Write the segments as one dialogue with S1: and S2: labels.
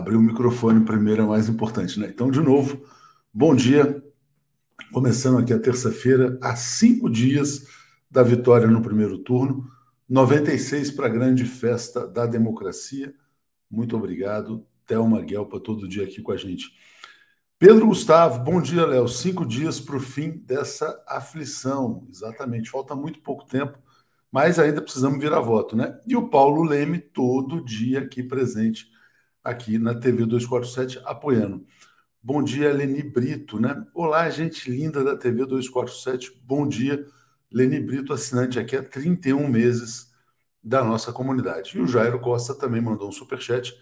S1: Abrir o microfone primeiro é mais importante, né? Então, de novo, bom dia. Começando aqui a terça-feira, há cinco dias da vitória no primeiro turno, 96 para a grande festa da democracia. Muito obrigado, Thelma Guelpa, todo dia aqui com a gente. Pedro Gustavo, bom dia, Léo. Cinco dias para o fim dessa aflição. Exatamente, falta muito pouco tempo, mas ainda precisamos virar voto, né? E o Paulo Leme, todo dia aqui presente aqui na TV 247 apoiando. Bom dia, Leni Brito, né? Olá, gente linda da TV 247. Bom dia, Leni Brito, assinante aqui há 31 meses da nossa comunidade. E o Jairo Costa também mandou um superchat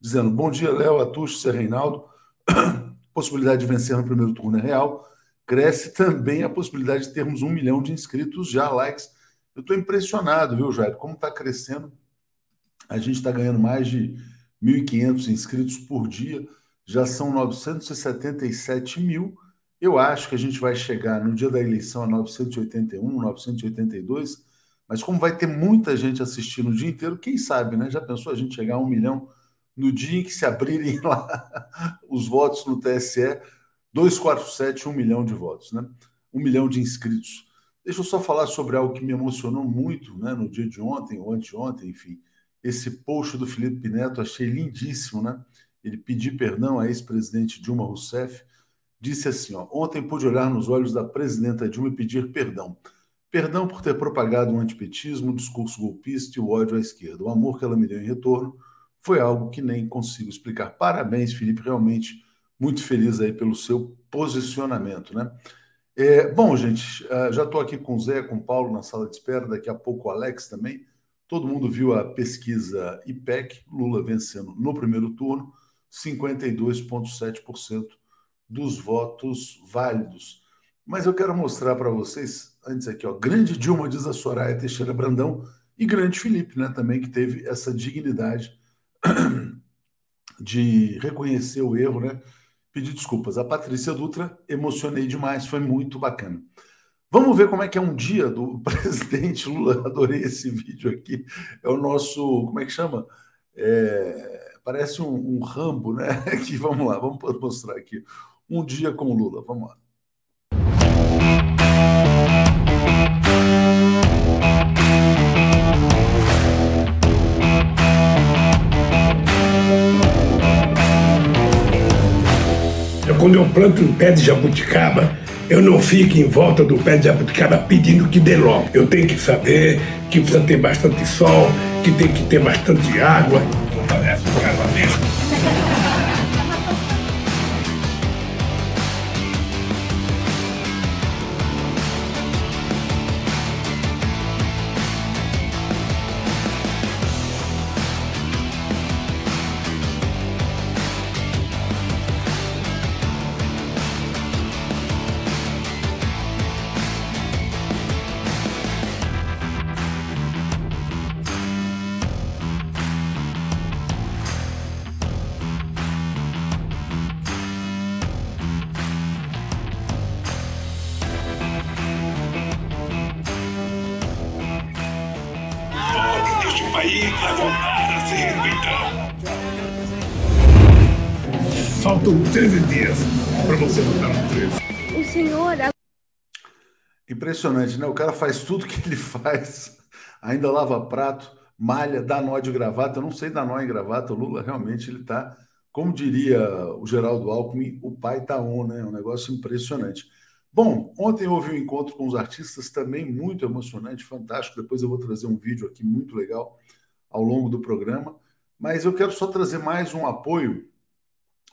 S1: dizendo: Bom dia, Léo, Atucho, Ser Reinaldo. possibilidade de vencer no primeiro turno é real. Cresce também a possibilidade de termos um milhão de inscritos já, likes. Eu estou impressionado, viu, Jairo? Como está crescendo. A gente está ganhando mais de 1.500 inscritos por dia, já são 977 mil. Eu acho que a gente vai chegar no dia da eleição a 981, 982, mas como vai ter muita gente assistindo o dia inteiro, quem sabe, né? Já pensou a gente chegar a um milhão no dia em que se abrirem lá os votos no TSE? 247, um milhão de votos, né? Um milhão de inscritos. Deixa eu só falar sobre algo que me emocionou muito né, no dia de ontem, ou anteontem, enfim esse post do Felipe Neto, achei lindíssimo, né? Ele pediu perdão à ex-presidente Dilma Rousseff, disse assim: ó, ontem pude olhar nos olhos da presidenta Dilma e pedir perdão. Perdão por ter propagado um antipetismo, um discurso golpista e o ódio à esquerda. O amor que ela me deu em retorno foi algo que nem consigo explicar. Parabéns, Felipe, realmente muito feliz aí pelo seu posicionamento, né? É, bom, gente, ah, já estou aqui com o Zé, com o Paulo na sala de espera, daqui a pouco o Alex também. Todo mundo viu a pesquisa IPEC, Lula vencendo no primeiro turno, 52,7% dos votos válidos. Mas eu quero mostrar para vocês, antes aqui, ó, grande Dilma, diz a Soraya Teixeira Brandão, e grande Felipe, né, também, que teve essa dignidade de reconhecer o erro, né, pedir desculpas. A Patrícia Dutra, emocionei demais, foi muito bacana. Vamos ver como é que é um dia do presidente Lula. Adorei esse vídeo aqui. É o nosso, como é que chama? É, parece um, um, Rambo, né? Aqui, vamos lá, vamos mostrar aqui. Um dia com Lula, vamos lá.
S2: Quando eu planto um pé de jabuticaba, eu não fico em volta do pé de jabuticaba pedindo que dê logo. Eu tenho que saber que precisa ter bastante sol, que tem que ter bastante água. Não parece um casamento.
S1: Impressionante, né? O cara faz tudo que ele faz, ainda lava prato, malha, dá nó de gravata. Eu não sei dar nó em gravata. O Lula realmente ele está, como diria o Geraldo Alckmin, o pai tá on, né? É um negócio impressionante. Bom, ontem houve um encontro com os artistas também muito emocionante, fantástico. Depois eu vou trazer um vídeo aqui muito legal ao longo do programa. Mas eu quero só trazer mais um apoio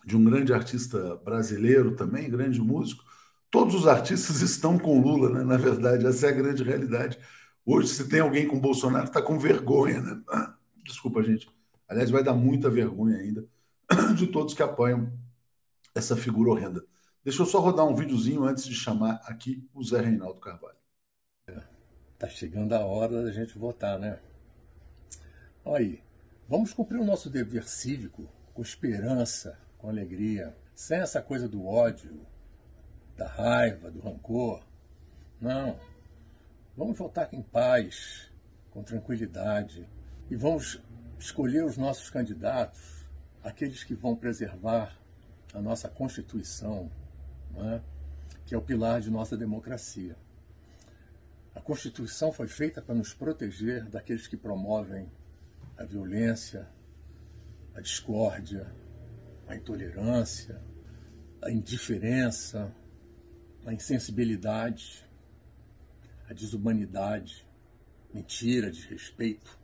S1: de um grande artista brasileiro também, grande músico. Todos os artistas estão com Lula, né? Na verdade, essa é a grande realidade. Hoje, se tem alguém com Bolsonaro, está com vergonha, né? Ah, desculpa, gente. Aliás, vai dar muita vergonha ainda de todos que apoiam essa figura horrenda. Deixa eu só rodar um videozinho antes de chamar aqui o Zé Reinaldo Carvalho.
S3: Tá chegando a hora da gente votar, né? Olha aí, vamos cumprir o nosso dever cívico com esperança, com alegria, sem essa coisa do ódio, da raiva, do rancor. Não. Vamos votar em paz, com tranquilidade, e vamos escolher os nossos candidatos, aqueles que vão preservar a nossa Constituição, né, que é o pilar de nossa democracia. A Constituição foi feita para nos proteger daqueles que promovem a violência, a discórdia, a intolerância, a indiferença, a insensibilidade, a desumanidade, mentira, desrespeito,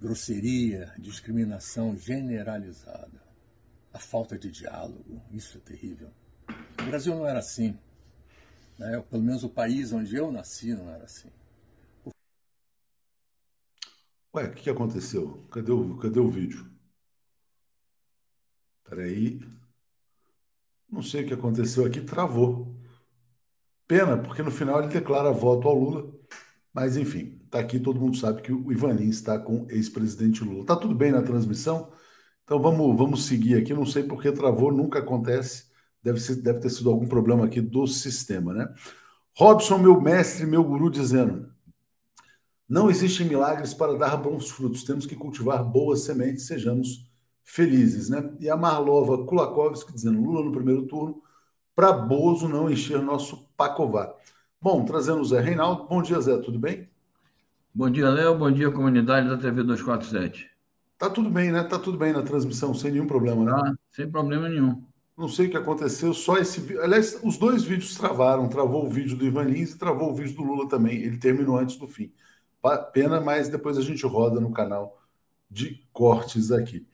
S3: grosseria, discriminação generalizada, a falta de diálogo. Isso é terrível. O Brasil não era assim. Né? Pelo menos o país onde eu nasci não era assim.
S1: Ué, o que aconteceu? Cadê o, cadê o vídeo? Peraí. Não sei o que aconteceu aqui, travou. Pena, porque no final ele declara voto ao Lula. Mas enfim, tá aqui, todo mundo sabe que o Ivanin está com o ex-presidente Lula. Tá tudo bem na transmissão? Então vamos, vamos seguir aqui. Não sei porque travou, nunca acontece. Deve, ser, deve ter sido algum problema aqui do sistema, né? Robson, meu mestre, meu guru, dizendo: Não existem milagres para dar bons frutos, temos que cultivar boas sementes, sejamos felizes, né? E a Marlova Kulakovski dizendo: Lula no primeiro turno, para Bozo não encher nosso pacová. Bom, trazendo o Zé Reinaldo. Bom dia, Zé, tudo bem?
S4: Bom dia, Léo. Bom dia, comunidade da TV 247.
S1: Tá tudo bem, né? Tá tudo bem na transmissão, sem nenhum problema, né?
S4: Ah, sem problema nenhum.
S1: Não sei o que aconteceu, só esse vídeo. Aliás, os dois vídeos travaram. Travou o vídeo do Ivan Lins e travou o vídeo do Lula também. Ele terminou antes do fim. Pena, mas depois a gente roda no canal de cortes aqui.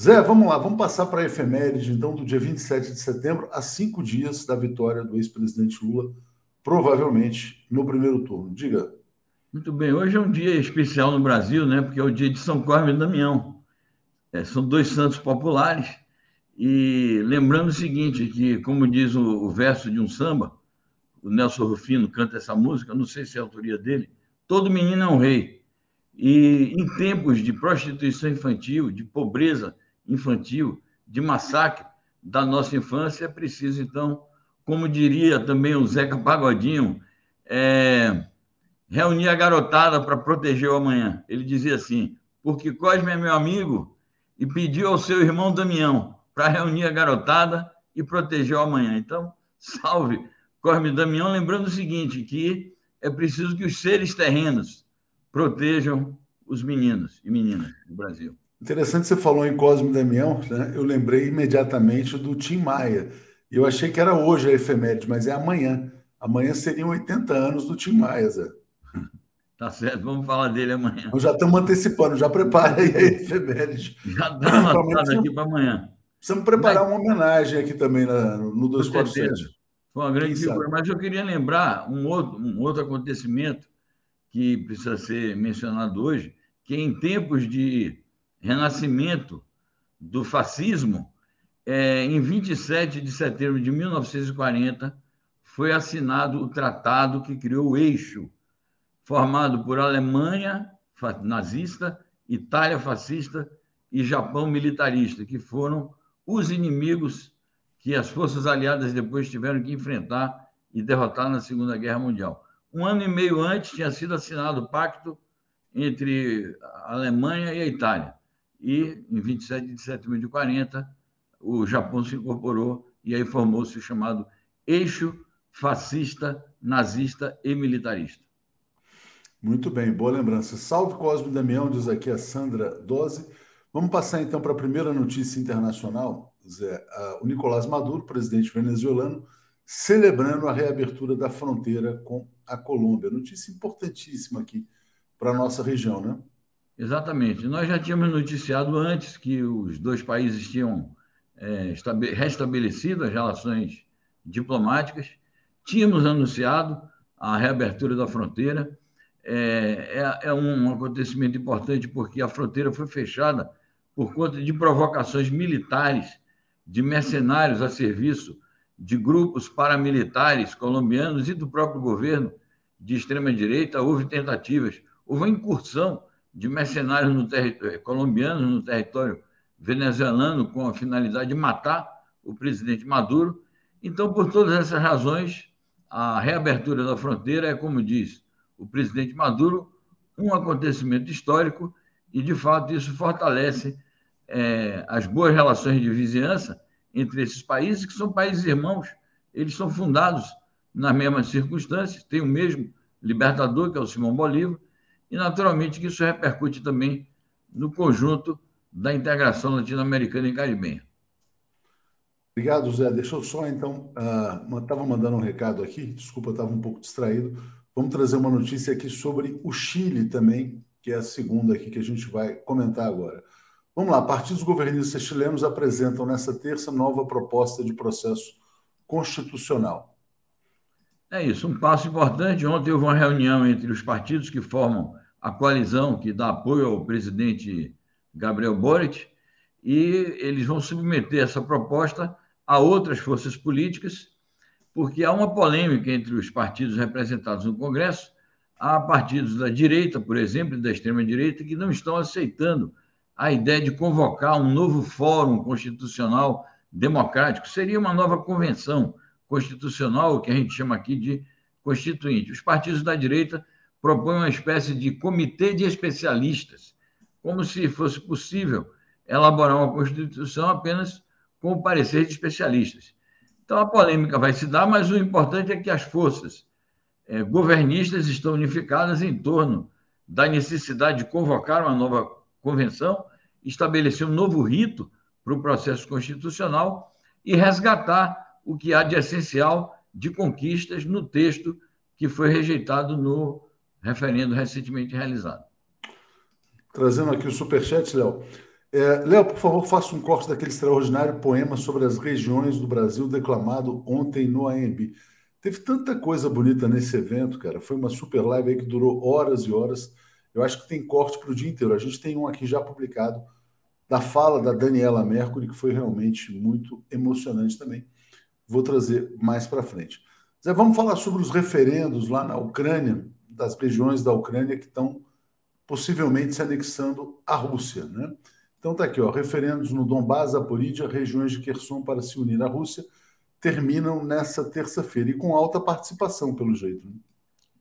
S1: Zé, vamos lá, vamos passar para a efeméride, então, do dia 27 de setembro, a cinco dias da vitória do ex-presidente Lula, provavelmente no primeiro turno. Diga.
S4: Muito bem, hoje é um dia especial no Brasil, né? Porque é o dia de São Cosme e Damião. É, são dois santos populares e lembrando o seguinte, que como diz o, o, verso de um samba, o Nelson Rufino canta essa música, não sei se é a autoria dele, todo menino é um rei. E em tempos de prostituição infantil, de pobreza infantil, de massacre da nossa infância, é preciso, então, como diria também o Zeca Pagodinho, é, reunir a garotada para proteger o amanhã. Ele dizia assim, porque Cosme é meu amigo e pediu ao seu irmão Damião para reunir a garotada e proteger o amanhã. Então, salve Cosme Damião, lembrando o seguinte, que é preciso que os seres terrenos protejam os meninos e meninas do Brasil.
S1: Interessante você falou em Cosme Damião, né? eu lembrei imediatamente do Tim Maia. Eu achei que era hoje a efeméride, mas é amanhã. Amanhã seriam 80 anos do Tim Maia, Zé.
S4: Tá certo, vamos falar dele amanhã.
S1: Nós já estamos antecipando, já prepara aí a efeméride.
S4: Já dá uma aqui para amanhã.
S1: Precisamos preparar mas, uma homenagem aqui também na, no 247.
S4: Foi uma grande figura. Mas eu queria lembrar um outro, um outro acontecimento que precisa ser mencionado hoje, que em tempos de renascimento do fascismo, é, em 27 de setembro de 1940, foi assinado o tratado que criou o eixo, formado por Alemanha nazista, Itália fascista e Japão militarista, que foram os inimigos que as forças aliadas depois tiveram que enfrentar e derrotar na Segunda Guerra Mundial. Um ano e meio antes tinha sido assinado o Pacto entre a Alemanha e a Itália. E, em 27 de setembro de 40, o Japão se incorporou e aí formou-se o chamado eixo fascista, nazista e militarista.
S1: Muito bem, boa lembrança. Salve Cosme Damião, diz aqui a Sandra Dose. Vamos passar então para a primeira notícia internacional. Zé, o Nicolás Maduro, presidente venezuelano, celebrando a reabertura da fronteira com a Colômbia. Notícia importantíssima aqui para a nossa região, né?
S4: Exatamente. Nós já tínhamos noticiado antes que os dois países tinham é, restabelecido as relações diplomáticas, tínhamos anunciado a reabertura da fronteira. É, é, é um acontecimento importante porque a fronteira foi fechada por conta de provocações militares de mercenários a serviço de grupos paramilitares colombianos e do próprio governo de extrema-direita, houve tentativas, houve uma incursão de mercenários no eh, colombianos no território venezuelano com a finalidade de matar o presidente Maduro. Então, por todas essas razões, a reabertura da fronteira é, como diz o presidente Maduro, um acontecimento histórico e, de fato, isso fortalece é, as boas relações de vizinhança entre esses países, que são países irmãos, eles são fundados nas mesmas circunstâncias, tem o mesmo libertador, que é o Simão Bolívar, e naturalmente que isso repercute também no conjunto da integração latino-americana e caribenha.
S1: Obrigado, Zé. Deixa eu só, então, estava uh, mandando um recado aqui, desculpa, estava um pouco distraído. Vamos trazer uma notícia aqui sobre o Chile também, que é a segunda aqui que a gente vai comentar agora. Vamos lá, partidos governistas chilenos apresentam nessa terça nova proposta de processo constitucional.
S4: É isso, um passo importante. Ontem houve uma reunião entre os partidos que formam a coalizão que dá apoio ao presidente Gabriel Boric e eles vão submeter essa proposta a outras forças políticas, porque há uma polêmica entre os partidos representados no Congresso. Há partidos da direita, por exemplo, e da extrema-direita, que não estão aceitando a ideia de convocar um novo fórum constitucional democrático, seria uma nova convenção constitucional, que a gente chama aqui de constituinte. Os partidos da direita propõem uma espécie de comitê de especialistas, como se fosse possível elaborar uma constituição apenas com o parecer de especialistas. Então a polêmica vai se dar, mas o importante é que as forças é, governistas estão unificadas em torno da necessidade de convocar uma nova convenção, estabelecer um novo rito para o processo constitucional e resgatar o que há de essencial de conquistas no texto que foi rejeitado no referendo recentemente realizado.
S1: Trazendo aqui o superchat, Léo. É, Léo, por favor, faça um corte daquele extraordinário poema sobre as regiões do Brasil declamado ontem no AMB. Teve tanta coisa bonita nesse evento, cara. Foi uma super live aí que durou horas e horas. Eu acho que tem corte para o dia inteiro. A gente tem um aqui já publicado da fala da Daniela Mercury, que foi realmente muito emocionante também. Vou trazer mais para frente. Zé, vamos falar sobre os referendos lá na Ucrânia, das regiões da Ucrânia que estão possivelmente se anexando à Rússia, né? Então tá aqui, ó, referendos no Donbás, Zaporídia, regiões de Kherson para se unir à Rússia, terminam nessa terça-feira e com alta participação, pelo jeito. Né?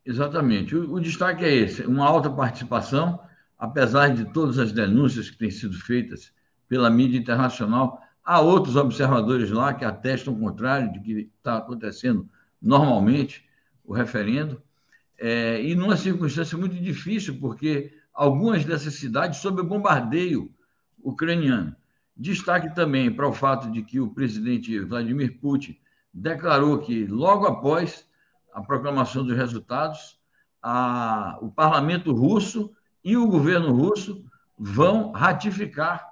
S4: Exatamente. O, o, destaque é esse: uma alta participação, apesar de todas as denúncias que têm sido feitas pela mídia internacional. Há outros observadores lá que atestam o contrário de que está acontecendo normalmente o referendo. É, e numa circunstância muito difícil, porque algumas dessas cidades sob bombardeio ucraniano. Destaque também para o fato de que o presidente Vladimir Putin declarou que, logo após a proclamação dos resultados, a, o parlamento russo e o governo russo vão ratificar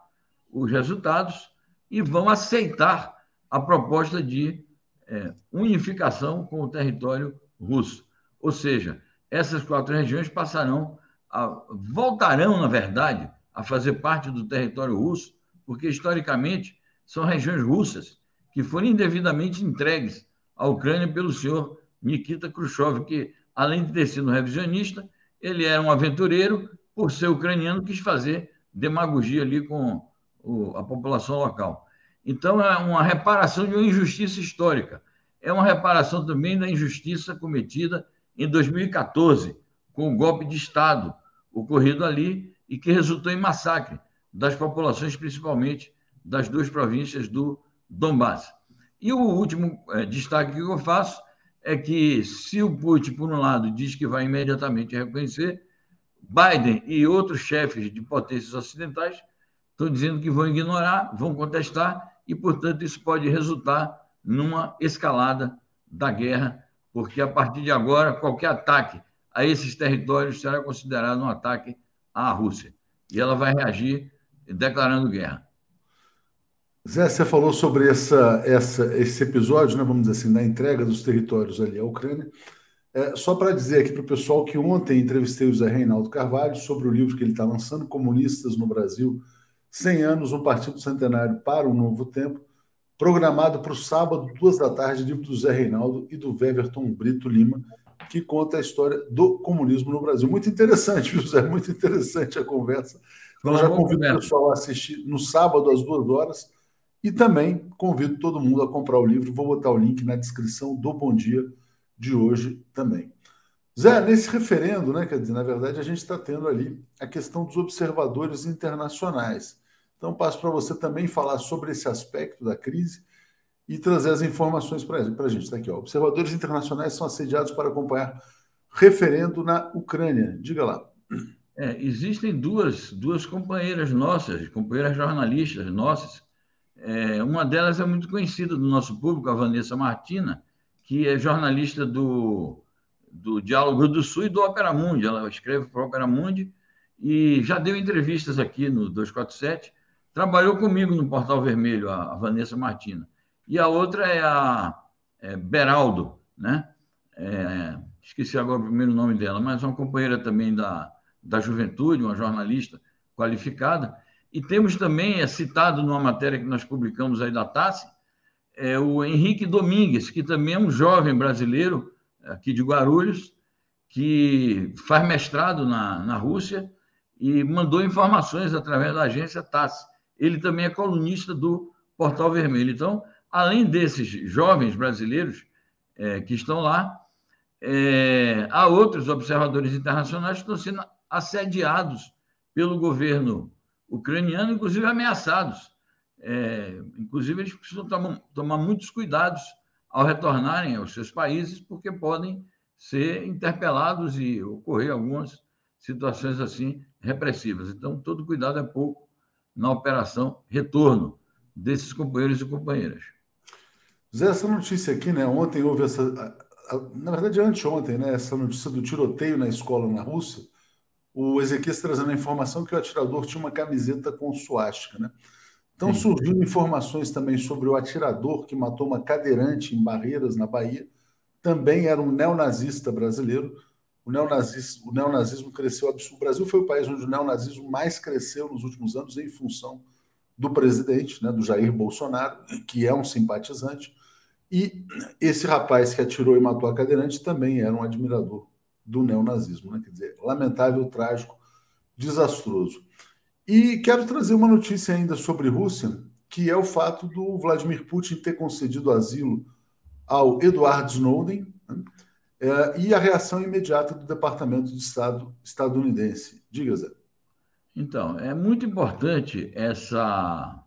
S4: os resultados e vão aceitar a proposta de é, unificação com o território russo. Ou seja, essas quatro regiões passarão a, voltarão, na verdade, a fazer parte do território russo, porque historicamente são regiões russas que foram indevidamente entregues à Ucrânia pelo senhor Nikita Khrushchev, que, além de ter sido um revisionista, ele era um aventureiro, por ser ucraniano, quis fazer demagogia ali com o, a população local. Então, é uma reparação de uma injustiça histórica. É uma reparação também da injustiça cometida em 2014, com o golpe de Estado. ocorrido ali e que resultou em massacre das populações, principalmente das duas províncias do Donbass. E o último é, destaque que eu faço é que, se o Putin, por um lado, diz que vai imediatamente reconhecer, Biden e outros chefes de potências ocidentais estão dizendo que vão ignorar, vão contestar, e, portanto, isso pode resultar numa escalada da guerra, porque a partir de agora, qualquer ataque a esses territórios será considerado um ataque à Rússia. E ela vai reagir declarando guerra.
S1: Zé, você falou sobre essa, essa, esse episódio, né, vamos dizer assim, da entrega dos territórios ali à Ucrânia. É, só para dizer aqui para o pessoal que ontem entrevistei o Zé Reinaldo Carvalho sobre o livro que ele está lançando, Comunistas no Brasil, 100 anos, um partido centenário para um novo tempo, programado para o sábado, duas da tarde, livro do Zé Reinaldo e do Weverton Brito Lima, que conta a história do comunismo no Brasil. Muito interessante, viu, Zé? Muito interessante a conversa. Então, já convido o pessoal a assistir no sábado, às duas horas, e também convido todo mundo a comprar o livro. Vou botar o link na descrição do Bom Dia de hoje também. Zé, nesse referendo, né, quer dizer, na verdade, a gente está tendo ali a questão dos observadores internacionais. Então, passo para você também falar sobre esse aspecto da crise e trazer as informações para a gente. Está aqui, ó. Observadores internacionais são assediados para acompanhar referendo na Ucrânia. Diga lá.
S4: É, existem duas, duas companheiras nossas, companheiras jornalistas nossas, é, uma delas é muito conhecida do nosso público, a Vanessa Martina, que é jornalista do, do Diálogo do Sul e do Opera Mundi. Ela escreve para o Opera Mundi e já deu entrevistas aqui no 247. Trabalhou comigo no Portal Vermelho, a, Vanessa Martina. E a outra é a é Beraldo, né? É, esqueci agora o primeiro nome dela, mas uma companheira também da, da juventude, uma jornalista qualificada. E temos também, é citado numa matéria que nós publicamos aí da TASSE, é o Henrique Domingues, que também é um jovem brasileiro aqui de Guarulhos, que faz mestrado na, na Rússia e mandou informações através da agência TASSE. Ele também é colunista do Portal Vermelho. Então, além desses jovens brasileiros é, que estão lá, é, há outros observadores internacionais que estão sendo assediados pelo governo ucraniano, inclusive ameaçados. É, inclusive, eles precisam tomar, tomar muitos cuidados ao retornarem aos seus países, porque podem ser interpelados e ocorrer algumas situações assim repressivas. Então, todo cuidado é pouco na operação retorno desses companheiros e companheiras.
S1: Zé, essa notícia aqui, né? Ontem houve essa. Na verdade, anteontem, né? Essa notícia do tiroteio na escola na Rússia o Ezequias trazendo a informação que o atirador tinha uma camiseta com suástica, né? Então Sim. surgiram informações também sobre o atirador que matou uma cadeirante em Barreiras, na Bahia. Também era um neonazista brasileiro. O neonazismo, o neonazismo cresceu absurdo. O Brasil foi o país onde o neonazismo mais cresceu nos últimos anos em função do presidente, né, do Jair Bolsonaro, que é um simpatizante. E esse rapaz que atirou e matou a cadeirante também era um admirador do neonazismo. Né? Quer dizer, lamentável, trágico, desastroso. E quero trazer uma notícia ainda sobre Rússia, que é o fato do Vladimir Putin ter concedido asilo ao Edward Snowden? É, e a reação imediata do Departamento de Estado estadunidense. Diga, Zé.
S4: Então, é muito importante essa,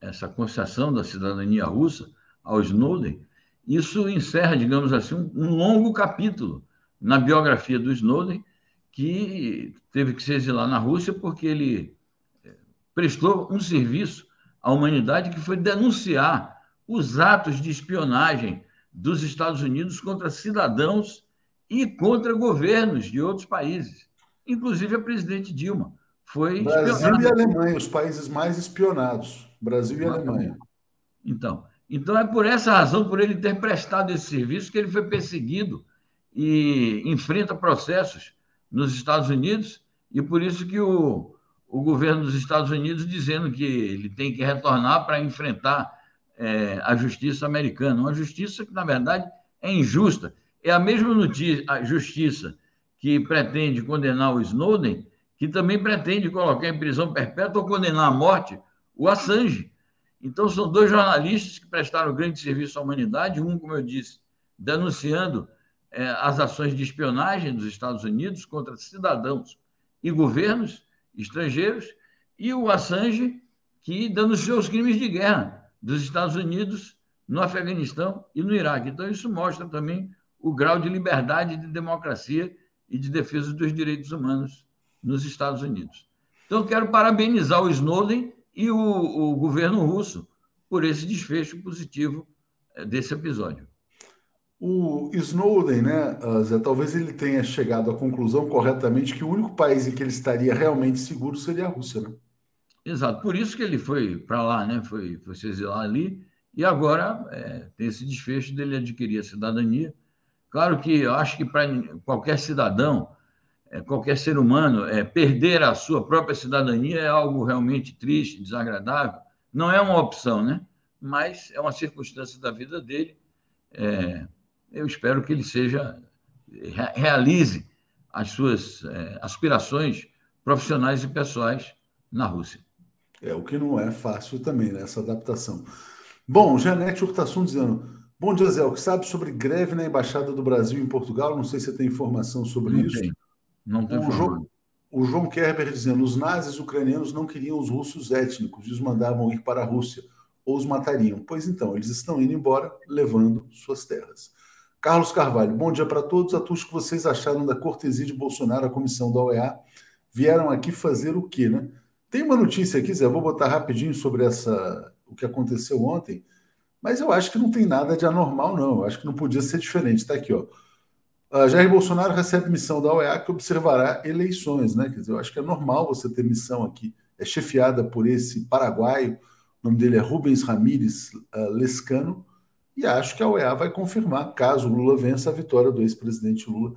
S4: essa concessão da cidadania russa ao Snowden. Isso encerra, digamos assim, um, um longo capítulo na biografia do Snowden, que teve que se exilar na Rússia porque ele eh, prestou um serviço à humanidade que foi denunciar os atos de espionagem dos Estados Unidos contra cidadãos e contra governos de outros países, inclusive a presidente Dilma. Foi
S1: Brasil espionada. e Alemanha, os países mais espionados. Brasil e Alemanha.
S4: Então, então é por essa razão, por ele ter prestado esse serviço, que ele foi perseguido e enfrenta processos nos Estados Unidos, e por isso que o, o governo dos Estados Unidos dizendo que ele tem que retornar para enfrentar é, a justiça americana, uma justiça que, na verdade, é injusta. É a mesma notícia, a justiça que pretende condenar o Snowden, que também pretende colocar em prisão perpétua ou condenar à morte o Assange. Então, são dois jornalistas que prestaram grande serviço à humanidade, um, como eu disse, denunciando é, as ações de espionagem dos Estados Unidos contra cidadãos e governos estrangeiros, e o Assange, que denunciou os crimes de guerra dos Estados Unidos no Afeganistão e no Iraque. Então, isso mostra também o grau de liberdade, de democracia e de defesa dos direitos humanos nos Estados Unidos. Então, quero parabenizar o Snowden e o, o governo russo por esse desfecho positivo eh, desse episódio.
S1: O Snowden, né, Zé, talvez ele tenha chegado à conclusão corretamente que o único país em que ele estaria realmente seguro seria a Rússia, né?
S4: Exato, por isso que ele foi para lá, né? Foi, foi se exilar ali e agora é, tem esse desfecho dele adquirir a cidadania. Claro que eu acho que para qualquer cidadão, é, qualquer ser humano, é, perder a sua própria cidadania é algo realmente triste, desagradável. Não é uma opção, né? Mas é uma circunstância da vida dele. É, eu espero que ele seja realize as suas é, aspirações profissionais e pessoais na Rússia.
S1: É, o que não é fácil também, né, essa adaptação. Bom, Janete Urtasun dizendo, bom dia, Zé, o que sabe sobre greve na Embaixada do Brasil em Portugal? Não sei se você tem informação sobre
S4: não
S1: isso.
S4: Tem. Não tem
S1: o, João, o João Kerber dizendo, os nazis ucranianos não queriam os russos étnicos e os mandavam ir para a Rússia, ou os matariam. Pois então, eles estão indo embora, levando suas terras. Carlos Carvalho, bom dia para todos. Atus, que vocês acharam da cortesia de Bolsonaro à comissão da OEA? Vieram aqui fazer o quê, né? Tem uma notícia aqui, Zé, vou botar rapidinho sobre essa o que aconteceu ontem, mas eu acho que não tem nada de anormal, não. Eu acho que não podia ser diferente. Está aqui, ó. Uh, Jair Bolsonaro recebe missão da OEA que observará eleições, né? Quer dizer, eu acho que é normal você ter missão aqui. É chefiada por esse paraguaio, o nome dele é Rubens Ramírez uh, Lescano, e acho que a OEA vai confirmar, caso Lula vença, a vitória do ex-presidente Lula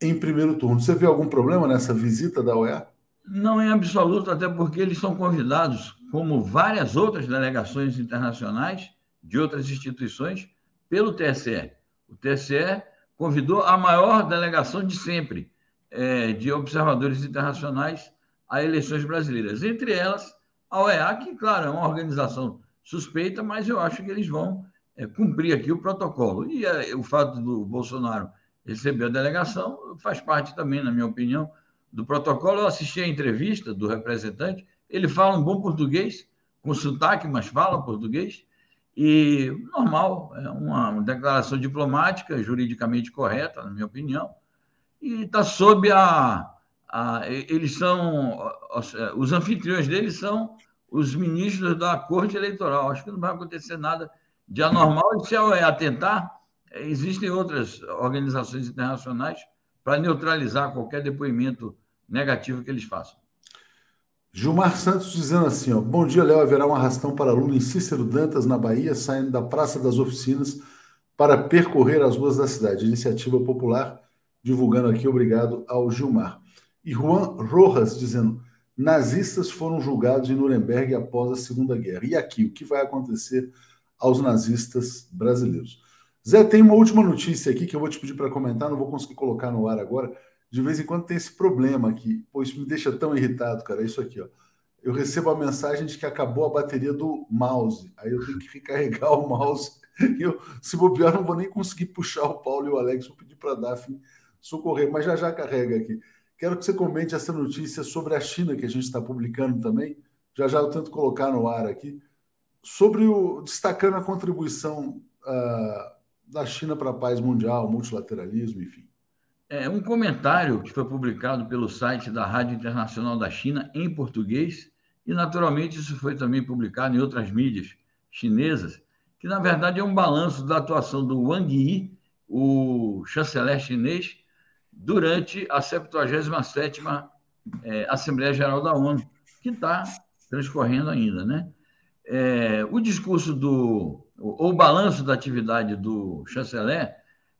S1: em primeiro turno. Você vê algum problema nessa visita da OEA?
S4: Não em absoluto, até porque eles são convidados, como várias outras delegações internacionais de outras instituições, pelo TSE. O TSE convidou a maior delegação de sempre é, de observadores internacionais a eleições brasileiras. Entre elas, a OEA, que, claro, é uma organização suspeita, mas eu acho que eles vão é, cumprir aqui o protocolo. E é, o fato do Bolsonaro receber a delegação faz parte também, na minha opinião, do protocolo. Eu assisti a entrevista do representante, ele fala um bom português, com sotaque, mas fala português, e normal, é uma declaração diplomática, juridicamente correta, na minha opinião, e está sob a, a. Eles são. Os anfitriões deles são os ministros da Corte Eleitoral. Acho que não vai acontecer nada de anormal, e se é atentar, existem outras organizações internacionais para neutralizar qualquer depoimento negativo que eles façam.
S1: Gilmar Santos dizendo assim: ó, bom dia, Léo. Haverá um arrastão para aluno em Cícero Dantas, na Bahia, saindo da Praça das Oficinas para percorrer as ruas da cidade. Iniciativa popular, divulgando aqui, obrigado ao Gilmar. E Juan Rojas dizendo: nazistas foram julgados em Nuremberg após a Segunda Guerra. E aqui, o que vai acontecer aos nazistas brasileiros? Zé, tem uma última notícia aqui que eu vou te pedir para comentar, não vou conseguir colocar no ar agora de vez em quando tem esse problema aqui. Pô, isso me deixa tão irritado, cara. É isso aqui, ó. Eu recebo a mensagem de que acabou a bateria do mouse. Aí eu tenho que recarregar o mouse. E eu, se bobear, não vou nem conseguir puxar o Paulo e o Alex. Vou pedir para a Daphne socorrer, mas já já carrega aqui. Quero que você comente essa notícia sobre a China que a gente está publicando também. Já já eu tento colocar no ar aqui. Sobre o. destacando a contribuição uh, da China para a paz mundial, multilateralismo, enfim.
S4: É um comentário que foi publicado pelo site da Rádio Internacional da China em português, e naturalmente isso foi também publicado em outras mídias chinesas, que na verdade é um balanço da atuação do Wang Yi, o chanceler chinês, durante a 77 é, Assembleia Geral da ONU, que está transcorrendo ainda, né? É, o discurso do, ou o balanço da atividade do chanceler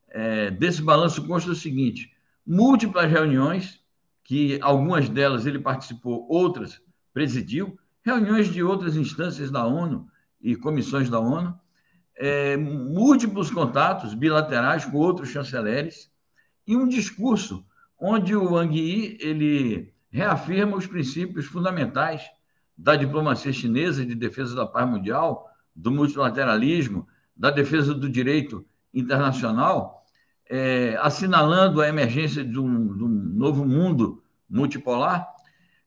S4: é, desse balanço consta o seguinte: múltiplas reuniões, que algumas delas ele participou, outras presidiu, reuniões de outras instâncias da ONU e comissões da ONU, é, múltiplos contatos bilaterais com outros chanceleres e um discurso onde o Wang Yi ele reafirma os princípios fundamentais da diplomacia chinesa de defesa da paz mundial, do multilateralismo, da defesa do direito internacional é, assinalando a emergência de um, de um, novo mundo multipolar.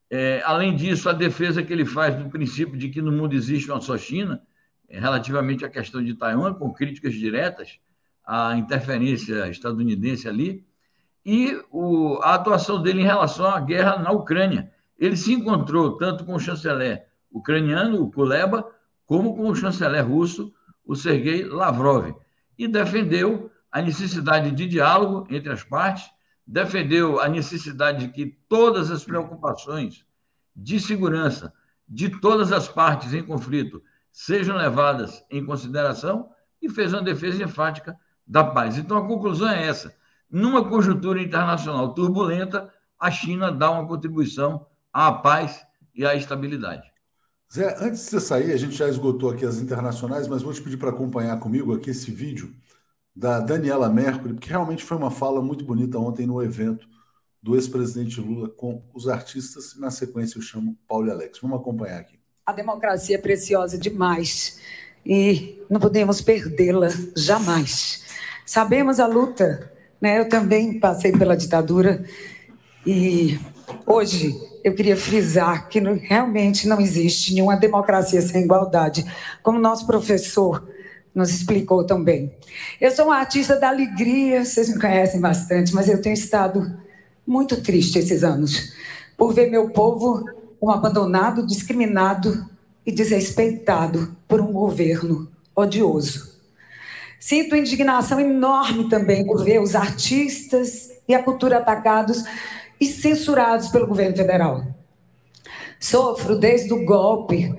S4: É, além disso, a defesa que ele faz do princípio de que no mundo existe uma só China, é, relativamente à questão de Taiwan, com críticas diretas à interferência estadunidense ali, e o, a atuação dele em relação à guerra na Ucrânia. Ele se encontrou tanto com o chanceler ucraniano, o Kuleba, como com o chanceler russo, o Sergei Lavrov, e defendeu a necessidade de diálogo entre as partes, defendeu a necessidade de que todas as preocupações de segurança de todas as partes em conflito sejam levadas em consideração e fez uma defesa enfática da paz. Então a conclusão é essa: numa conjuntura internacional turbulenta, a China dá uma contribuição à paz e à estabilidade.
S1: Zé, antes de você sair, a gente já esgotou aqui as internacionais, mas vou te pedir para acompanhar comigo aqui esse vídeo da Daniela Mercury, porque realmente foi uma fala muito bonita ontem no evento do ex-presidente Lula com os artistas. Na sequência, eu chamo Paulo e Alex. Vamos acompanhar aqui.
S5: A democracia é preciosa demais e não podemos perdê-la jamais. Sabemos a luta, né? Eu também passei pela ditadura e hoje eu queria frisar que realmente não existe nenhuma democracia sem igualdade, como nosso professor nos explicou também. Eu sou uma artista da alegria, vocês me conhecem bastante, mas eu tenho estado muito triste esses anos por ver meu povo abandonado, discriminado e desrespeitado por um governo odioso. Sinto indignação enorme também por ver os artistas e a cultura atacados e censurados pelo governo federal. Sofro desde o golpe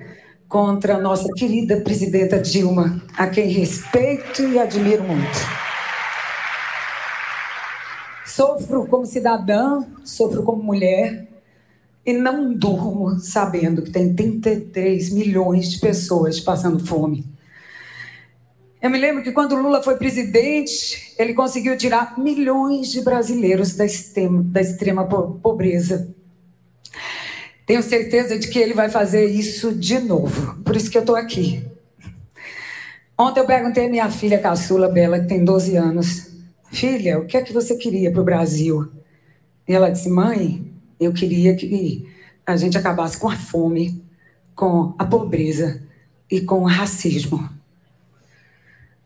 S5: contra a nossa querida presidenta Dilma, a quem respeito e admiro muito. Sofro como cidadã, sofro como mulher e não durmo sabendo que tem 33 milhões de pessoas passando fome. Eu me lembro que quando Lula foi presidente, ele conseguiu tirar milhões de brasileiros da extrema, da extrema pobreza. Tenho certeza de que ele vai fazer isso de novo. Por isso que eu estou aqui. Ontem eu perguntei à minha filha caçula, Bela, que tem 12 anos: Filha, o que é que você queria para o Brasil? E ela disse: Mãe, eu queria que a gente acabasse com a fome, com a pobreza e com o racismo.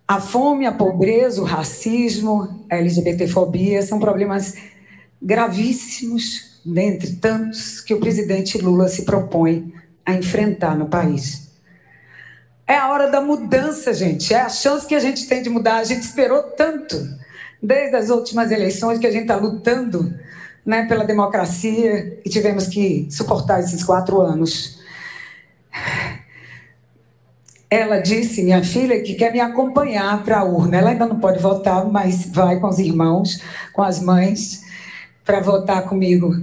S5: A fome, a pobreza, o racismo, a LGBTfobia são problemas gravíssimos, dentre tantos que o presidente Lula se propõe a enfrentar no país. É a hora da mudança, gente. É a chance que a gente tem de mudar. A gente esperou tanto, desde as últimas eleições, que a gente está lutando né, pela democracia e tivemos que suportar esses quatro anos. Ela disse, minha filha, que quer me acompanhar para a urna. Ela ainda não pode votar, mas vai com os irmãos, com as mães, para votar comigo.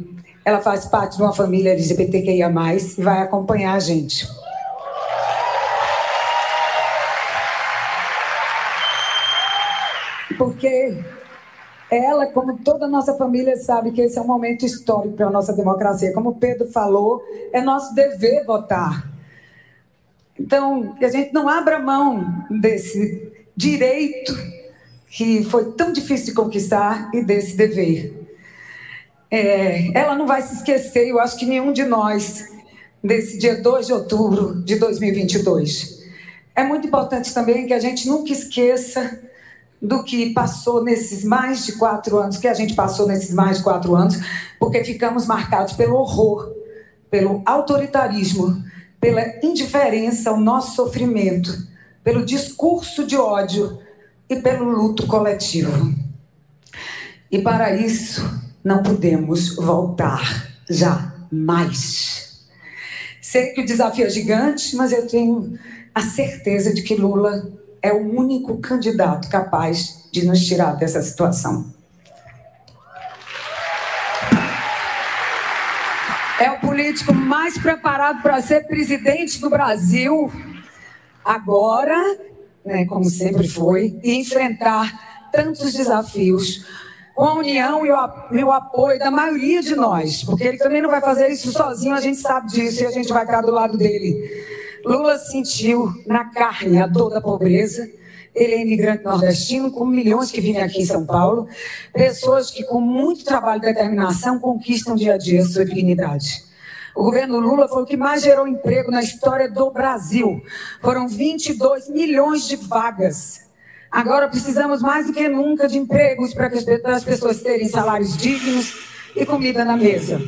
S5: Ela faz parte de uma família LGBTQIA, e vai acompanhar a gente. Porque ela, como toda a nossa família, sabe que esse é um momento histórico para a nossa democracia. Como o Pedro falou, é nosso dever votar. Então, que a gente não abra mão desse direito que foi tão difícil de conquistar e desse dever. É, ela não vai se esquecer, eu acho que nenhum de nós, desse dia 2 de outubro de 2022. É muito importante também que a gente nunca esqueça do que passou nesses mais de quatro anos, que a gente passou nesses mais de quatro anos, porque ficamos marcados pelo horror, pelo autoritarismo, pela indiferença ao nosso sofrimento, pelo discurso de ódio e pelo luto coletivo. E para isso, não podemos voltar jamais. Sei que o desafio é gigante, mas eu tenho a certeza de que Lula é o único candidato capaz de nos tirar dessa situação. É o político mais preparado para ser presidente do Brasil agora, né, como sempre foi, e enfrentar tantos desafios com a união e o, e o, apoio da maioria de nós, porque ele também não vai fazer isso sozinho, a gente sabe disso e a gente vai estar do lado dele. Lula sentiu na carne a dor da pobreza Ele é imigrante nordestino, com milhões que vivem aqui em São Paulo. Pessoas que, com muito trabalho e determinação, conquistam dia a dia a sua dignidade. O governo Lula foi o que mais gerou emprego na história do Brasil. Foram 22 milhões de vagas. Agora precisamos mais do que nunca de empregos para as pessoas terem salários dignos e comida na mesa.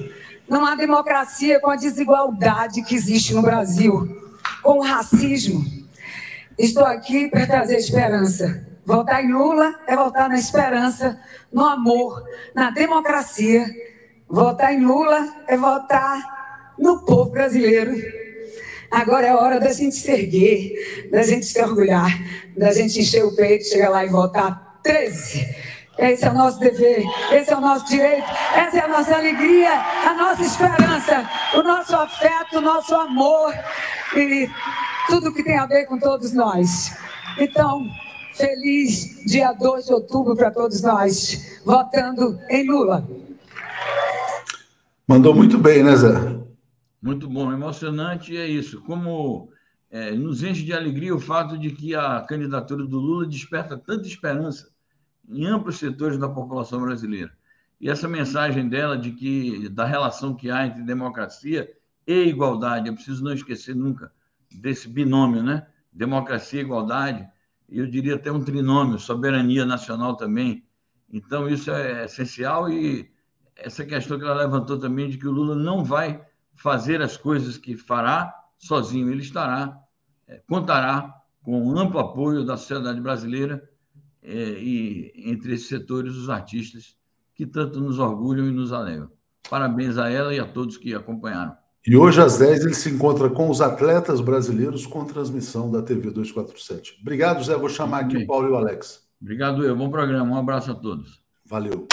S5: Não há democracia com a desigualdade que existe no Brasil, com o racismo. Estou aqui para trazer esperança. Votar em Lula é votar na esperança, no amor, na democracia. Votar em Lula é votar no povo brasileiro. Agora é hora da gente se erguer, da gente se orgulhar, da gente encher o peito, chegar lá e votar 13 esse é o nosso dever, esse é o nosso direito, essa é a nossa alegria, a nossa esperança, o nosso afeto, o nosso amor e tudo que tem a ver com todos nós. Então, feliz dia 2 de outubro para todos nós, votando em Lula.
S1: Mandou muito bem, né, Zé?
S4: Muito bom, emocionante é isso. Como é, nos enche de alegria o fato de que a candidatura do Lula desperta tanta esperança em amplos setores da população brasileira. E essa mensagem dela de que da relação que há entre democracia e igualdade, é preciso não esquecer nunca desse binômio, né? Democracia e igualdade, e eu diria até um trinômio, soberania nacional também. Então isso é essencial e essa questão que ela levantou também de que o Lula não vai fazer as coisas que fará sozinho, ele estará é, contará com um amplo apoio da sociedade brasileira e entre esses setores os artistas que tanto nos orgulham e nos alegram. Parabéns a ela e a todos que acompanharam.
S1: E hoje às 10 ele se encontra com os atletas brasileiros com transmissão da TV 247. Obrigado, Zé. Vou chamar aqui o Paulo e o Alex.
S4: Obrigado, eu. Bom programa. Um abraço a todos.
S1: Valeu.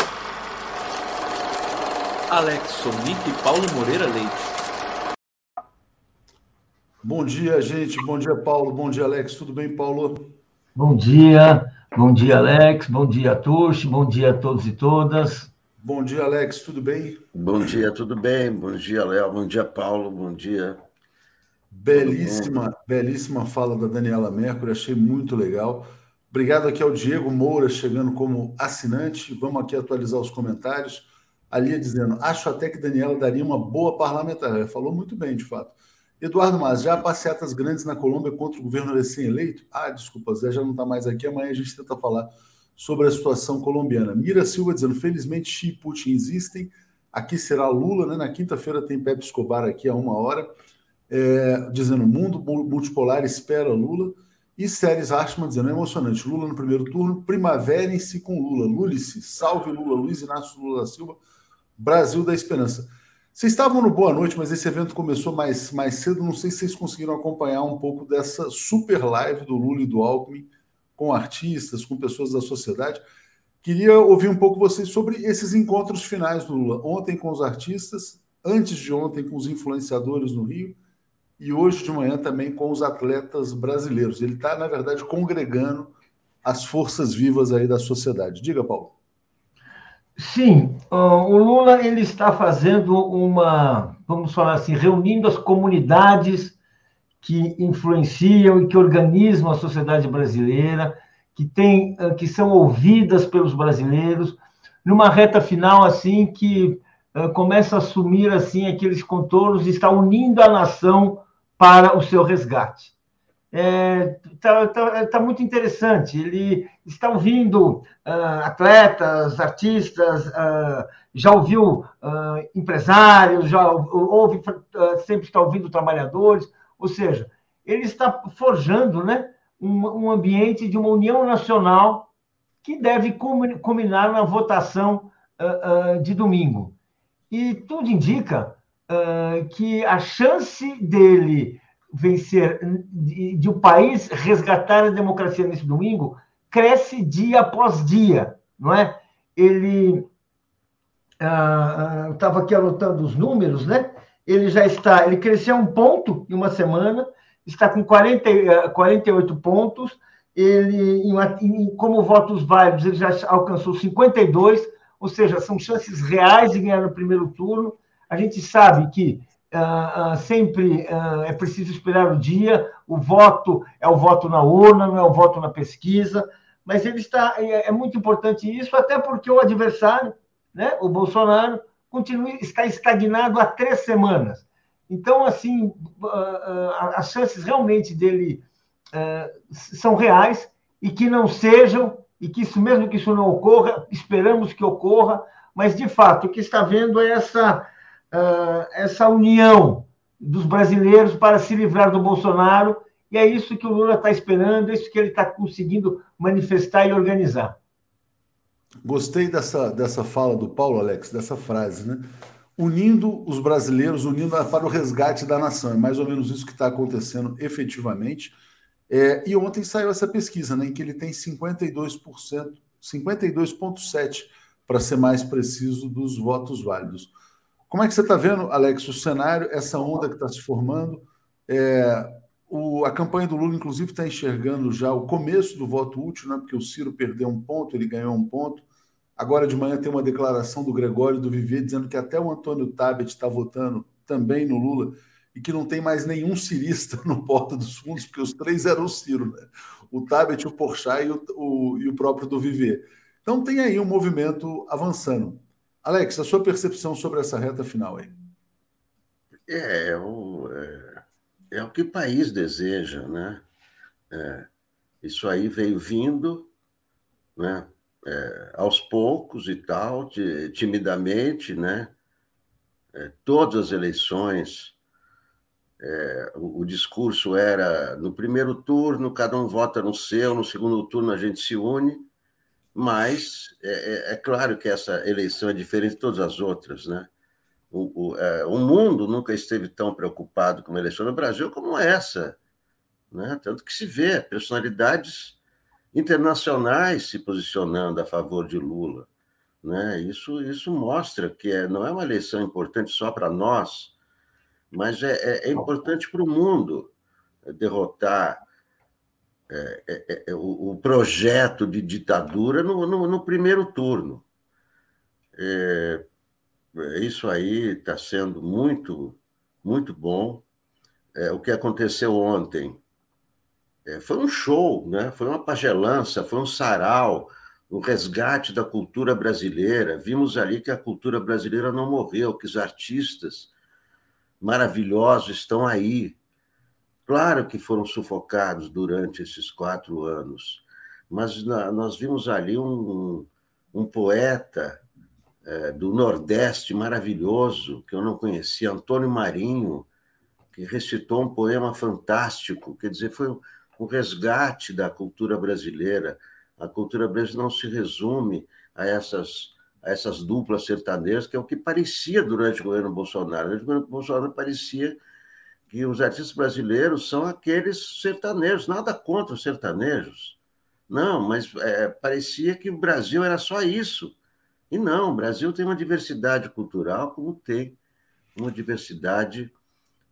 S6: Alex Sonic e Paulo Moreira Leite.
S1: Bom dia, gente. Bom dia, Paulo. Bom dia, Alex. Tudo bem, Paulo?
S7: Bom dia. Bom dia, Alex. Bom dia, Tuxi. Bom dia a todos e todas.
S1: Bom dia, Alex. Tudo bem?
S8: Bom dia, tudo bem? Bom dia, Léo. Bom dia, Paulo. Bom dia.
S1: Belíssima, belíssima fala da Daniela Mercury. Achei muito legal. Obrigado aqui ao Diego Moura, chegando como assinante. Vamos aqui atualizar os comentários. Ali dizendo: Acho até que Daniela daria uma boa parlamentar. Ela falou muito bem, de fato. Eduardo Mas, já há passeatas grandes na Colômbia contra o governo recém-eleito? Ah, desculpa, Zé já não está mais aqui. Amanhã a gente tenta falar sobre a situação colombiana. Mira Silva dizendo: felizmente Xi e Putin existem. Aqui será Lula, né? Na quinta-feira tem Pepe Escobar aqui a uma hora, é, dizendo: mundo multipolar espera Lula. E Séries Hartmann dizendo: é emocionante. Lula no primeiro turno, primaverem-se com Lula. Lulice, salve Lula, Luiz Inácio Lula da Silva, Brasil da Esperança. Vocês estavam no Boa Noite, mas esse evento começou mais, mais cedo. Não sei se vocês conseguiram acompanhar um pouco dessa super live do Lula e do Alckmin com artistas, com pessoas da sociedade. Queria ouvir um pouco vocês sobre esses encontros finais do Lula. Ontem com os artistas, antes de ontem com os influenciadores no Rio e hoje de manhã também com os atletas brasileiros. Ele está, na verdade, congregando as forças vivas aí da sociedade. Diga, Paulo.
S7: Sim, o Lula ele está fazendo uma, vamos falar assim, reunindo as comunidades que influenciam e que organizam a sociedade brasileira, que tem, que são ouvidas pelos brasileiros, numa reta final assim que começa a assumir assim aqueles contornos e está unindo a nação para o seu resgate está é, tá, tá, tá, muito interessante. Ele está ouvindo uh, atletas, artistas, uh, já ouviu uh, empresários, já ouve, sempre está ouvindo trabalhadores, ou seja, ele está forjando né, um, um ambiente de uma união nacional que deve culminar na votação de domingo. E tudo indica que a chance dele vencer, de, o país resgatar a democracia nesse domingo, cresce dia após dia, não é? Ele estava ah, ah aqui anotando os números, né? Ele já está, ele cresceu um ponto em uma semana, está com 40, 48 pontos. Ele, em, como votos válidos, ele já alcançou 52, ou seja, são chances reais de ganhar no primeiro turno. A gente sabe que uh, uh, sempre uh, é preciso esperar o dia, o voto é o voto na urna, não é o voto na pesquisa, mas ele está, é, é muito importante isso, até porque o adversário, né, o Bolsonaro, continua, está estagnado há três semanas. Então, assim, as chances realmente dele são reais e que não sejam, e que isso mesmo que isso não ocorra, esperamos que ocorra, mas de fato o que está vendo é essa, essa união dos brasileiros para se livrar do Bolsonaro, e é isso que o Lula está esperando, é isso que ele está conseguindo manifestar e organizar.
S1: Gostei dessa, dessa fala do Paulo, Alex, dessa frase, né? Unindo os brasileiros, unindo para o resgate da nação. É mais ou menos isso que está acontecendo efetivamente. É, e ontem saiu essa pesquisa, né, em que ele tem 52%, 52,7%, para ser mais preciso, dos votos válidos. Como é que você está vendo, Alex, o cenário, essa onda que está se formando? É, o, a campanha do Lula, inclusive, está enxergando já o começo do voto útil, né, porque o Ciro perdeu um ponto, ele ganhou um ponto. Agora de manhã tem uma declaração do Gregório do Viver dizendo que até o Antônio Tabet está votando também no Lula e que não tem mais nenhum cirista no Porta dos Fundos, porque os três eram o Ciro, né? o Tabet, o Porchat e o, o, e o próprio do Viver. Então tem aí um movimento avançando. Alex, a sua percepção sobre essa reta final aí?
S8: É, é o, é, é o que o país deseja, né? É, isso aí veio vindo, né? É, aos poucos e tal, timidamente, né? É, todas as eleições é, o, o, discurso era no primeiro turno, cada um vota no seu, no segundo turno a gente se une, mas é, é, é claro que essa eleição é diferente de todas as outras, né? O, o, é, o, mundo nunca esteve tão preocupado com a eleição no Brasil como essa, né? Tanto que se vê personalidades internacionais se posicionando a favor de Lula, né? Isso, isso mostra que é, não é uma eleição importante só para nós, mas é, é, é importante para o mundo derrotar é, é, é, o, o, projeto de ditadura no, no, no primeiro turno. É, isso aí está sendo muito, muito bom. o que aconteceu ontem foi um show, né? foi uma pagelança, foi um sarau, o um resgate da cultura brasileira. Vimos ali que a cultura brasileira não morreu, que os artistas maravilhosos estão aí. Claro que foram sufocados durante esses quatro anos, mas nós vimos ali um, um poeta é, do Nordeste maravilhoso, que eu não conhecia, Antônio Marinho, que recitou um poema fantástico, quer dizer, foi um resgate da cultura brasileira. A cultura brasileira não se resume a essas a essas duplas sertanejas, que é o que parecia durante o governo Bolsonaro. Durante o governo Bolsonaro parecia que os artistas brasileiros são aqueles sertanejos, nada contra os sertanejos. Não, mas é, parecia que o Brasil era só isso. E não, o Brasil tem uma diversidade cultural, como tem uma diversidade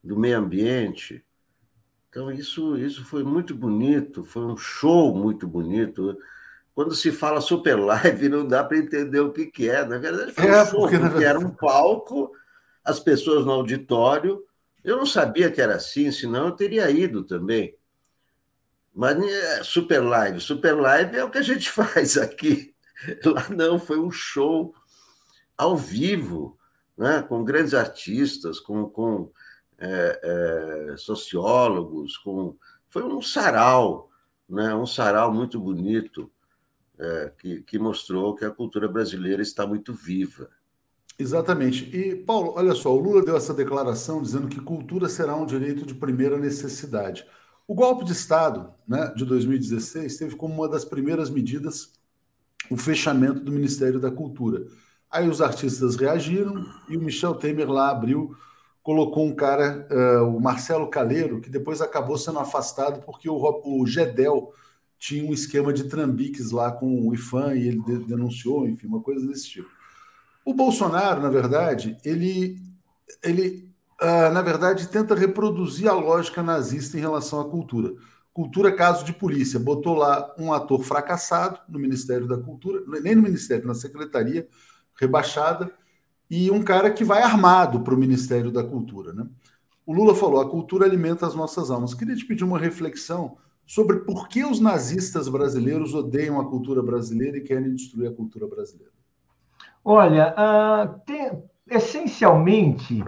S8: do meio ambiente. Então, isso, isso foi muito bonito, foi um show muito bonito quando se fala super live, não dá para entender o que, que é. Na verdade, foi é, um show, porque, porque era um palco, as pessoas no auditório. Eu não sabia que era assim, senão eu teria ido também. Mas é, super live, super live é o que a gente faz aqui. Lá não, foi um show ao vivo, né? com grandes artistas, com, com é, é, sociólogos, com foi um sarau, né? um sarau muito bonito é, que, que mostrou que a cultura brasileira está muito viva.
S1: Exatamente. E, Paulo, olha só, o Lula deu essa declaração dizendo que cultura será um direito de primeira necessidade. O golpe de Estado né, de 2016 teve como uma das primeiras medidas o fechamento do Ministério da Cultura. Aí os artistas reagiram e o Michel Temer lá abriu, colocou um cara, uh, o Marcelo Caleiro, que depois acabou sendo afastado porque o, o Gedel tinha um esquema de trambiques lá com o IFAM e ele denunciou, enfim, uma coisa desse tipo. O Bolsonaro, na verdade, ele, ele uh, na verdade, tenta reproduzir a lógica nazista em relação à cultura. Cultura, caso de polícia, botou lá um ator fracassado no Ministério da Cultura, nem no Ministério, na Secretaria, rebaixada, e um cara que vai armado para o Ministério da Cultura. Né? O Lula falou: a cultura alimenta as nossas almas. Queria te pedir uma reflexão sobre por que os nazistas brasileiros odeiam a cultura brasileira e querem destruir a cultura brasileira.
S7: Olha, uh, tem, essencialmente,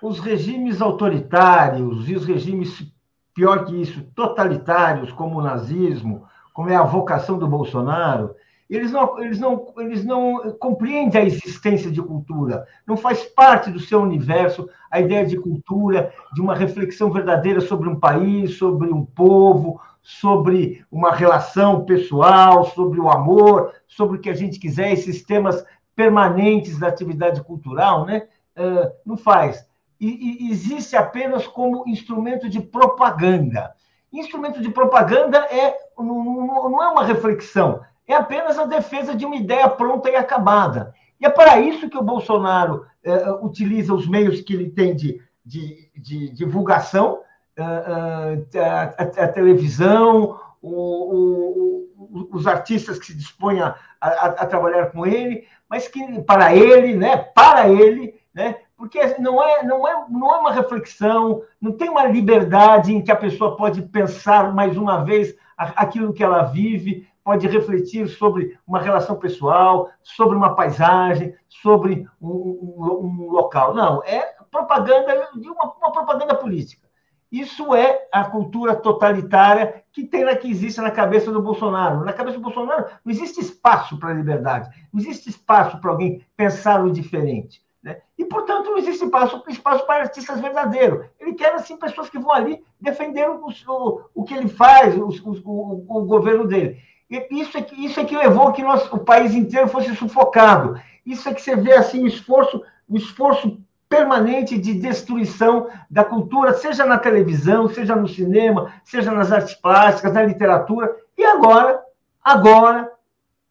S7: os regimes autoritários e os regimes, pior que isso, totalitários, como o nazismo, como é a vocação do Bolsonaro, eles não, eles não, eles não compreendem a existência de cultura, não faz parte do seu universo a ideia de cultura, de uma reflexão verdadeira sobre um país, sobre um povo, sobre uma relação pessoal, sobre o amor, sobre o que a gente quiser, esses temas permanentes da atividade cultural, né? Uh, não faz. E, e, existe apenas como instrumento de propaganda. Instrumento de propaganda é, não, não é uma reflexão, é apenas a defesa de uma ideia pronta e acabada. E é para isso que o Bolsonaro uh, utiliza os meios que ele tem de, de, de divulgação, uh, a, a, a, televisão, o, o, os artistas que se dispõem a, a, trabalhar com ele, mas que para ele, né, para ele, né, porque não é, não, é, não é uma reflexão, não tem uma liberdade em que a pessoa pode pensar mais uma vez aquilo que ela vive, pode refletir sobre uma relação pessoal, sobre uma paisagem, sobre um, um, um local. Não, é propaganda de uma, uma propaganda política. Isso é a cultura totalitária que tem que existe na cabeça do Bolsonaro. Na cabeça do Bolsonaro não existe espaço para a liberdade, não existe espaço para alguém pensar o diferente. Né? E, portanto, não existe espaço, espaço para artistas verdadeiros. Ele quer, assim, pessoas que vão ali defender o, o, o que ele faz, o, o, o governo dele. E isso é que, isso é que levou que nós, o país inteiro fosse sufocado. Isso é que você vê assim, o esforço, o esforço permanente de destruição da cultura, seja na televisão, seja no cinema, seja nas artes plásticas, na literatura. E agora, agora,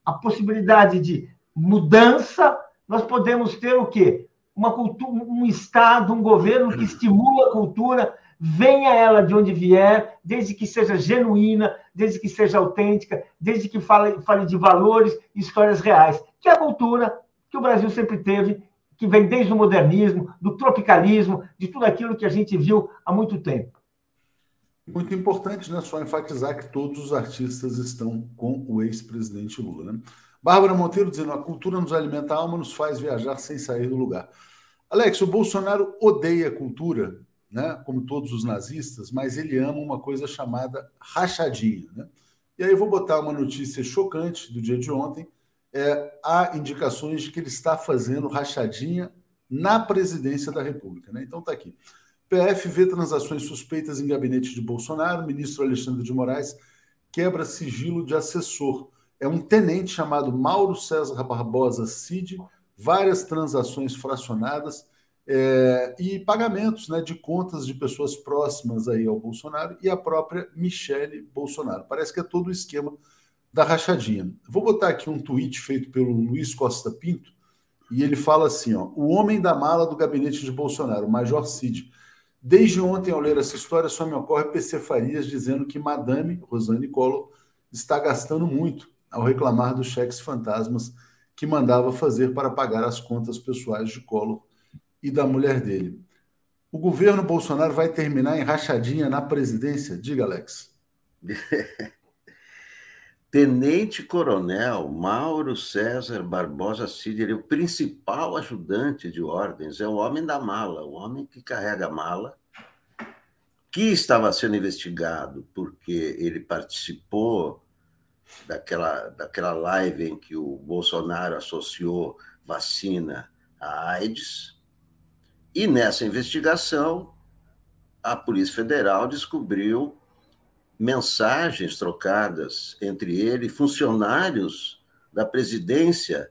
S7: a possibilidade de mudança, nós podemos ter o quê? Uma cultura, um Estado, um governo que estimula a cultura, venha ela de onde vier, desde que seja genuína, desde que seja autêntica, desde que fale, fale de valores e histórias reais, que é a cultura que o Brasil sempre teve que vem desde o modernismo, do tropicalismo, de tudo aquilo que a gente viu há muito tempo.
S1: Muito importante, né? Só enfatizar que todos os artistas estão com o ex-presidente Lula, né? Bárbara Monteiro dizendo: a cultura nos alimenta a alma, nos faz viajar sem sair do lugar. Alex, o Bolsonaro odeia cultura, né? Como todos os nazistas, mas ele ama uma coisa chamada rachadinha, né? E aí eu vou botar uma notícia chocante do dia de ontem é, há indicações de que ele está fazendo rachadinha na presidência da República. Né? Então está aqui. PF vê transações suspeitas em gabinete de Bolsonaro. Ministro Alexandre de Moraes quebra sigilo de assessor. É um tenente chamado Mauro César Barbosa Cid, várias transações fracionadas é, e pagamentos né, de contas de pessoas próximas aí ao Bolsonaro e a própria Michele Bolsonaro. Parece que é todo o esquema da rachadinha. Vou botar aqui um tweet feito pelo Luiz Costa Pinto, e ele fala assim: ó, o homem da mala do gabinete de Bolsonaro, o Major Cid. Desde ontem, ao ler essa história, só me ocorre PC Farias dizendo que Madame Rosane Collor está gastando muito ao reclamar dos cheques fantasmas que mandava fazer para pagar as contas pessoais de Collor e da mulher dele. O governo Bolsonaro vai terminar em rachadinha na presidência? Diga, Alex.
S8: Tenente Coronel Mauro César Barbosa Cid, é o principal ajudante de ordens, é o homem da mala, o homem que carrega a mala, que estava sendo investigado porque ele participou daquela, daquela live em que o Bolsonaro associou vacina à AIDS. E nessa investigação, a Polícia Federal descobriu mensagens trocadas entre ele e funcionários da presidência,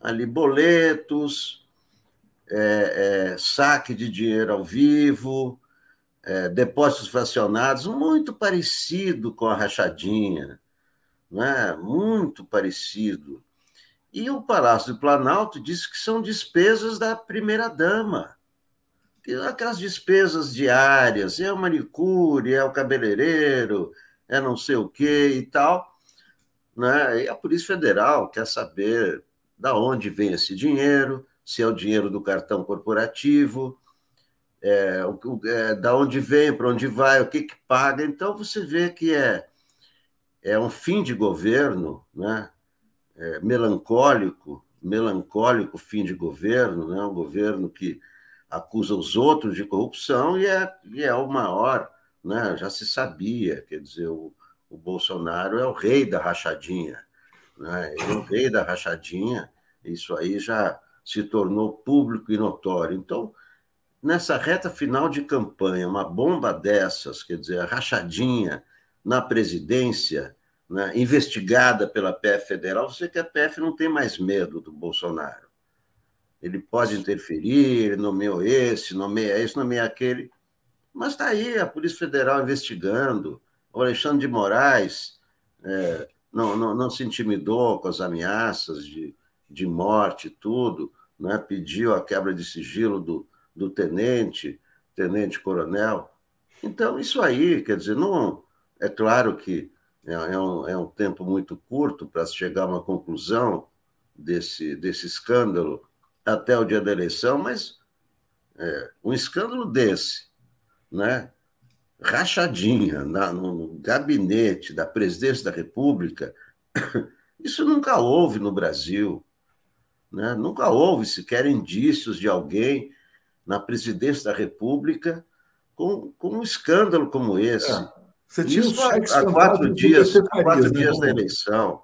S8: ali boletos, é, é, saque de dinheiro ao vivo, é, depósitos fracionados, muito parecido com a rachadinha, né? muito parecido. E o Palácio do Planalto disse que são despesas da primeira-dama aquelas despesas diárias, é o manicure, é o cabeleireiro, é não sei o quê e tal. Né? E a Polícia Federal quer saber da onde vem esse dinheiro, se é o dinheiro do cartão corporativo, é, o, é, da onde vem, para onde vai, o que, que paga. Então, você vê que é, é um fim de governo né? É, melancólico, melancólico fim de governo, né? um governo que acusa os outros de corrupção e é, e é o maior, né? já se sabia, quer dizer, o, o Bolsonaro é o rei da rachadinha, né? ele é o rei da rachadinha, isso aí já se tornou público e notório. Então, nessa reta final de campanha, uma bomba dessas, quer dizer, a rachadinha na presidência, né, investigada pela PF federal, você que a PF não tem mais medo do Bolsonaro. Ele pode interferir, nomeou esse, nomeia esse, nomeia aquele, mas está aí a Polícia Federal investigando. O Alexandre de Moraes é, não, não, não se intimidou com as ameaças de, de morte e tudo, né? pediu a quebra de sigilo do, do tenente, tenente-coronel. Então, isso aí, quer dizer, não é claro que é, é um, é um tempo muito curto para chegar a uma conclusão desse, desse escândalo até o dia da eleição, mas é, um escândalo desse, né? rachadinha na, no gabinete da presidência da República, isso nunca houve no Brasil. Né? Nunca houve sequer indícios de alguém na presidência da República com, com um escândalo como esse. É. Você tinha Isso há quatro dias, quatro né? dias da eleição.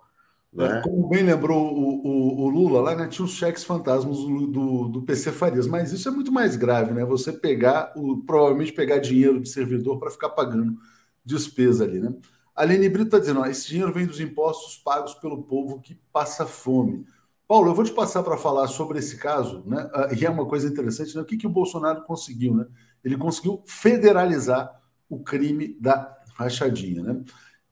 S1: É, né? Como bem lembrou o, o, o, Lula, lá né, tinha os cheques fantasmas do, do, do, PC Farias, mas isso é muito mais grave, né? Você pegar, o, provavelmente pegar dinheiro de servidor para ficar pagando despesa ali, né? A Lene Brito está dizendo: ó, esse dinheiro vem dos impostos pagos pelo povo que passa fome. Paulo, eu vou te passar para falar sobre esse caso, né? Ah, e é uma coisa interessante, né? O que, que o Bolsonaro conseguiu, né? Ele conseguiu federalizar o crime da rachadinha, né?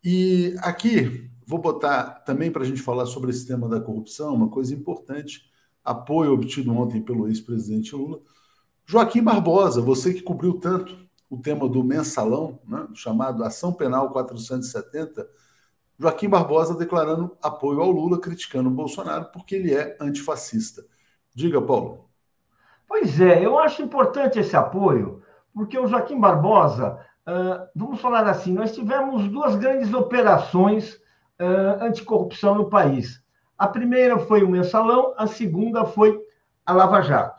S1: E aqui vou botar também para a gente falar sobre esse tema da corrupção, uma coisa importante, apoio obtido ontem pelo ex-presidente Lula. Joaquim Barbosa, você que cobriu tanto o tema do mensalão, né, chamado Ação Penal 470, Joaquim Barbosa declarando apoio ao Lula, criticando o Bolsonaro porque ele é antifascista. Diga, Paulo.
S7: Pois é, eu acho importante esse apoio, porque o Joaquim Barbosa, vamos falar assim, nós tivemos duas grandes operações uh, anticorrupção no país. A primeira foi o mensalão, a segunda foi a Lava Jato.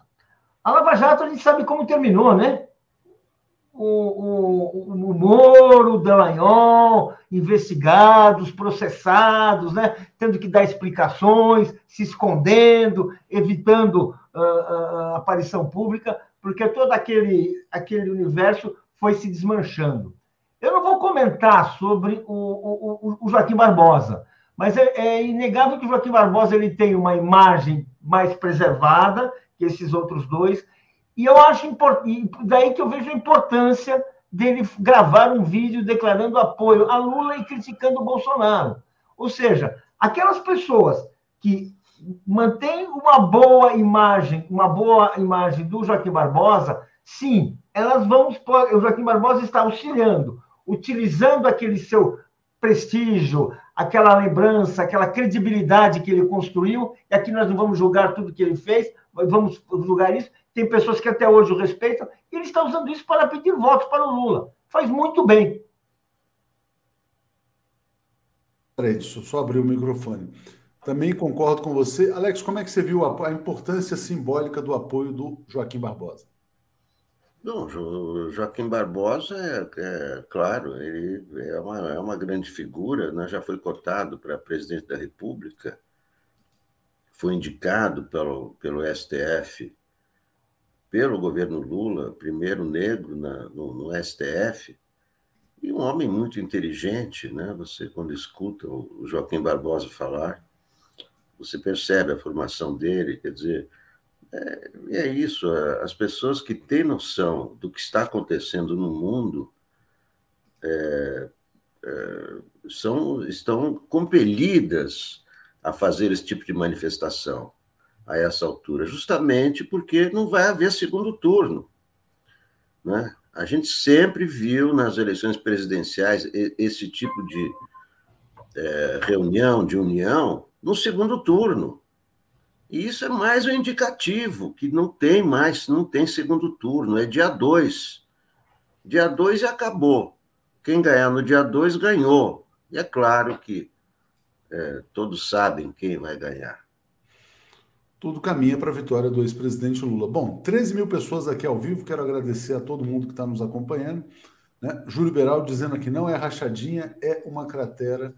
S7: A Lava Jato a gente sabe como terminou, né? o, o, o Moro, o Dallagnol, investigados, processados, né? tendo que dar explicações, se escondendo, evitando uh, uh, aparição pública, porque todo aquele, aquele universo foi se desmanchando. Eu não vou comentar sobre o, o, o Joaquim Barbosa, mas é, é, inegável que o Joaquim Barbosa ele tem uma imagem mais preservada que esses outros dois, e eu acho importante, daí que eu vejo a importância dele gravar um vídeo declarando apoio a Lula e criticando o Bolsonaro. Ou seja, aquelas pessoas que mantêm uma boa imagem, uma boa imagem do Joaquim Barbosa, sim, elas vão. O Joaquim Barbosa está auxiliando, utilizando aquele seu prestígio, aquela lembrança, aquela credibilidade que ele construiu, e aqui nós não vamos julgar tudo que ele fez, vamos julgar isso, tem pessoas que até hoje o respeitam, e ele está usando isso para pedir votos para o Lula. Faz muito bem.
S1: Peraí, só abrir o microfone. Também concordo com você. Alex, como é que você viu a, importância simbólica do apoio do Joaquim Barbosa?
S8: Não, Joaquim Barbosa é, é, claro, ele é uma, é uma grande figura, né? já foi cotado para presidente da República, foi indicado pelo, pelo STF pelo governo Lula, primeiro negro na, no, no, STF, e um homem muito inteligente, né? Você, quando escuta o Joaquim Barbosa falar, você percebe a formação dele, quer dizer, é, é isso, as pessoas que têm noção do que está acontecendo no mundo é, é, são, estão compelidas a fazer esse tipo de manifestação a essa altura, justamente porque não vai haver segundo turno. Né? A gente sempre viu nas eleições presidenciais esse tipo de é, reunião, de união, no segundo turno. E isso é mais um indicativo que não tem mais, não tem segundo turno, é dia 2. Dia 2 e acabou. Quem ganhar no dia 2 ganhou. E é claro que é, todos sabem quem vai ganhar.
S1: Tudo caminha para a vitória do ex-presidente Lula. Bom, 13 mil pessoas aqui ao vivo. Quero agradecer a todo mundo que está nos acompanhando. Né? Júlio Beral dizendo aqui: não é rachadinha, é uma cratera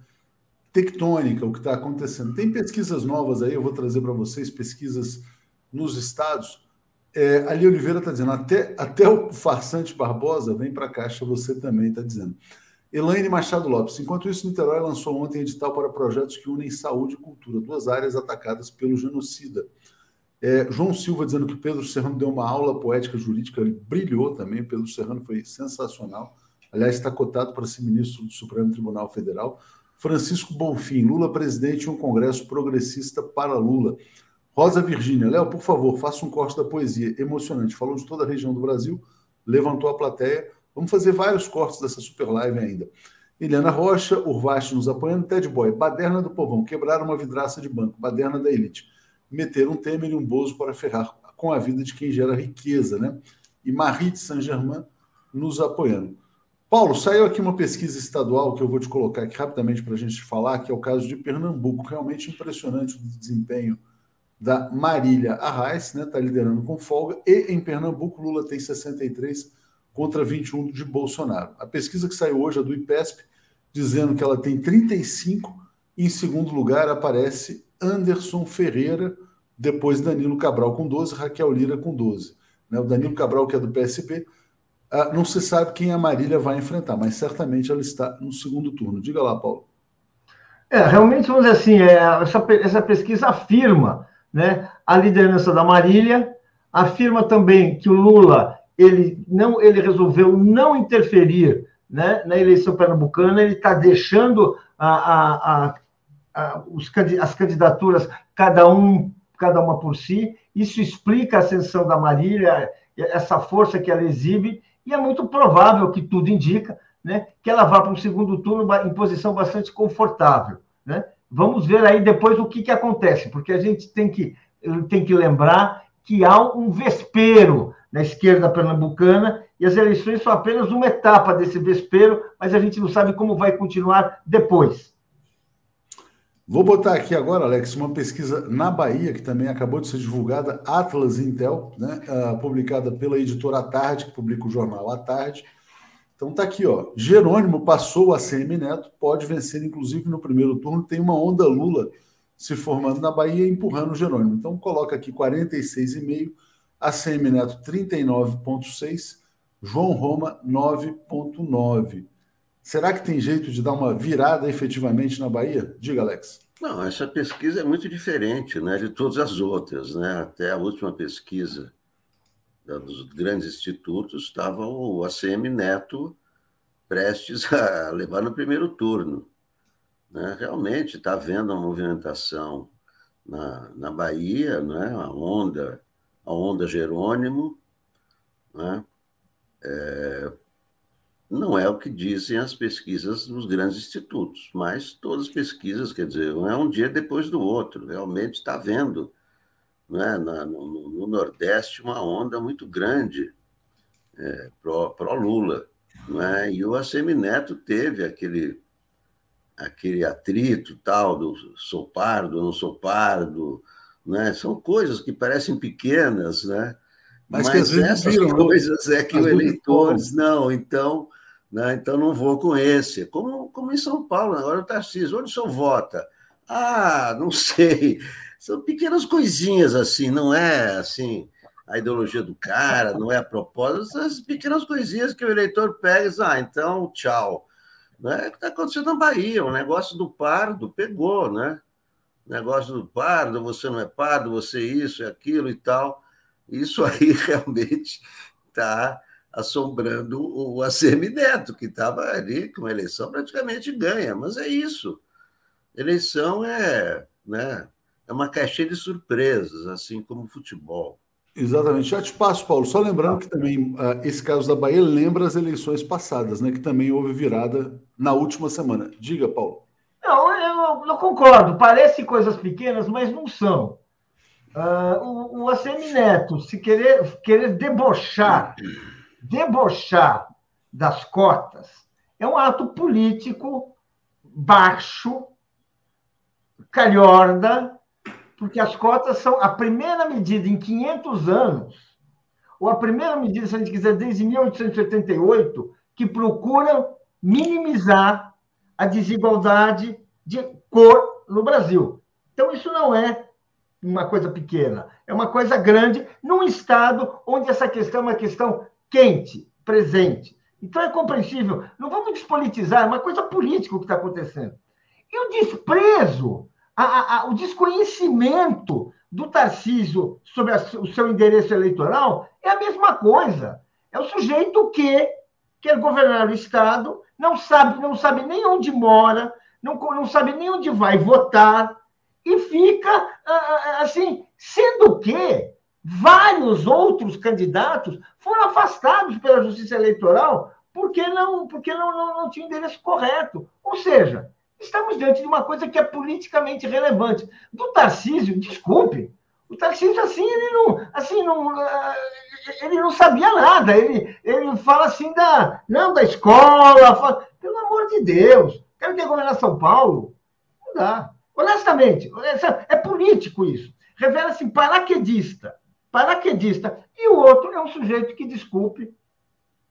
S1: tectônica o que está acontecendo. Tem pesquisas novas aí, eu vou trazer para vocês pesquisas nos estados. É, Ali Oliveira está dizendo: até, até o farsante Barbosa vem para a caixa, você também está dizendo. Elaine Machado Lopes. Enquanto isso, Niterói lançou ontem edital para projetos que unem saúde e cultura, duas áreas atacadas pelo genocida. É, João Silva dizendo que Pedro Serrano deu uma aula poética jurídica, ele brilhou também. Pedro Serrano foi sensacional. Aliás, está cotado para ser ministro do Supremo Tribunal Federal. Francisco Bonfim, Lula presidente e um congresso progressista para Lula. Rosa Virgínia, Léo, por favor, faça um corte da poesia. Emocionante. Falou de toda a região do Brasil, levantou a plateia Vamos fazer vários cortes dessa super live ainda. Eliana Rocha, Urvaste nos apoiando, Ted Boy, Baderna do Povão, quebraram uma vidraça de banco, Baderna da Elite. Meteram um Temer e um Bozo para ferrar com a vida de quem gera riqueza, né? E Marie de Saint-Germain nos apoiando. Paulo, saiu aqui uma pesquisa estadual que eu vou te colocar aqui rapidamente para a gente falar, que é o caso de Pernambuco. Realmente impressionante o desempenho da Marília Arraes, né? Está liderando com folga. E em Pernambuco, Lula tem 63 contra 21 de Bolsonaro. A pesquisa que saiu hoje é do IPESP, dizendo que ela tem 35. Em segundo lugar aparece Anderson Ferreira, depois Danilo Cabral com 12, Raquel Lira com 12. Né? O Danilo Cabral, que é do PSP, ah, não se sabe quem a Marília vai enfrentar, mas certamente ela está no segundo turno. Diga lá, Paulo.
S7: É, realmente, vamos dizer assim, é, essa, essa pesquisa afirma né, a liderança da Marília, afirma também que o Lula ele não ele resolveu não interferir né, na eleição pernambucana, ele está deixando a, a, a, os, as candidaturas cada um cada uma por si. Isso explica a ascensão da Marília, essa força que ela exibe, e é muito provável que tudo indica né, que ela vá para um segundo turno em posição bastante confortável. Né? Vamos ver aí depois o que, que acontece, porque a gente tem que, tem que lembrar que há um vespeiro na esquerda pernambucana, e as eleições são apenas uma etapa desse vespeiro, mas a gente não sabe como vai continuar depois.
S1: Vou botar aqui agora, Alex, uma pesquisa na Bahia, que também acabou de ser divulgada, Atlas Intel, né, uh, publicada pela editora à tarde, que publica o jornal à tarde. Então tá aqui, ó. Jerônimo passou a CM Neto, pode vencer, inclusive, no primeiro turno. Tem uma onda Lula se formando na Bahia, empurrando o Jerônimo. Então coloca aqui 46,5 ACM Neto 39,6, João Roma 9,9. Será que tem jeito de dar uma virada efetivamente na Bahia? Diga, Alex.
S8: Não, essa pesquisa é muito diferente né, de todas as outras. Né? Até a última pesquisa dos grandes institutos estava o ACM Neto prestes a levar no primeiro turno. Né? Realmente está havendo uma movimentação na, na Bahia, né? a onda a onda Jerônimo, né? é, não é o que dizem as pesquisas dos grandes institutos, mas todas as pesquisas, quer dizer, não é um dia depois do outro, realmente está vendo né, na, no, no, Nordeste uma onda muito grande é, pró-Lula. Né? E o Assemineto teve aquele, aquele atrito tal do sou pardo, não sou pardo, né? São coisas que parecem pequenas, né? Mas, Mas essas viram, né? coisas é que o eleitor diz, não, então, né? então não vou com esse. Como, como em São Paulo, agora o Tarcísio, onde o senhor vota? Ah, não sei. São pequenas coisinhas assim, não é assim a ideologia do cara, não é a proposta, essas pequenas coisinhas que o eleitor pega e diz, ah, então, tchau. Não é o que está acontecendo na Bahia, o negócio do pardo pegou, né? negócio do pardo, você não é pardo, você isso e aquilo e tal. Isso aí realmente está assombrando o ACM Neto, que estava ali com a eleição praticamente ganha, mas é isso. Eleição é, né, é uma caixinha de surpresas, assim como o futebol.
S1: Exatamente. Já te passo, Paulo. Só lembrando que também uh, esse caso da Bahia lembra as eleições passadas, né? Que também houve virada na última semana. Diga, Paulo.
S7: Não, eu não concordo. Parece coisas pequenas, mas não são. Uh, o, o ACM Neto, se querer, querer debochar, debochar das cotas, é um ato político baixo, calhorda, porque as cotas são a primeira medida em 500 anos, ou a primeira medida, se a gente quiser, desde 1888, que procura minimizar a desigualdade de cor no Brasil. Então, isso não é uma coisa pequena, é uma coisa grande num Estado onde essa questão é uma questão quente, presente. Então, é compreensível. Não vamos despolitizar, é uma coisa política o que está acontecendo. E o desprezo, a, a, a, o desconhecimento do Tarcísio sobre o seu endereço eleitoral é a mesma coisa. É o sujeito que quer governar o Estado, não sabe, não sabe nem onde mora, não, não sabe nem onde vai votar, e fica ah, ah, assim, sendo que vários outros candidatos foram afastados pela Justiça Eleitoral porque não, porque não, não, não tinha endereço correto. Ou seja, estamos diante de uma coisa que é politicamente relevante. Do Tarcísio, desculpe, o Tarcísio, assim, ele não, assim, não, ele não sabia nada. Ele, ele fala assim da, não, da escola. Fala, pelo amor de Deus, quero ter governar São Paulo. Não dá. Honestamente, é político isso. Revela-se paraquedista. Paraquedista. E o outro é um sujeito que, desculpe,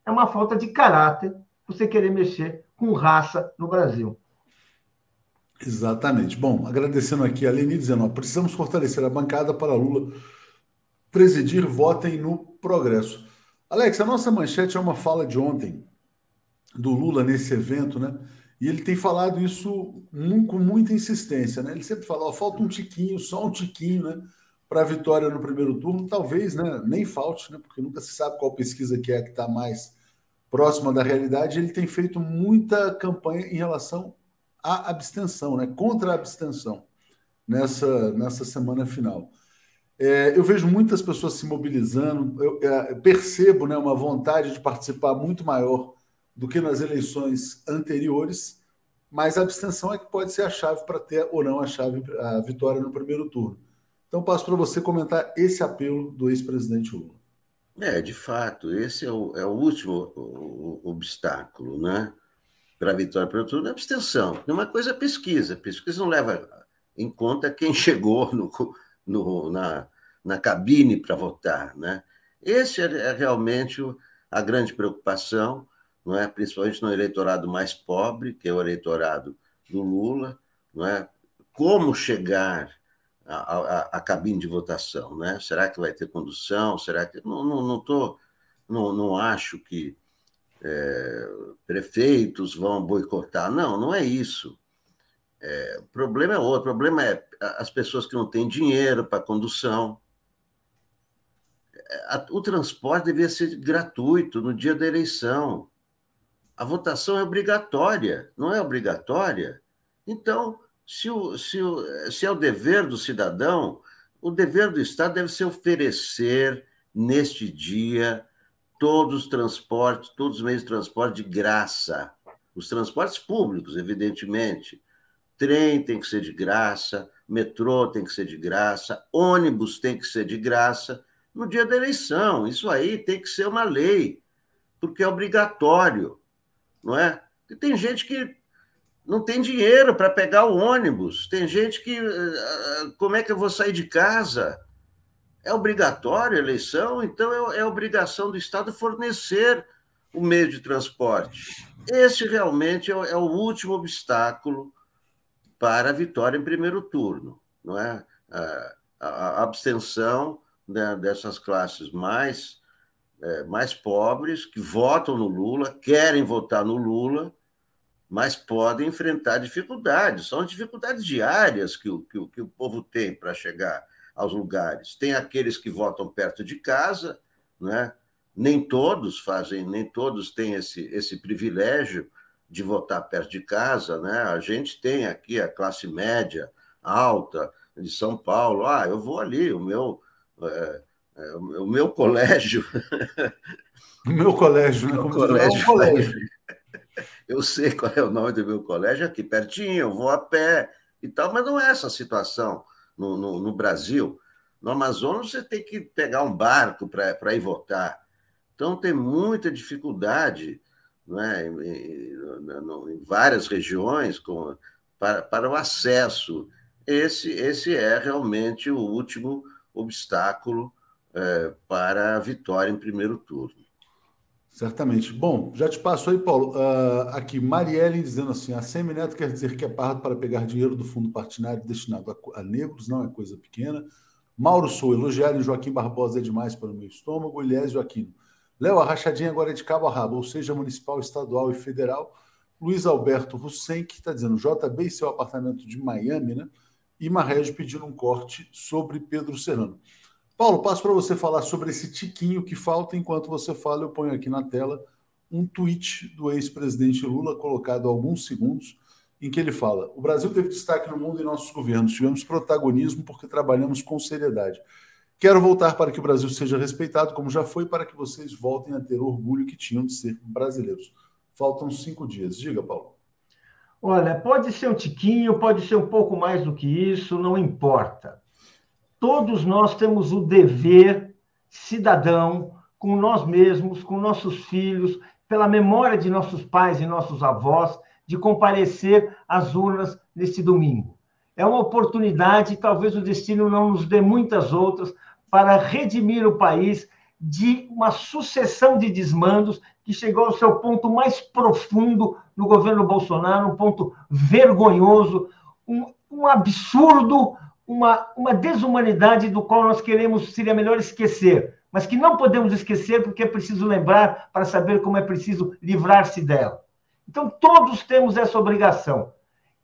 S7: é uma falta de caráter você querer mexer com raça no Brasil.
S1: Exatamente. Bom, agradecendo aqui a Leni dizendo, ó, precisamos fortalecer a bancada para Lula presidir, votem no progresso. Alex, a nossa manchete é uma fala de ontem do Lula nesse evento, né? E ele tem falado isso com muita insistência, né? Ele sempre fala, ó, falta um tiquinho, só um tiquinho, né? Para a vitória no primeiro turno, talvez, né? Nem falte, né? Porque nunca se sabe qual pesquisa que é que está mais próxima da realidade. Ele tem feito muita campanha em relação à abstenção, né? Contra a abstenção nessa, nessa semana final. É, eu vejo muitas pessoas se mobilizando, eu, é, percebo né, uma vontade de participar muito maior do que nas eleições anteriores, mas a abstenção é que pode ser a chave para ter ou não a chave a vitória no primeiro turno. Então passo para você comentar esse apelo do ex-presidente Lula.
S8: É, de fato, esse é o, é o último obstáculo, né? Para a vitória para o turno, é abstenção. Uma coisa é pesquisa. Pesquisa não leva em conta quem chegou no, no, na, na cabine para votar, né? Esse é, é realmente a grande preocupação não é? principalmente no eleitorado mais pobre, que é o eleitorado do Lula, não é? como chegar à, à, à cabine de votação, né? Será que vai ter condução? Será que não não não, tô, não, não acho que é, prefeitos vão boicotar? Não, não é isso. É, o problema é outro. O problema é as pessoas que não têm dinheiro para condução. É, o transporte devia ser gratuito no dia da eleição. A votação é obrigatória, não é obrigatória? Então, se, o, se, o, se é o dever do cidadão, o dever do Estado deve ser oferecer, neste dia, todos os transportes, todos os meios de transporte de graça. Os transportes públicos, evidentemente. Trem tem que ser de graça, metrô tem que ser de graça, ônibus tem que ser de graça no dia da eleição. Isso aí tem que ser uma lei, porque é obrigatório não é? E tem gente que não tem dinheiro para pegar o ônibus, tem gente que. Eh, como é que eu vou sair de casa? É obrigatório a eleição, então é, é obrigação do Estado fornecer o meio de transporte. Esse realmente é, é o último obstáculo para a vitória em primeiro turno, não é? A, abstenção né, dessas classes mais é, mais pobres que votam no Lula, querem votar no Lula, mas podem enfrentar dificuldades. São dificuldades diárias que o, que o, que o povo tem para chegar aos lugares. Tem aqueles que votam perto de casa, né? nem todos fazem, nem todos têm esse, esse privilégio de votar perto de casa. Né? A gente tem aqui a classe média alta de São Paulo. Ah, eu vou ali, o meu. É, é, o meu colégio.
S1: O meu colégio, né? Como
S8: colégio, colégio. Eu sei qual é o nome do meu colégio, aqui pertinho, eu vou a pé e tal, mas não é essa a situação no, no, no Brasil. No Amazonas, você tem que pegar um barco para ir votar. Então, tem muita dificuldade né, em, em, várias regiões com, para, para o acesso. Esse, esse é realmente o último obstáculo é, para a vitória em primeiro turno.
S1: Certamente. Bom, já te passo aí, Paulo. Uh, aqui, Marielle dizendo assim: a Semineto quer dizer que é pardo para pegar dinheiro do fundo partidário destinado a, a negros, não é coisa pequena. Mauro Sou, elogiar em Joaquim Barbosa é demais para o meu estômago. Elias Joaquim. Léo, a rachadinha agora é de cabo a rabo, ou seja, municipal, estadual e federal. Luiz Alberto Hussein, que está dizendo JB e seu apartamento de Miami, né? E Marrege pedindo um corte sobre Pedro Serrano. Paulo, passo para você falar sobre esse tiquinho que falta. Enquanto você fala, eu ponho aqui na tela um tweet do ex-presidente Lula, colocado há alguns segundos, em que ele fala: O Brasil teve destaque no mundo em nossos governos, tivemos protagonismo porque trabalhamos com seriedade. Quero voltar para que o Brasil seja respeitado, como já foi, para que vocês voltem a ter o orgulho que tinham de ser brasileiros. Faltam cinco dias. Diga, Paulo.
S7: Olha, pode ser um tiquinho, pode ser um pouco mais do que isso, não importa todos nós temos o dever cidadão com nós mesmos, com nossos filhos, pela memória de nossos pais e nossos avós, de comparecer às urnas neste domingo. É uma oportunidade, talvez o destino não nos dê muitas outras, para redimir o país de uma sucessão de desmandos que chegou ao seu ponto mais profundo no governo Bolsonaro, um ponto vergonhoso, um, um absurdo, uma, uma desumanidade do qual nós queremos, seria melhor esquecer, mas que não podemos esquecer porque é preciso lembrar para saber como é preciso livrar-se dela. Então, todos temos essa obrigação.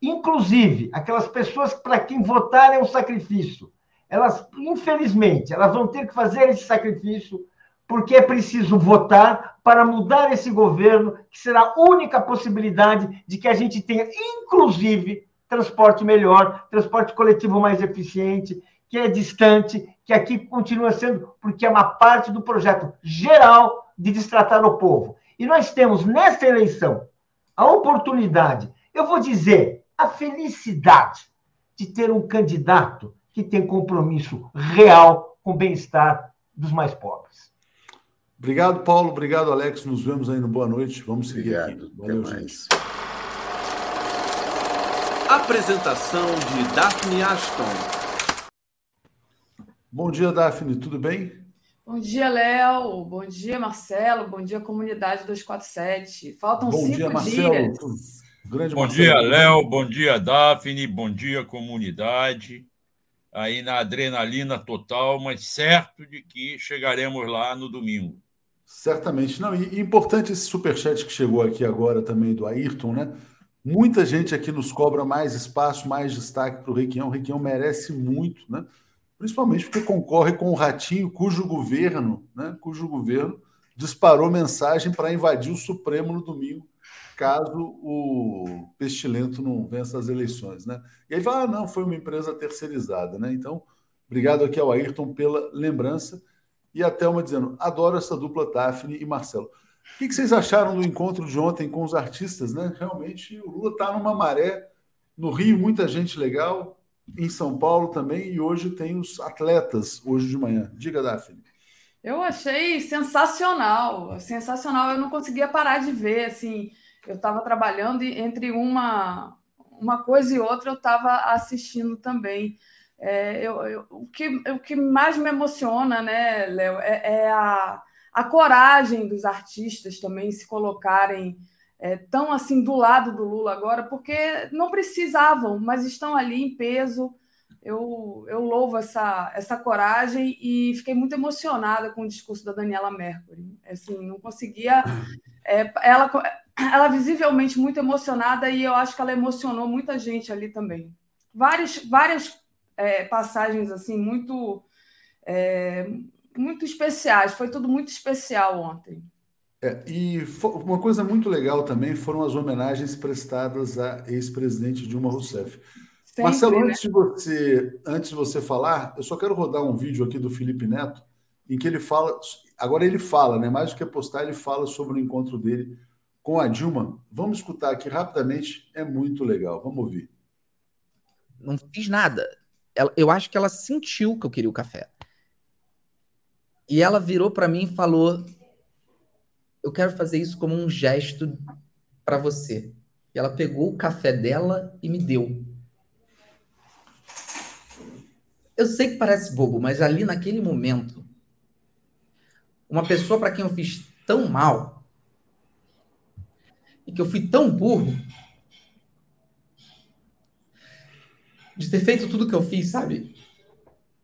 S7: Inclusive, aquelas pessoas para quem votar é um sacrifício. Elas, infelizmente, elas vão ter que fazer esse sacrifício porque é preciso votar para mudar esse governo, que será a única possibilidade de que a gente tenha, inclusive, transporte melhor, transporte coletivo mais eficiente, que é distante, que aqui continua sendo, porque é uma parte do projeto geral de destratar o povo. E nós temos nesta eleição a oportunidade, eu vou dizer, a felicidade de ter um candidato que tem compromisso real com o bem-estar dos mais pobres.
S1: Obrigado, Paulo. Obrigado, Alex. Nos vemos aí no Boa Noite. Vamos seguir
S8: Obrigado. aqui. Valeu, gente.
S6: Apresentação de Daphne Ashton.
S1: Bom dia, Daphne, tudo bem?
S9: Bom dia, Léo. Bom dia, Marcelo. Bom dia, comunidade 247. Faltam Bom cinco dia, Marcelo. dias.
S10: Grande bom Marcelo. dia, Léo. Bom dia, Daphne. Bom dia, comunidade. Aí na adrenalina total, mas certo de que chegaremos lá no domingo.
S1: Certamente. Não, e importante esse superchat que chegou aqui agora também do Ayrton, né? Muita gente aqui nos cobra mais espaço, mais destaque para o Requião. O Requião merece muito, né? principalmente porque concorre com o Ratinho, cujo governo, né? cujo governo disparou mensagem para invadir o Supremo no domingo, caso o Pestilento não vença as eleições. Né? E aí fala, ah, não, foi uma empresa terceirizada. Né? Então, obrigado aqui ao Ayrton pela lembrança. E a Thelma dizendo, adoro essa dupla Daphne e Marcelo. O que, vocês acharam do encontro de ontem com os artistas? Né? Realmente, o Lula está numa maré. No Rio, muita gente legal. Em São Paulo também. E hoje tem os atletas, hoje de manhã. Diga, Daphne.
S9: Eu achei sensacional. Sensacional. Eu não conseguia parar de ver. Assim, eu estava trabalhando e entre uma, uma coisa e outra eu estava assistindo também. É, eu, eu, o, que, o que mais me emociona, né, Léo, é, é a a coragem dos artistas também se colocarem é, tão assim do lado do Lula agora, porque não precisavam, mas estão ali em peso. Eu, eu louvo essa, essa coragem e fiquei muito emocionada com o discurso da Daniela Mercury. Assim, não conseguia. É, ela, ela visivelmente muito emocionada e eu acho que ela emocionou muita gente ali também. Várias, várias é, passagens assim muito é, muito especiais. Foi tudo muito especial ontem.
S1: É, e uma coisa muito legal também foram as homenagens prestadas à ex-presidente Dilma Rousseff. Sempre, Marcelo, né? antes, de você, antes de você falar, eu só quero rodar um vídeo aqui do Felipe Neto, em que ele fala. Agora ele fala, né? Mais do que postar, ele fala sobre o encontro dele com a Dilma. Vamos escutar aqui rapidamente, é muito legal. Vamos ouvir.
S11: Não fiz nada. ela, eu acho que ela sentiu que eu queria o café. E ela virou para mim e falou: Eu quero fazer isso como um gesto para você. E ela pegou o café dela e me deu. Eu sei que parece bobo, mas ali naquele momento, uma pessoa para quem eu fiz tão mal e que eu fui tão burro de ter feito tudo que eu fiz, sabe?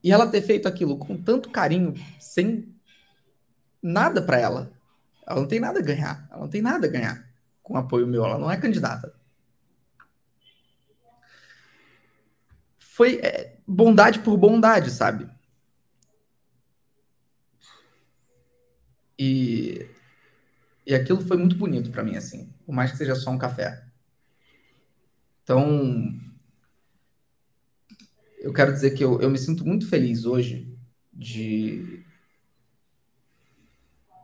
S11: E ela ter feito aquilo com tanto carinho, sem nada para ela. Ela não tem nada a ganhar. Ela não tem nada a ganhar com apoio meu. Ela não é candidata. Foi é, bondade por bondade, sabe? E, e aquilo foi muito bonito para mim, assim. Por mais que seja só um café. Então, eu quero dizer que eu, eu me sinto muito feliz hoje de,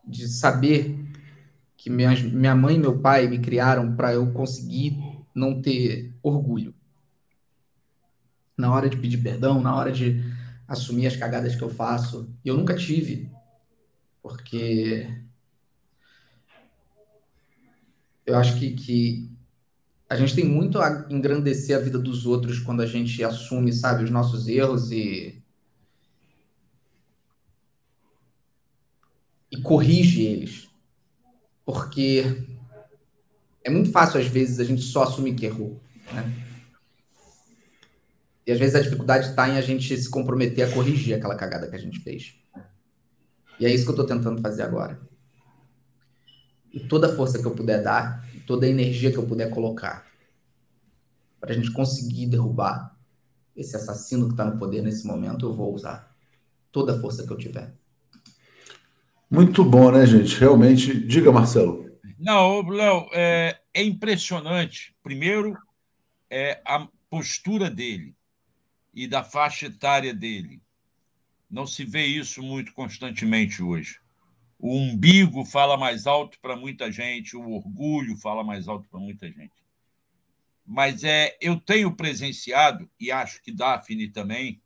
S11: de saber que minha, minha mãe e meu pai me criaram para eu conseguir não ter orgulho. Na hora de pedir perdão, na hora de assumir as cagadas que eu faço. E eu nunca tive, porque eu acho que, que a gente tem muito a engrandecer a vida dos outros quando a gente assume, sabe, os nossos erros e e corrige eles. Porque é muito fácil às vezes a gente só assumir que errou, né? E às vezes a dificuldade está em a gente se comprometer a corrigir aquela cagada que a gente fez. E é isso que eu estou tentando fazer agora. E toda a força que eu puder dar, toda a energia que eu puder colocar para a gente conseguir derrubar esse assassino que está no poder nesse momento, eu vou usar toda a força que eu tiver.
S1: Muito bom, né, gente? Realmente. Diga, Marcelo.
S10: Não, Léo, é, é impressionante. Primeiro, é a postura dele e da faixa etária dele. Não se vê isso muito constantemente hoje. O umbigo fala mais alto para muita gente, o orgulho fala mais alto para muita gente. Mas é, eu tenho presenciado, e acho que Daphne também,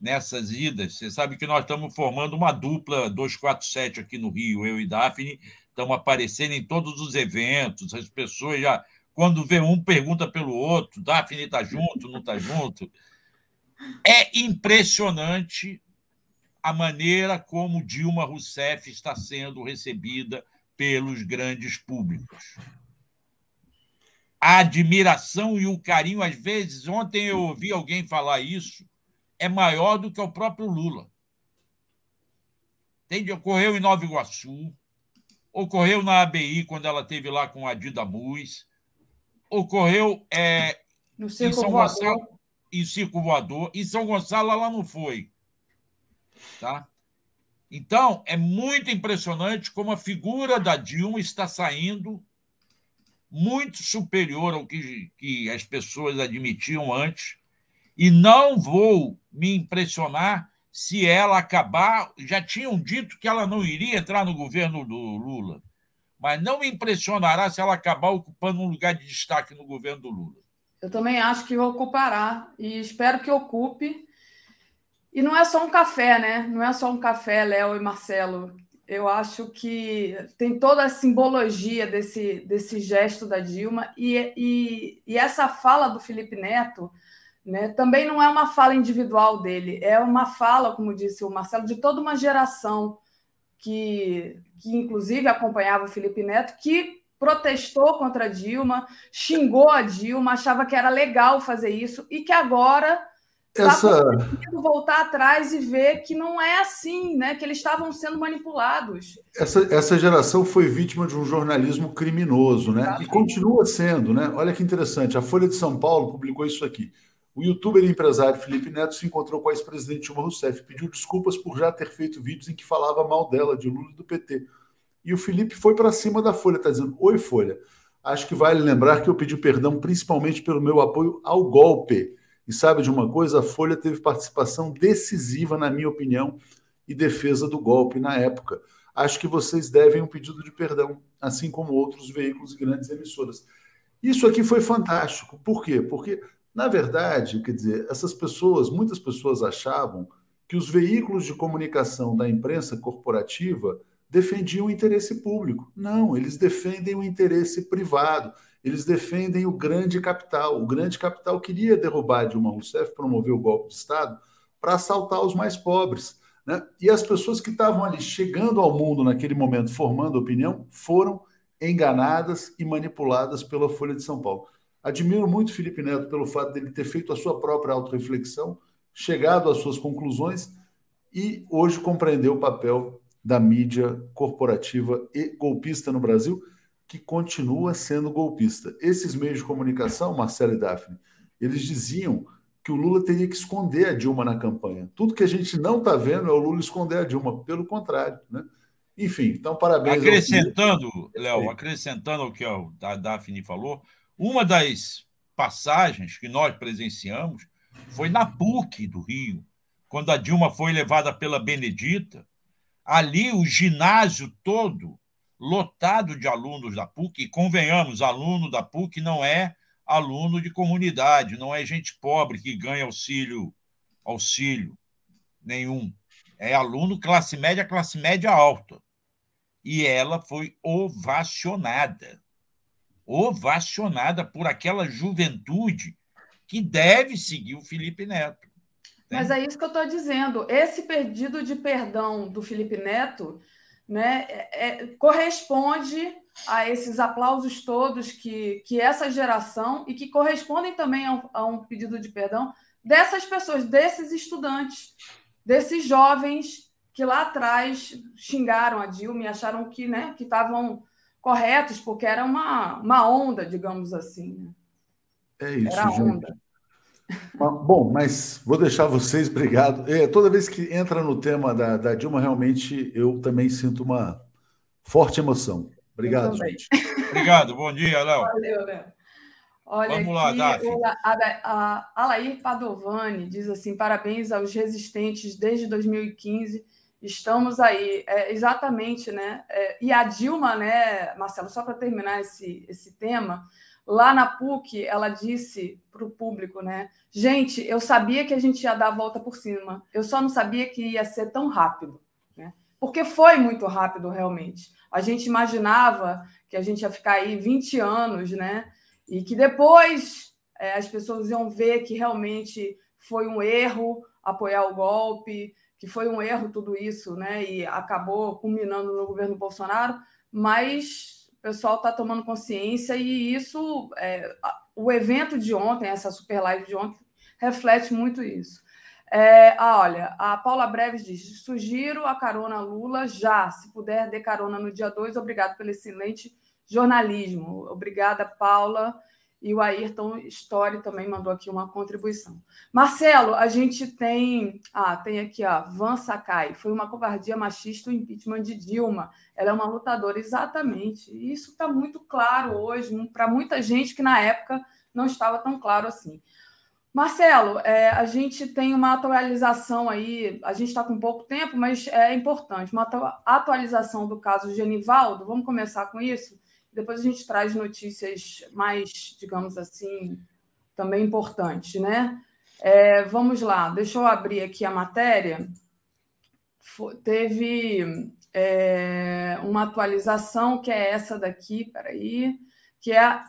S10: nessas idas. Você sabe que nós estamos formando uma dupla 247 aqui no Rio, eu e Daphne, estamos aparecendo em todos os eventos, as pessoas já, quando vê um, pergunta pelo outro, Daphne está junto, não está junto. É impressionante a maneira como Dilma Rousseff está sendo recebida pelos grandes públicos. A admiração e o carinho, às vezes, ontem eu ouvi alguém falar isso, é maior do que o próprio Lula. Entende? Ocorreu em Nova Iguaçu, ocorreu na ABI, quando ela teve lá com a Dida Muz, ocorreu é,
S9: no Circo em São Voador. Gonçalo,
S10: em Circo Voador. Em São Gonçalo, ela não foi. Tá? Então, é muito impressionante como a figura da Dilma está saindo muito superior ao que, que as pessoas admitiam antes. E não vou me impressionar se ela acabar. Já tinham dito que ela não iria entrar no governo do Lula, mas não me impressionará se ela acabar ocupando um lugar de destaque no governo do Lula.
S9: Eu também acho que ocupará e espero que ocupe. E não é só um café, né? Não é só um café, Léo e Marcelo. Eu acho que tem toda a simbologia desse, desse gesto da Dilma e, e, e essa fala do Felipe Neto né? Também não é uma fala individual dele, é uma fala, como disse o Marcelo, de toda uma geração que, que inclusive acompanhava o Felipe Neto, que protestou contra a Dilma, xingou a Dilma, achava que era legal fazer isso e que agora
S1: está
S9: voltar atrás e ver que não é assim, né? Que eles estavam sendo manipulados.
S1: Essa, essa geração foi vítima de um jornalismo criminoso, né? E continua sendo, né? Olha que interessante. A Folha de São Paulo publicou isso aqui. O youtuber e empresário Felipe Neto se encontrou com a ex-presidente Dilma Rousseff, pediu desculpas por já ter feito vídeos em que falava mal dela, de Lula e do PT. E o Felipe foi para cima da Folha, está dizendo: Oi, Folha. Acho que vale lembrar que eu pedi perdão principalmente pelo meu apoio ao golpe. E sabe de uma coisa? A Folha teve participação decisiva, na minha opinião, e defesa do golpe na época. Acho que vocês devem um pedido de perdão, assim como outros veículos e grandes emissoras. Isso aqui foi fantástico. Por quê? Porque Na verdade, quer dizer, essas pessoas, muitas pessoas achavam que os veículos de comunicação da imprensa corporativa defendiam o interesse público. Não, eles defendem o interesse privado. Eles defendem o grande capital. O grande capital queria derrubar Dilma Rousseff, promover o golpe de Estado, para assaltar os mais pobres. Né? E as pessoas que estavam ali chegando ao mundo naquele momento, formando opinião, foram enganadas e manipuladas pela Folha de São Paulo. Admiro muito Felipe Neto pelo fato dele ter feito a sua própria autorreflexão, chegado às suas conclusões e hoje compreendeu o papel da mídia corporativa e golpista no Brasil, que continua sendo golpista. Esses meios de comunicação, Marcelo e Daphne, eles diziam que o Lula teria que esconder a Dilma na campanha. Tudo que a gente não está vendo é o Lula esconder a Dilma, pelo contrário. Né? Enfim, então parabéns.
S10: Acrescentando, Léo, acrescentando o que a Daphne falou, uma das passagens que nós presenciamos foi na PUC do Rio, quando a Dilma foi levada pela Benedita. Ali, o ginásio todo lotado de alunos da PUC, e convenhamos, aluno da PUC não é aluno de comunidade, não é gente pobre que ganha auxílio, auxílio nenhum. É aluno classe média, classe média alta. E ela foi ovacionada. Ovacionada por aquela juventude que deve seguir o Felipe Neto.
S9: Mas é isso que eu estou dizendo. Esse pedido de perdão do Felipe Neto né, é, é, corresponde a esses aplausos todos que, que essa geração e que correspondem também a um, a um pedido de perdão dessas pessoas, desses estudantes, desses jovens que lá atrás xingaram a Dilma e acharam que né, que estavam corretos, porque era uma, uma onda, digamos assim. Né?
S1: É isso, era gente. onda. Bom, mas vou deixar vocês, obrigado. É, toda vez que entra no tema da, da Dilma, realmente eu também sinto uma forte emoção. Obrigado, gente.
S10: Obrigado, bom dia, Léo.
S9: Valeu, Léo. Olha Vamos lá, Daphne. A, a Alair Padovani diz assim: parabéns aos resistentes desde 2015. Estamos aí. É, exatamente, né? É, e a Dilma, né, Marcelo, só para terminar esse, esse tema, Lá na PUC, ela disse para o público, né? Gente, eu sabia que a gente ia dar a volta por cima. Eu só não sabia que ia ser tão rápido, né? Porque foi muito rápido, realmente. A gente imaginava que a gente ia ficar aí 20 anos, né? E que depois é, as pessoas iam ver que realmente foi um erro apoiar o golpe, que foi um erro tudo isso, né? E acabou culminando no governo Bolsonaro, mas pessoal está tomando consciência e isso, é, o evento de ontem, essa super live de ontem, reflete muito isso. É, ah, olha, a Paula Breves diz: sugiro a carona Lula já, se puder, dê carona no dia 2. Obrigado pelo excelente jornalismo. Obrigada, Paula. E o Ayrton Story também mandou aqui uma contribuição. Marcelo, a gente tem. Ah, tem aqui, ó. Van Sakai. Foi uma covardia machista o impeachment de Dilma. Ela é uma lutadora, exatamente. E isso está muito claro hoje, para muita gente que na época não estava tão claro assim. Marcelo, é, a gente tem uma atualização aí, a gente está com pouco tempo, mas é importante, uma atualização do caso Genivaldo. Vamos começar com isso? Depois a gente traz notícias mais, digamos assim, também importantes, né? É, vamos lá, deixa eu abrir aqui a matéria. teve é, uma atualização que é essa daqui, peraí, que é a,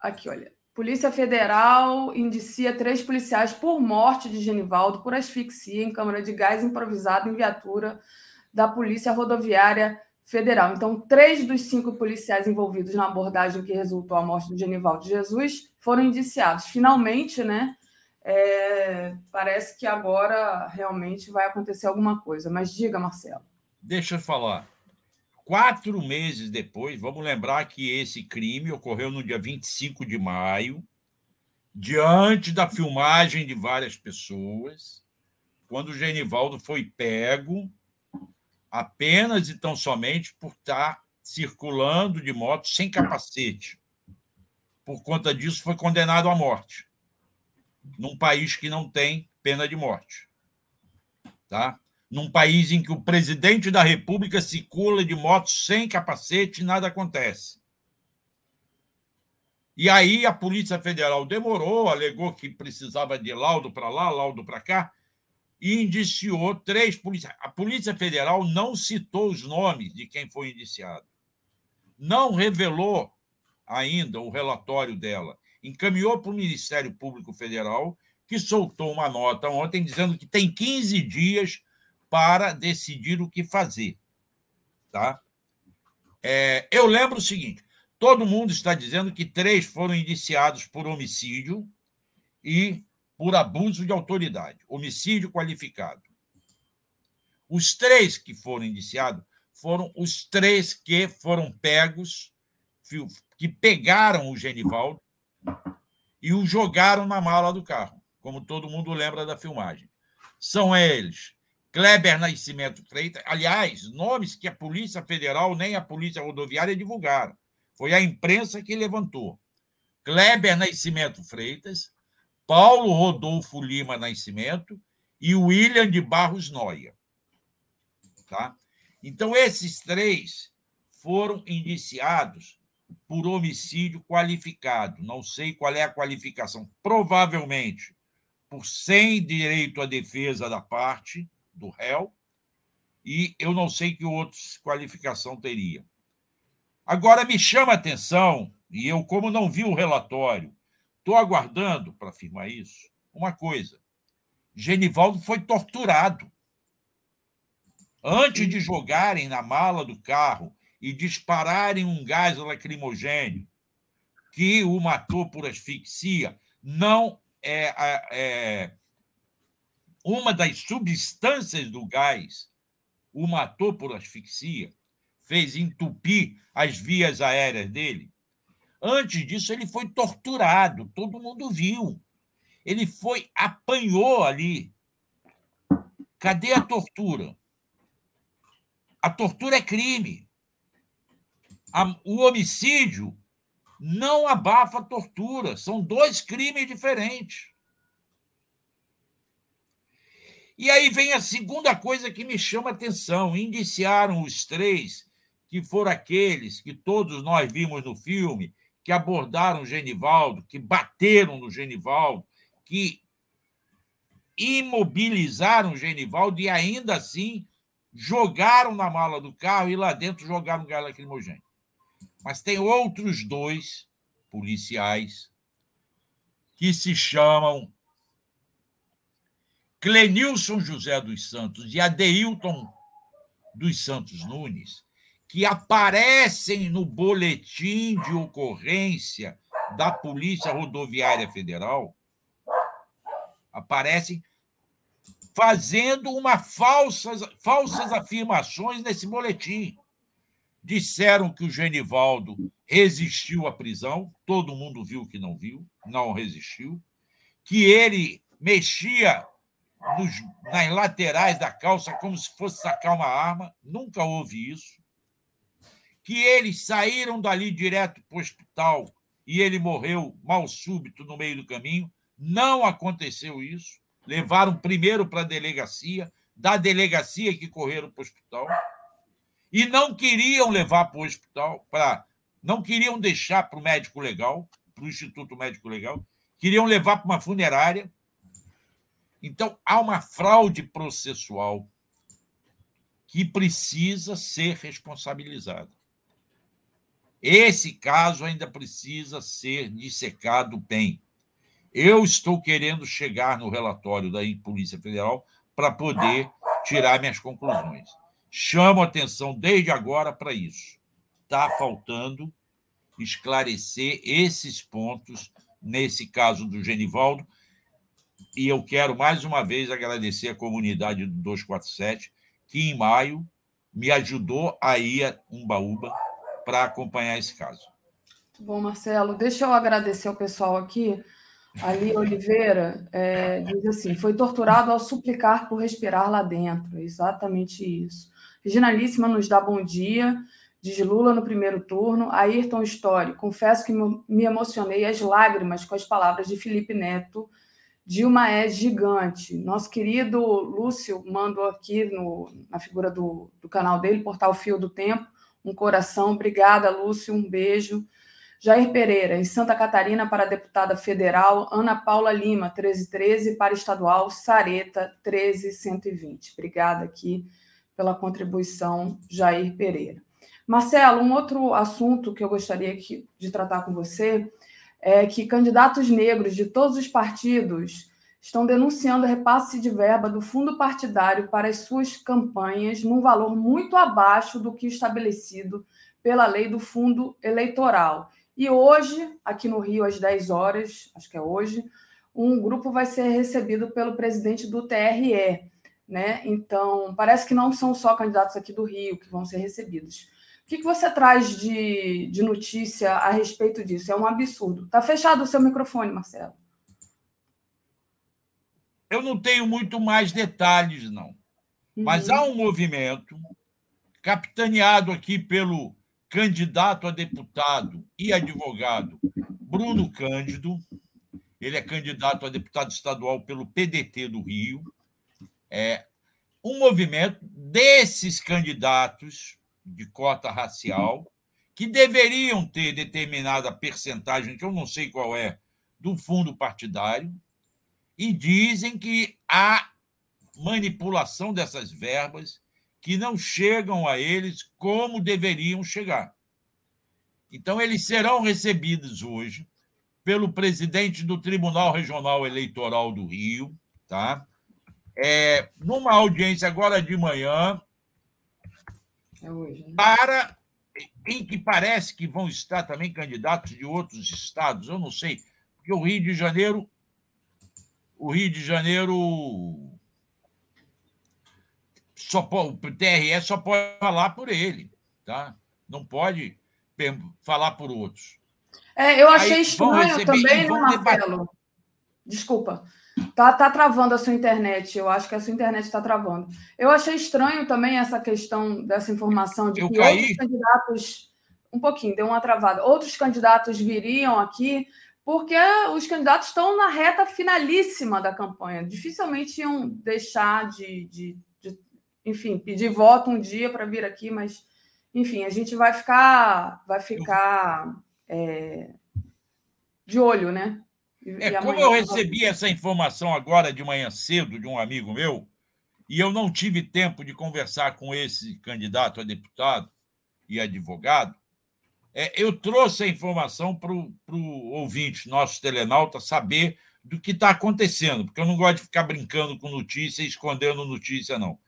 S9: aqui, olha. Polícia Federal indicia três policiais por morte de Genivaldo por asfixia em câmara de gás improvisado em viatura da Polícia Rodoviária federal. Então, três dos cinco policiais envolvidos na abordagem que resultou a morte do Genivaldo Jesus foram indiciados. Finalmente, né? É, parece que agora realmente vai acontecer alguma coisa. Mas diga, Marcelo.
S10: Deixa eu falar. Quatro meses depois, vamos lembrar que esse crime ocorreu no dia 25 de maio, diante da filmagem de várias pessoas, quando o Genivaldo foi pego apenas e tão somente por estar circulando de moto sem capacete. Por conta disso, foi condenado à morte, num país que não tem pena de morte. Tá? Num país em que o presidente da República circula de moto sem capacete e nada acontece. E aí a Polícia Federal demorou, alegou que precisava de laudo para lá, laudo para cá, e indiciou três policiais. A Polícia Federal não citou os nomes de quem foi indiciado. Não revelou ainda o relatório dela. Encaminhou para o Ministério Público Federal, que soltou uma nota ontem dizendo que tem 15 dias para decidir o que fazer. Tá? É, eu lembro o seguinte: todo mundo está dizendo que três foram indiciados por homicídio e por abuso de autoridade, homicídio qualificado. Os três que foram indiciados foram os três que foram pegos, que pegaram o Genivaldo e o jogaram na mala do carro, como todo mundo lembra da filmagem. São eles Kleber Nascimento Freitas, aliás, nomes que a Polícia Federal nem a Polícia Rodoviária divulgaram. Foi a imprensa que levantou. Kleber Nascimento Freitas, Paulo Rodolfo Lima Nascimento e William de Barros Noia. Tá? Então, esses três foram indiciados por homicídio qualificado. Não sei qual é a qualificação. Provavelmente por sem direito à defesa da parte do réu, e eu não sei que outra qualificação teria. Agora, me chama a atenção, e eu, como não vi o relatório, Estou aguardando para afirmar isso. Uma coisa: Genivaldo foi torturado. Antes de jogarem na mala do carro e dispararem um gás lacrimogênio que o matou por asfixia, não é, é uma das substâncias do gás o matou por asfixia, fez entupir as vias aéreas dele. Antes disso, ele foi torturado, todo mundo viu. Ele foi, apanhou ali. Cadê a tortura? A tortura é crime. o homicídio não abafa a tortura. São dois crimes diferentes. E aí vem a segunda coisa que me chama a atenção: indiciaram os três, que foram aqueles que todos nós vimos no filme, que abordaram o Genivaldo, que bateram no Genivaldo, que imobilizaram o Genivaldo e ainda assim jogaram na mala do carro e lá dentro jogaram gás lacrimogêneo. Mas tem outros dois policiais que se chamam Clenilson José dos Santos e Adeilton dos Santos Nunes, que aparecem no boletim de ocorrência da Polícia Rodoviária Federal, aparecem fazendo uma falsas, falsas afirmações nesse boletim. Disseram que o Genivaldo resistiu à prisão, todo mundo viu que não viu, não resistiu, que ele mexia nos, nas laterais da calça como se fosse sacar uma arma, nunca houve isso que eles saíram dali direto para o hospital e ele morreu mal súbito no meio do caminho. Não aconteceu isso. Levaram primeiro para a delegacia, da delegacia que correram para o hospital. E não queriam levar para o hospital, para não queriam deixar para o médico legal, para o Instituto Médico Legal, queriam levar para uma funerária. Então, há uma fraude processual que precisa ser responsabilizada. Esse caso ainda precisa ser dissecado bem. Eu estou querendo chegar no relatório da Polícia Federal para poder tirar minhas conclusões. Chamo atenção desde agora para isso. Está faltando esclarecer esses pontos nesse caso do Genivaldo. E eu quero mais uma vez agradecer a comunidade do 247, que em maio me ajudou a ir a Umbaúba para acompanhar esse caso.
S9: Bom, Marcelo, deixa eu agradecer ao pessoal aqui. Ali Oliveira é, diz assim: foi torturado ao suplicar por respirar lá dentro. Exatamente isso. Reginalíssima nos dá bom dia. Diz Lula no primeiro turno. Ayrton Story, confesso que me emocionei às lágrimas com as palavras de Felipe Neto. Dilma é gigante. Nosso querido Lúcio mandou aqui no, na figura do, do canal dele, Portal Fio do Tempo, um coração. Obrigada, Lúcio, um beijo. Jair Pereira, em Santa Catarina, para deputada federal, Ana Paula Lima, 1313, para estadual, Sareta, 13120. Obrigada aqui pela contribuição, Jair Pereira. Marcelo, um outro assunto que eu gostaria de tratar com você é que candidatos negros de todos os partidos estão denunciando repasse de verba do fundo partidário para as suas campanhas num valor muito abaixo do que estabelecido pela lei do fundo eleitoral. E hoje, aqui no Rio, às 10 horas, acho que é hoje, um grupo vai ser recebido pelo presidente do TRE. Né? Então, parece que não são só candidatos aqui do Rio que vão ser recebidos. O que, você traz de, de notícia a respeito disso? É um absurdo. Está fechado o seu microfone, Marcelo.
S10: Eu não tenho muito mais detalhes, não. Uhum. Mas há um movimento capitaneado aqui pelo candidato a deputado e advogado Bruno Cândido. Ele é candidato a deputado estadual pelo PDT do Rio. É um movimento desses candidatos de cota racial, que deveriam ter determinada percentagem, que eu não sei qual é, do fundo partidário, e dizem que há manipulação dessas verbas que não chegam a eles como deveriam chegar. Então, eles serão recebidos hoje pelo presidente do Tribunal Regional Eleitoral do Rio, tá? É, numa audiência agora de manhã, é hoje, né? Para em que parece que vão estar também candidatos de outros estados, eu não sei, porque o Rio de Janeiro, o Rio de Janeiro só pode, o TRE só pode falar por ele, tá? Não pode falar por outros.
S9: É, eu achei Aí, estranho também, né, Marcelo? Desculpa. Tá, tá travando a sua internet. Eu acho que a sua internet está travando. Eu achei estranho também essa questão dessa informação de eu que caí. outros candidatos. Um pouquinho, deu uma travada. Outros candidatos viriam aqui, porque os candidatos estão na reta finalíssima da campanha. Dificilmente iam deixar de, de, de enfim, pedir voto um dia para vir aqui, mas, enfim, a gente vai ficar, vai ficar é, de olho, né?
S10: É, como eu recebi essa informação agora de manhã cedo de um amigo meu, e eu não tive tempo de conversar com esse candidato a deputado e advogado, é, eu trouxe a informação para o ouvinte, nosso telenauta, saber do que está acontecendo, porque eu não gosto de ficar brincando com notícia e escondendo notícia, não.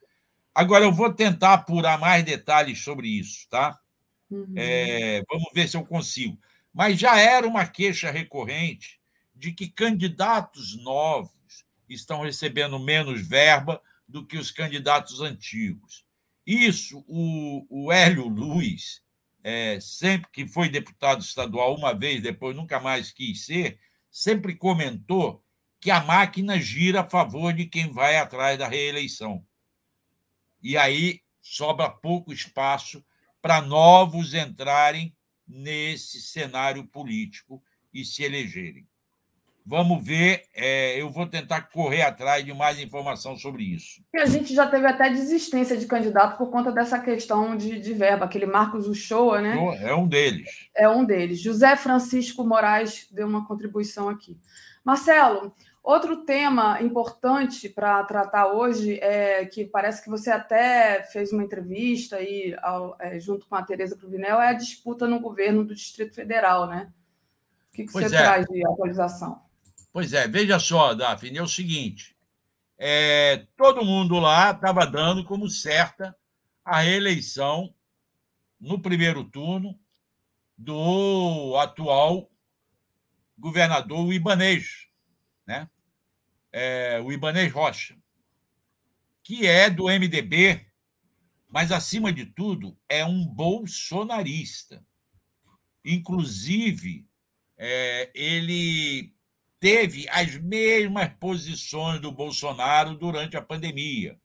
S10: Agora, eu vou tentar apurar mais detalhes sobre isso, tá? Uhum. É, vamos ver se eu consigo. Mas já era uma queixa recorrente de que candidatos novos estão recebendo menos verba do que os candidatos antigos. Isso, o, o Hélio Luiz, é, sempre que foi deputado estadual uma vez, depois nunca mais quis ser, sempre comentou que a máquina gira a favor de quem vai atrás da reeleição. E aí sobra pouco espaço para novos entrarem nesse cenário político e se elegerem. Vamos ver, é, eu vou tentar correr atrás de mais informação sobre isso.
S9: a gente já teve até desistência de candidato por conta dessa questão de, de verba, aquele Marcos Uchoa, né?
S10: É um deles.
S9: É um deles. José Francisco Moraes deu uma contribuição aqui. Marcelo, outro tema importante para tratar hoje é que parece que você até fez uma entrevista aí, ao, é, junto com a Tereza Cruvinel, é a disputa no governo do Distrito Federal, né? O que, que você é. traz de atualização?
S10: Pois é, veja só, Daphne, é o seguinte: é, todo mundo lá estava dando como certa a reeleição no primeiro turno do atual governador Ibanês, né? É, o Ibanês Rocha, que é do MDB, mas, acima de tudo, é um bolsonarista. Inclusive, é, ele teve as mesmas posições do Bolsonaro durante a pandemia.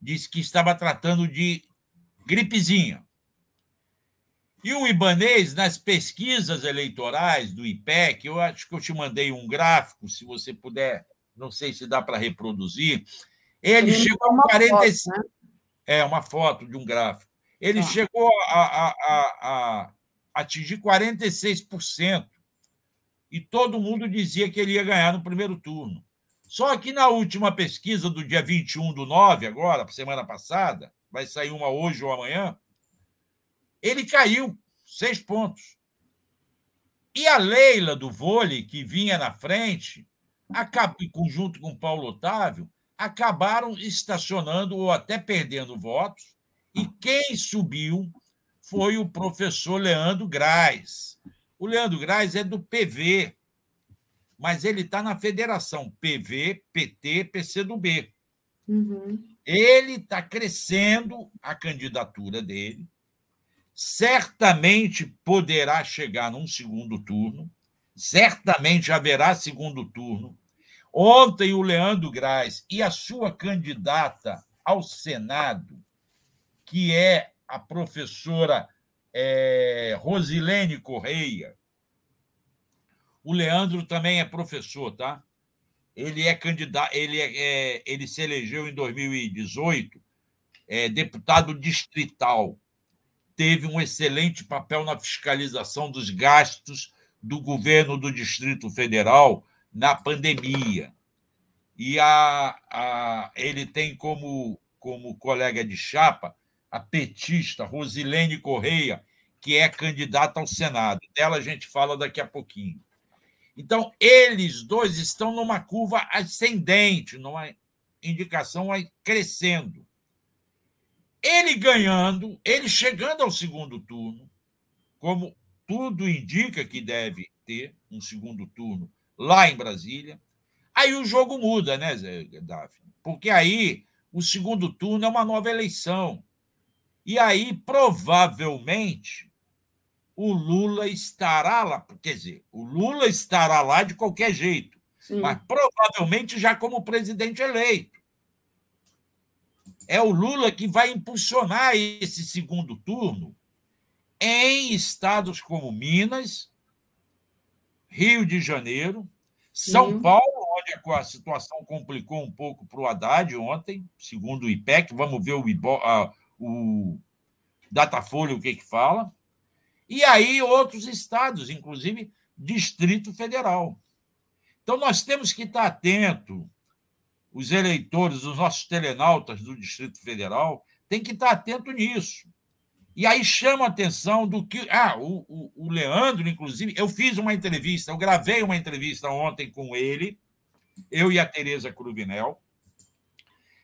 S10: Disse que estava tratando de gripezinha. E o Ibanês, nas pesquisas eleitorais do IPEC, eu acho que eu te mandei um gráfico, se você puder, não sei se dá para reproduzir, ele chegou a 45. Foto, né? É, uma foto de um gráfico. Ele ah. chegou a, a, a, atingir 46%. E todo mundo dizia que ele ia ganhar no primeiro turno. Só que na última pesquisa do dia 21 do 9, agora, semana passada, vai sair uma hoje ou amanhã, ele caiu seis pontos. E a Leila do vôlei, que vinha na frente, em conjunto com Paulo Otávio, acabaram estacionando ou até perdendo votos, e quem subiu foi o professor Leandro Graz. O Leandro Graz é do PV, mas ele está na federação PV, PT, PCdoB. Uhum. Ele está crescendo a candidatura dele, certamente poderá chegar num segundo turno, certamente haverá segundo turno. Ontem, o Leandro Graz e a sua candidata ao Senado, que é a professora é, Rosilene Correia. O Leandro também é professor, tá? Ele é candidato, ele, é, é ele se elegeu em 2018 é, deputado distrital teve um excelente papel na fiscalização dos gastos do governo do Distrito Federal na pandemia. E a, a, ele tem como, como colega de chapa a petista Rosilene Correia, que é candidata ao Senado. Dela a gente fala daqui a pouquinho. Então, eles dois estão numa curva ascendente, numa indicação crescendo. Ele ganhando, ele chegando ao segundo turno, como tudo indica que deve ter um segundo turno lá em Brasília, aí o jogo muda, né, Zé Daphne? Porque aí o segundo turno é uma nova eleição. E aí, provavelmente, o Lula estará lá. Quer dizer, o Lula estará lá de qualquer jeito, Sim. mas provavelmente já como presidente eleito é o Lula que vai impulsionar esse segundo turno em estados como Minas, Rio de Janeiro, São Sim. Paulo, onde a situação complicou um pouco para o Haddad ontem, segundo o IPEC. Vamos ver o, Ibo, a, o Datafolha o que, que fala. E aí outros estados, inclusive Distrito Federal. Então nós temos que estar atento os eleitores, os nossos telenautas do Distrito Federal, têm que estar atento nisso. E aí chama a atenção do que. Ah, o, o, o, Leandro, inclusive, eu fiz uma entrevista, eu gravei uma entrevista ontem com ele, eu e a Tereza Cruvinel.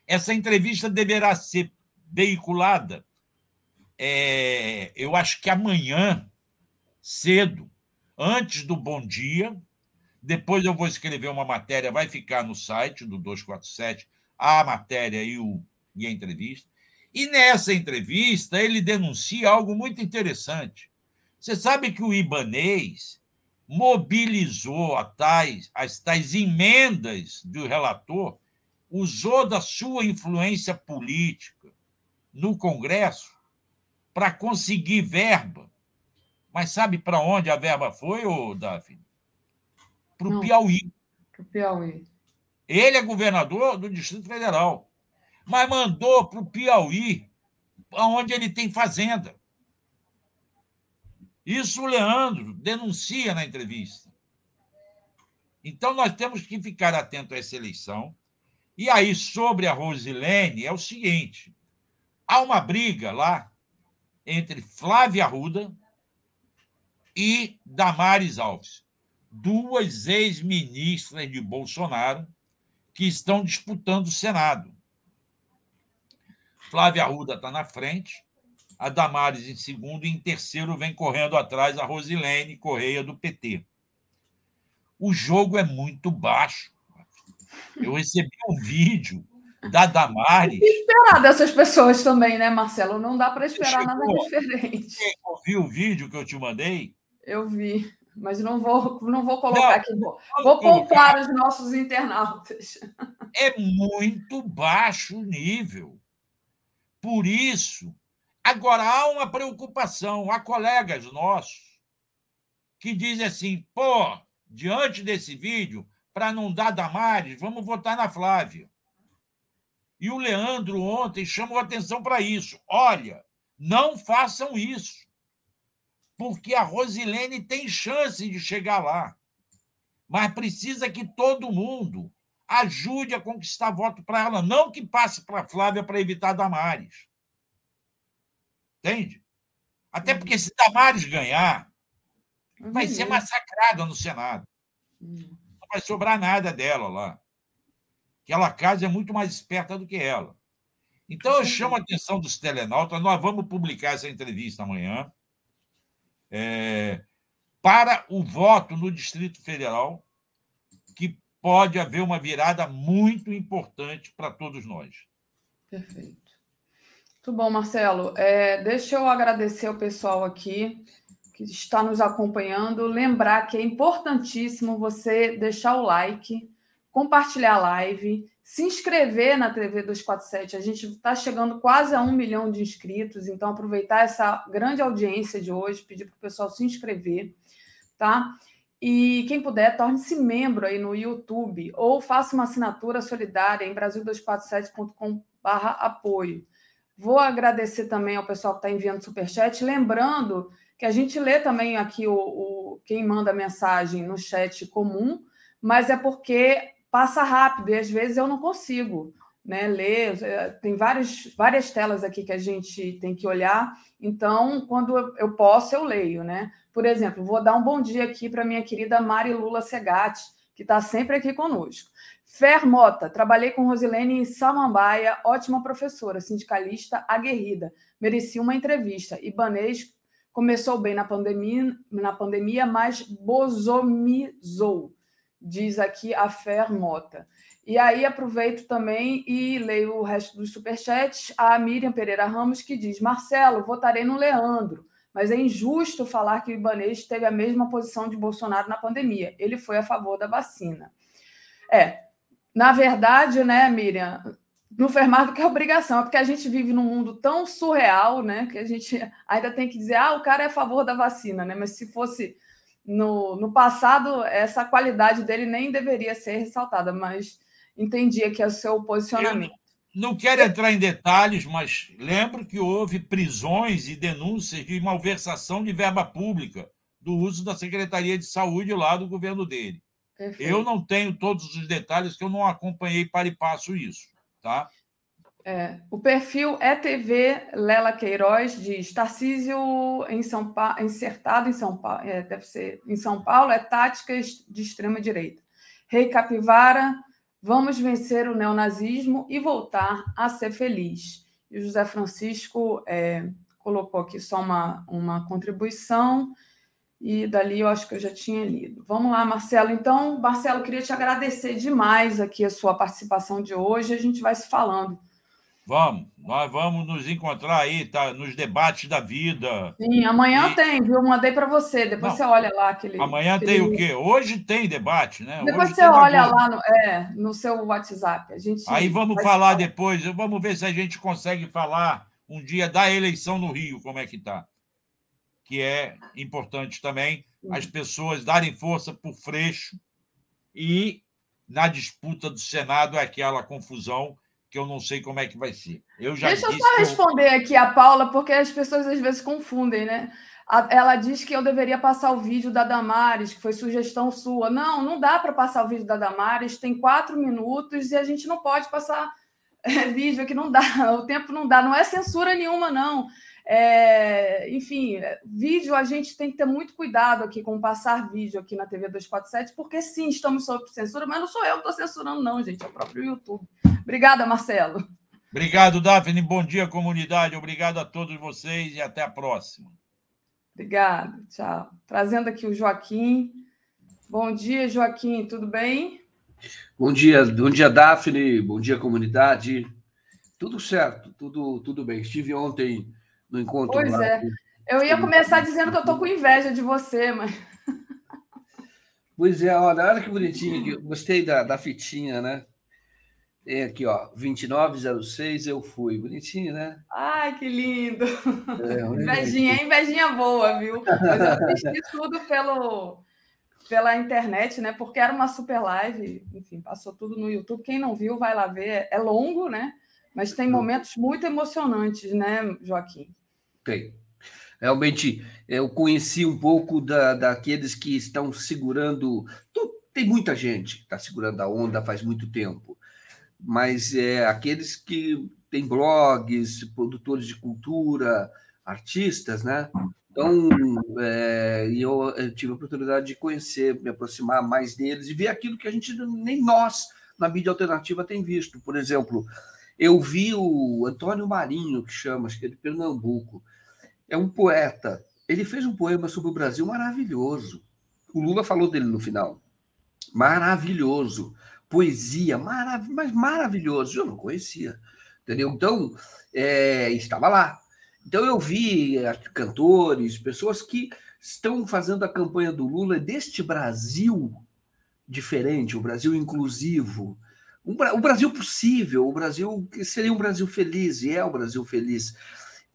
S10: Essa entrevista deverá ser veiculada, é, eu acho que amanhã, cedo, antes do Bom Dia, depois eu vou escrever uma matéria, vai ficar no site do 247, a matéria e, o, e a entrevista. E nessa entrevista ele denuncia algo muito interessante. Você sabe que o Ibanês mobilizou tais, as tais emendas do relator, usou da sua influência política no Congresso para conseguir verba. Mas sabe para onde a verba foi, ô Davi? para o Piauí.
S9: Para o Piauí.
S10: Ele é governador do Distrito Federal, mas mandou para o Piauí, onde ele tem fazenda. Isso o Leandro denuncia na entrevista. Então, nós temos que ficar atento a essa eleição. E aí, sobre a Rosilene, é o seguinte: há uma briga lá entre Flávia Arruda e Damares Alves duas ex-ministras de Bolsonaro que estão disputando o Senado. Flávia Arruda está na frente, a Damares em segundo, e em terceiro vem correndo atrás a Rosilene Correia, do PT. O jogo é muito baixo. Eu recebi um vídeo da Damares.
S9: Tem que esperar dessas pessoas também, né, Marcelo? Não dá para esperar Chegou. nada diferente. Você
S10: ouviu o vídeo que eu te mandei?
S9: Eu vi mas não vou, não vou colocar não, aqui. Vou, vou poupar os nossos internautas.
S10: É muito baixo o nível. Por isso, agora há uma preocupação. Há colegas nossos que dizem assim: pô, diante desse vídeo, para não dar Damares, vamos votar na Flávia. E o Leandro ontem chamou atenção para isso. Olha, não façam isso porque a Rosilene tem chance de chegar lá. Mas precisa que todo mundo ajude a conquistar voto para ela, não que passe para Flávia para evitar Damares. Entende? Até uhum. porque se Damares ganhar, vai ser massacrada no Senado. Uhum. Não vai sobrar nada dela lá. Aquela casa é muito mais esperta do que ela. Então, eu chamo a atenção dos telenautas, nós vamos publicar essa entrevista amanhã, é, para o voto no Distrito Federal, que pode haver uma virada muito importante para todos nós.
S9: Perfeito. Muito bom, Marcelo. É, deixa eu agradecer o pessoal aqui que está nos acompanhando. Lembrar que é importantíssimo você deixar o like, compartilhar a live, se inscrever na TV 247. A gente está chegando quase a um milhão de inscritos, então aproveitar essa grande audiência de hoje, pedir para o pessoal se inscrever, tá? E quem puder, torne-se membro aí no YouTube ou faça uma assinatura solidária em brasil247.com/apoio. Vou agradecer também ao pessoal que está enviando superchat, lembrando que a gente lê também aqui o, o, quem manda mensagem no chat comum, mas é porque passa rápido e às vezes eu não consigo né, ler. Tem várias, várias telas aqui que a gente tem que olhar, então quando eu posso, eu leio. Né? Por exemplo, vou dar um bom dia aqui para minha querida Mari Lula Segatti, que está sempre aqui conosco. Fer Mota, trabalhei com Rosilene em Samambaia, ótima professora, sindicalista aguerrida. Merecia uma entrevista. Ibanês começou bem na pandemia, na pandemia mas bozomizou, diz aqui a Fer Mota. E aí aproveito também e leio o resto dos superchats. A Miriam Pereira Ramos que diz: Marcelo, votarei no Leandro, mas é injusto falar que o Ibanês teve a mesma posição de Bolsonaro na pandemia. Ele foi a favor da vacina. É, na verdade, né, Miriam, não fez mais do que obrigação, é porque a gente vive num mundo tão surreal, né, que a gente ainda tem que dizer, ah, o cara é a favor da vacina, né, mas se fosse no, no passado, essa qualidade dele nem deveria ser ressaltada, mas entendia que é o seu posicionamento.
S10: Eu não quero entrar em detalhes, mas lembro que houve prisões e denúncias de malversação de verba pública do uso da Secretaria de Saúde lá do governo dele. Perfeito. Eu não tenho todos os detalhes, que eu não acompanhei para e passo isso, tá?
S9: É, o perfil ETV Lela Queiroz diz: Tarcísio em São insertado em São Paulo, é, deve ser em São Paulo, é táticas de extrema direita. Rei Capivara, vamos vencer o neonazismo e voltar a ser feliz. E o José Francisco é, colocou aqui só uma, uma contribuição e dali eu acho que eu já tinha lido. Vamos lá, Marcelo. Então, Marcelo, queria te agradecer demais aqui a sua participação de hoje. A gente vai se falando.
S10: Vamos, nós vamos nos encontrar aí, tá? Nos debates da vida.
S9: Sim, amanhã e... tem, viu? Mandei para você. Depois Não, você olha lá aquele.
S10: Amanhã
S9: aquele...
S10: tem o quê? Hoje tem debate, né?
S9: Depois
S10: Hoje
S9: você olha lá no, é, no seu WhatsApp. A gente
S10: aí vamos falar, falar depois. Vamos ver se a gente consegue falar um dia da eleição no Rio, como é que tá que é importante também, as pessoas darem força para o Freixo e na disputa do Senado é aquela confusão que eu não sei como é que vai ser. Eu já
S9: Deixa eu só responder eu... aqui a Paula, porque as pessoas às vezes confundem, né? Ela diz que eu deveria passar o vídeo da Damares, que foi sugestão sua. Não, não dá para passar o vídeo da Damares, tem quatro minutos e a gente não pode passar é, vídeo aqui, não dá, o tempo não dá, não é censura nenhuma, não. É, enfim, vídeo a gente tem que ter muito cuidado aqui com passar vídeo aqui na TV 247, porque sim, estamos sob censura, mas não sou eu que estou censurando, não, gente, é o próprio YouTube. Obrigada, Marcelo.
S10: Obrigado, Daphne. Bom dia, comunidade. Obrigado a todos vocês e até a próxima.
S9: Obrigado, tchau. Trazendo aqui o Joaquim. Bom dia, Joaquim, tudo bem?
S12: Bom dia, bom dia, Daphne. Bom dia, comunidade. Tudo certo, tudo, tudo bem. Estive ontem no encontro.
S9: Pois lá, é. Eu ia começar dizendo que eu estou com inveja de você, mas.
S12: Pois é, olha, olha que bonitinho. Gostei da, da fitinha, né? Tem aqui, ó, 2906 eu fui. Bonitinho, né?
S9: Ai, que lindo! É, invejinha, invejinha boa, viu? Mas eu assisti tudo pelo, pela internet, né? Porque era uma super live, enfim, passou tudo no YouTube. Quem não viu, vai lá ver. É longo, né? Mas tem momentos muito emocionantes, né, Joaquim?
S12: Tem. Realmente, eu conheci um pouco da, daqueles que estão segurando. Tem muita gente que está segurando a onda faz muito tempo, mas é aqueles que têm blogs, produtores de cultura, artistas, né? Então, é, eu, eu, tive a oportunidade de conhecer, me aproximar mais deles e ver aquilo que a gente, nem nós, na mídia alternativa, tem visto. Por exemplo, eu vi o Antônio Marinho, que chama, acho que é de Pernambuco, é um poeta. Ele fez um poema sobre o Brasil maravilhoso. O Lula falou dele no final. Maravilhoso. Poesia, marav mas maravilhoso. Eu não conhecia. Entendeu? Então, é, estava lá. Então eu vi cantores, pessoas que estão fazendo a campanha do Lula deste Brasil diferente, o Brasil inclusivo, o Brasil possível, o Brasil que seria um Brasil feliz, e é o Brasil feliz.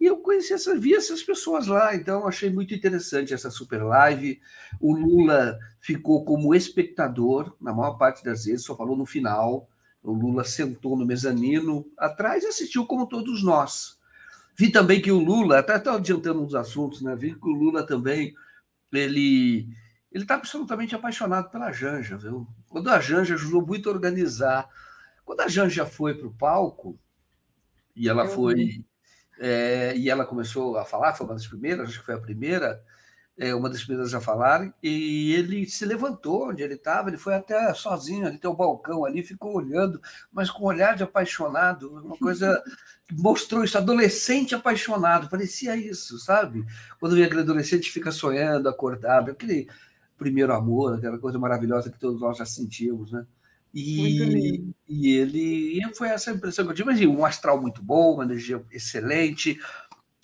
S12: E eu conheci essa, vi essas pessoas lá, então achei muito interessante essa super live. O Lula ficou como espectador, na maior parte das vezes, só falou no final. O Lula sentou no mezanino atrás e assistiu como todos nós. Vi também que o Lula, até estou adiantando uns assuntos, né? Vi que o Lula também, ele ele está absolutamente apaixonado pela Janja, viu? Quando a Janja ajudou muito a organizar, quando a Janja foi para o palco e ela Eu foi é, e ela começou a falar, foi uma das primeiras, acho que foi a primeira, é, uma das primeiras a falar, e ele se levantou onde ele estava, ele foi até sozinho, ali tem o balcão ali, ficou olhando, mas com um olhar de apaixonado, uma coisa que mostrou isso, adolescente apaixonado, parecia isso, sabe? Quando vem aquele adolescente fica sonhando, acordado, aquele primeiro amor, aquela coisa maravilhosa que todos nós já sentimos, né? E, e ele e foi essa impressão que eu tive, mas um astral muito bom, uma energia excelente.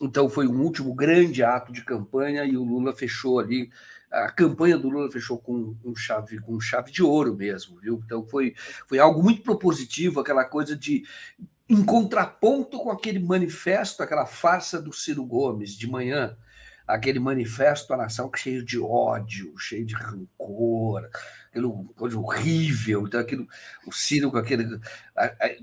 S12: Então foi um último grande ato de campanha e o Lula fechou ali. A campanha do Lula fechou com, com chave com chave de ouro mesmo, viu? Então foi, foi algo muito propositivo, aquela coisa de em contraponto com aquele manifesto, aquela farsa do Ciro Gomes de manhã, aquele manifesto à nação cheio de ódio, cheio de rancor, aquilo coisa horrível, então aquilo, o Ciro com aquele,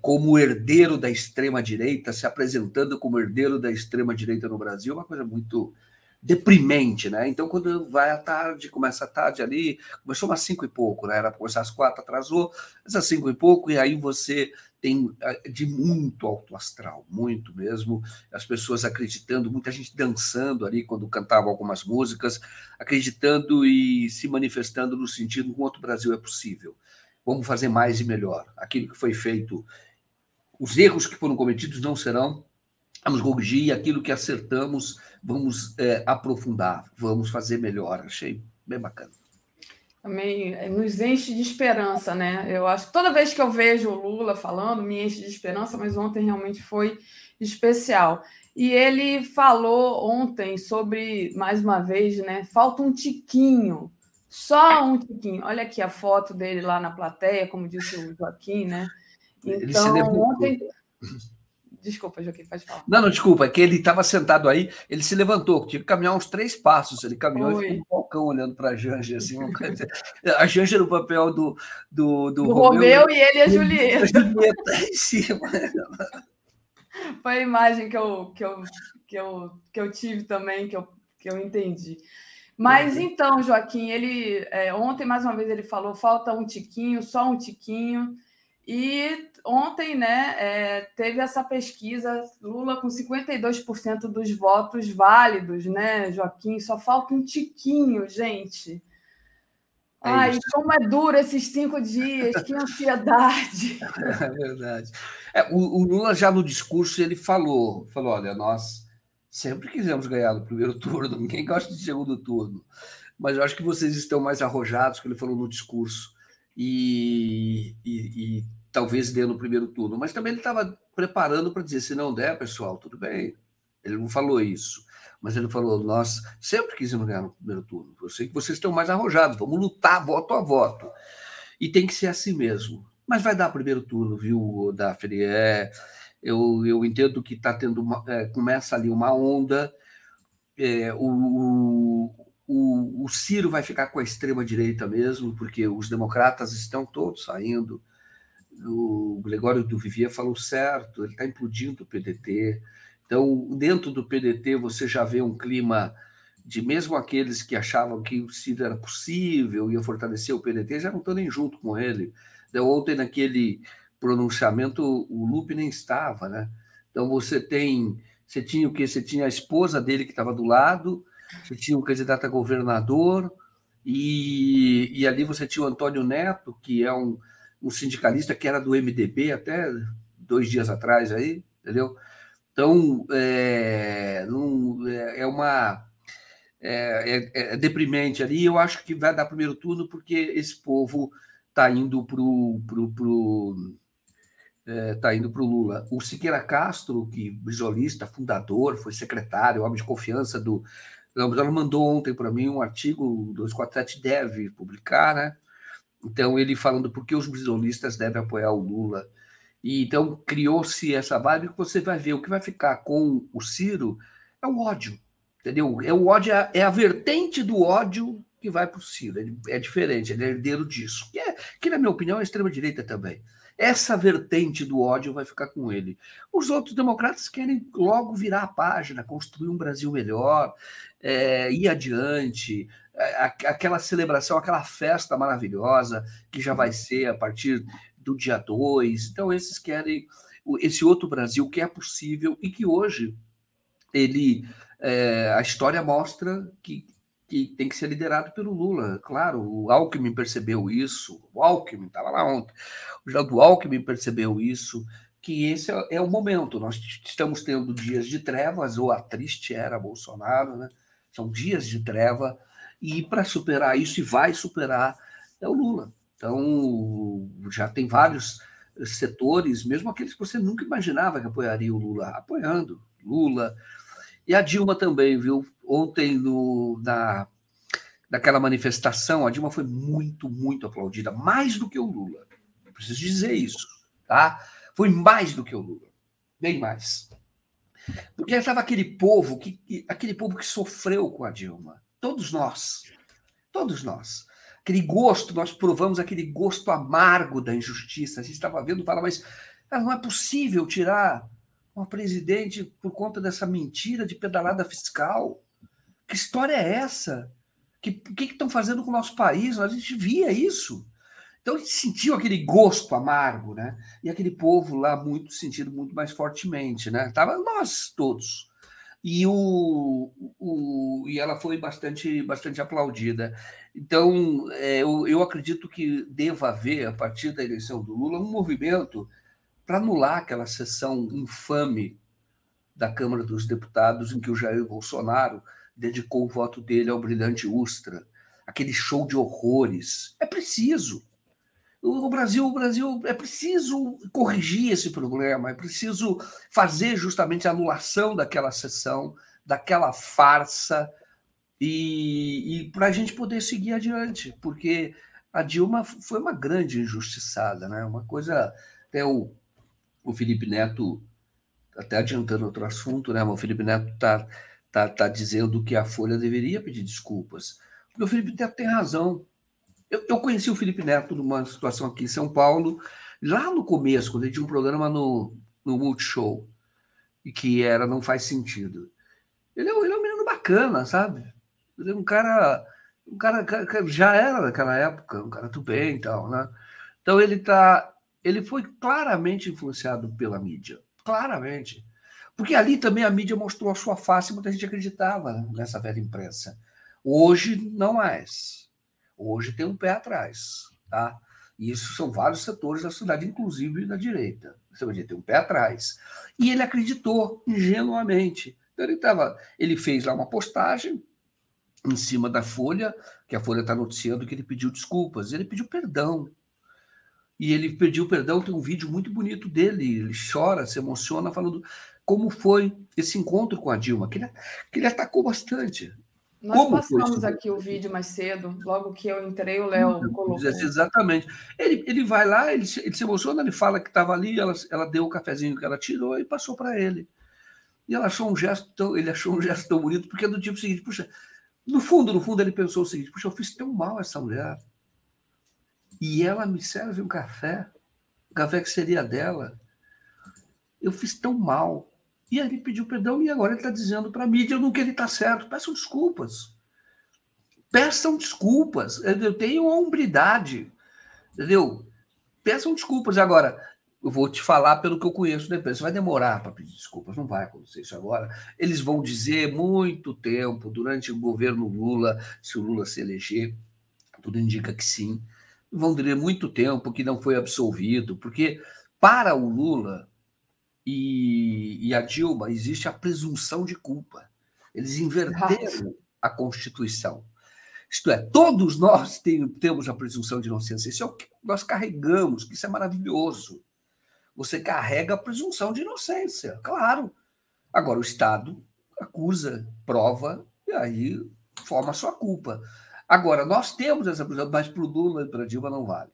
S12: como herdeiro da extrema direita, se apresentando como herdeiro da extrema direita no Brasil, uma coisa muito deprimente, né? Então, quando vai à tarde, começa à tarde ali, começou umas cinco e pouco, né? Era começar às quatro, atrasou, às cinco e pouco, e aí você tem eh, de muito alto astral, muito mesmo. As pessoas acreditando, muita gente dançando ali quando cantava algumas músicas, acreditando e se manifestando no sentido que o Brasil é possível. Vamos fazer mais e melhor. Aquilo que foi feito, os erros que foram cometidos não serão. Vamos corrigir aquilo que acertamos, vamos é, aprofundar, vamos fazer melhor. Achei bem bacana
S9: também eh, nos enche de esperança, né? Eu acho que toda vez que eu vejo o Lula falando, me enche de esperança, mas ontem realmente foi especial. E ele falou ontem sobre, mais uma vez, né? Falta um tiquinho, só um tiquinho. Olha aqui a foto dele lá na plateia, como disse o Joaquim, né? Então, ontem. Desculpa, Joaquim, pode falar.
S12: Não, não, desculpa, é que ele estava sentado aí, ele se levantou, tinha que caminhar uns três passos. Ele caminhou Oi. e ficou no balcão olhando para a Janja. Assim, a Janja no papel do, do, do,
S9: do Romeu, Romeu e ele a Julieta. Julieta em cima. Foi a imagem que eu, que eu, que eu, que eu tive também, que eu, que eu entendi. Mas então, Joaquim, ele é, ontem mais uma vez ele falou: falta um tiquinho, só um tiquinho. E ontem, né, é, teve essa pesquisa, Lula com 52% dos votos válidos, né, Joaquim? Só falta um tiquinho, gente. É Ai, isso. como é duro esses cinco dias, que ansiedade.
S12: É verdade. É, o, o, Lula já no discurso ele falou, falou, olha, nós sempre quisemos ganhar no primeiro turno, ninguém gosta de segundo turno, mas eu acho que vocês estão mais arrojados, que ele falou no discurso, e, e, e talvez dê no primeiro turno, mas também ele estava preparando para dizer: se não der, pessoal, tudo bem. Ele não falou isso, mas ele falou: nós sempre quisemos ganhar no primeiro turno. Eu sei que vocês estão mais arrojados, vamos lutar voto a voto. E tem que ser assim mesmo. Mas vai dar primeiro turno, viu, Daphne? É, eu, eu entendo que está tendo uma, é, começa ali uma onda. É, o, o, o Ciro vai ficar com a extrema direita mesmo, porque os democratas estão todos saindo o Gregório do Vivier falou certo, ele está implodindo o PDT. Então, dentro do PDT, você já vê um clima de mesmo aqueles que achavam que o Ciro era possível, ia fortalecer o PDT, já não estão nem junto com ele. Então, ontem, naquele pronunciamento, o Lupe nem estava, né? Então, você tem. Você tinha o quê? Você tinha a esposa dele que estava do lado, você tinha um candidato a governador, e, e ali você tinha o Antônio Neto, que é um, um sindicalista que era do MDB até dois dias atrás aí, entendeu? Então, é, é, é uma é, é, é, deprimente ali. Eu acho que vai dar primeiro turno porque esse povo está indo para o pro, pro, é, tá indo para o Lula. O Siqueira Castro, que brisolista, fundador, foi secretário, homem de confiança do. Ela mandou ontem para mim um artigo, o 247 deve publicar, né? Então, ele falando por que os brisolistas devem apoiar o Lula. E então criou-se essa vibe que você vai ver o que vai ficar com o Ciro é o ódio. Entendeu? É o ódio, é, é a vertente do ódio que vai para o Ciro. Ele é diferente, ele é herdeiro disso. Que, é, que, na minha opinião, é extrema-direita também. Essa vertente do ódio vai ficar com ele. Os outros democratas querem logo virar a página, construir um Brasil melhor, é, ir adiante, é, aquela celebração, aquela festa maravilhosa que já vai ser a partir do dia 2. Então, esses querem esse outro Brasil que é possível e que hoje ele é, a história mostra que, que tem que ser liderado pelo Lula. Claro, o Alckmin percebeu isso, o Alckmin estava lá ontem, o Alckmin percebeu isso, que esse é, é, o momento. Nós estamos tendo dias de trevas, ou a triste era Bolsonaro, né? São dias de treva, e para superar isso, e vai superar, é o Lula. Então, já tem vários setores, mesmo aqueles que você nunca imaginava que apoiariam o Lula, apoiando Lula, e a Dilma também, viu? Ontem, no, na, naquela manifestação, a Dilma foi muito, muito aplaudida, mais do que o Lula. Preciso dizer isso, tá? Foi mais do que o Lula, bem mais. Porque estava aquele povo que, aquele povo que sofreu com a Dilma, todos nós, todos nós. Aquele gosto, nós provamos aquele gosto amargo da injustiça. A gente estava vendo, fala, mas não é possível tirar uma presidente por conta dessa mentira de pedalada fiscal. Que história é essa? Que, o que estão fazendo com o nosso país? A gente via isso. Então a gente sentiu aquele gosto amargo, né? E aquele povo lá muito sentido muito mais fortemente, né? Tava nós todos. E o, o e ela foi bastante bastante aplaudida. Então é, eu, eu acredito que deva haver a partir da eleição do Lula um movimento para anular aquela sessão infame da Câmara dos Deputados em que o Jair Bolsonaro dedicou o voto dele ao brilhante Ustra, aquele show de horrores. É preciso. O Brasil, o Brasil é preciso corrigir esse problema, é preciso fazer justamente a anulação daquela sessão, daquela farsa, e, e para a gente poder seguir adiante, porque a Dilma foi uma grande injustiçada, né? Uma coisa até o o Felipe Neto, até adiantando outro assunto, né? O Felipe Neto está tá, tá dizendo que a Folha deveria pedir desculpas. Porque o Felipe Neto tem razão. Eu, eu conheci o Felipe Neto numa situação aqui em São Paulo, lá no começo, quando ele tinha um programa no, no Multishow, e que era Não Faz Sentido. Ele é, ele é um menino bacana, sabe? Ele é um cara. Um cara já era naquela época, um cara do bem e tal, né? Então ele está ele foi claramente influenciado pela mídia. Claramente. Porque ali também a mídia mostrou a sua face e muita gente acreditava nessa velha imprensa. Hoje, não mais. Hoje tem um pé atrás. Tá? E isso são vários setores da sociedade, inclusive da direita. Você vai ter um pé atrás. E ele acreditou ingenuamente. Então ele, tava, ele fez lá uma postagem em cima da Folha, que a Folha está noticiando que ele pediu desculpas. Ele pediu perdão e ele pediu perdão. Tem um vídeo muito bonito dele, ele chora, se emociona, falando como foi esse encontro com a Dilma, que ele, que ele atacou bastante.
S9: Nós como passamos aqui o vídeo mais cedo, logo que eu entrei, o Léo colocou.
S12: Exatamente. Ele, ele vai lá, ele, ele se emociona, ele fala que estava ali, ela, ela deu o cafezinho que ela tirou e passou para ele. E ela achou um gesto tão, ele achou um gesto tão bonito, porque é do tipo seguinte, puxa, no fundo, no fundo, ele pensou o seguinte, puxa, eu fiz tão mal essa mulher e ela me serve um café, o café que seria dela. Eu fiz tão mal, E ele pediu perdão e agora ele está dizendo para a mídia no que ele está certo. Peçam desculpas. Peçam desculpas. Eu tenho a hombridade. Entendeu? Peçam desculpas. Agora, eu vou te falar pelo que eu conheço da empresa. Vai demorar para pedir desculpas, não vai acontecer isso agora. Eles vão dizer muito tempo, durante o governo Lula, se o Lula se eleger, tudo indica que sim. Vão dizer muito tempo que não foi absolvido, porque para o Lula e, e a Dilma existe a presunção de culpa. Eles inverteram a Constituição. Isto é, todos nós tem, temos a presunção de inocência. Isso é o que nós carregamos, que isso é maravilhoso. Você carrega a presunção de inocência, claro. Agora, o Estado acusa, prova, e aí forma a sua culpa. Agora, nós temos essa presunção, mas para o Lula e para a Dilma não vale.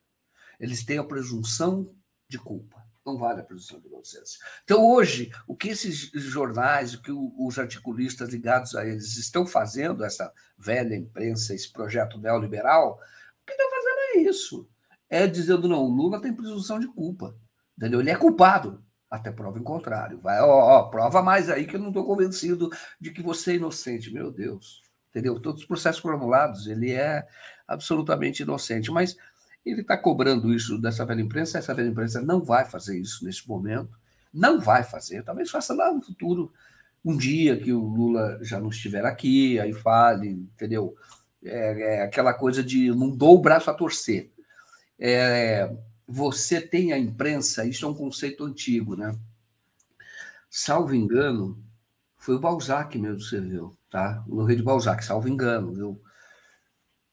S12: Eles têm a presunção de culpa. Não vale a presunção de inocência. Então, hoje, o que esses jornais, o que os articulistas ligados a eles estão fazendo, essa velha imprensa, esse projeto neoliberal, o que estão fazendo é isso. É dizendo, não, o Lula tem presunção de culpa. Entendeu? Ele é culpado, até prova em contrário. Vai, ó, ó, prova mais aí que eu não estou convencido de que você é inocente. Meu Deus. Entendeu? Todos os processos formulados, ele é absolutamente inocente. Mas ele está cobrando isso dessa velha imprensa, essa velha imprensa não vai fazer isso nesse momento, não vai fazer, talvez faça lá no futuro, um dia que o Lula já não estiver aqui, aí fale, entendeu? É, é aquela coisa de não dou o braço a torcer. É, você tem a imprensa, isso é um conceito antigo, né? Salvo engano, foi o Balzac mesmo que viu, tá? No Rei de Balzac, salvo engano, viu?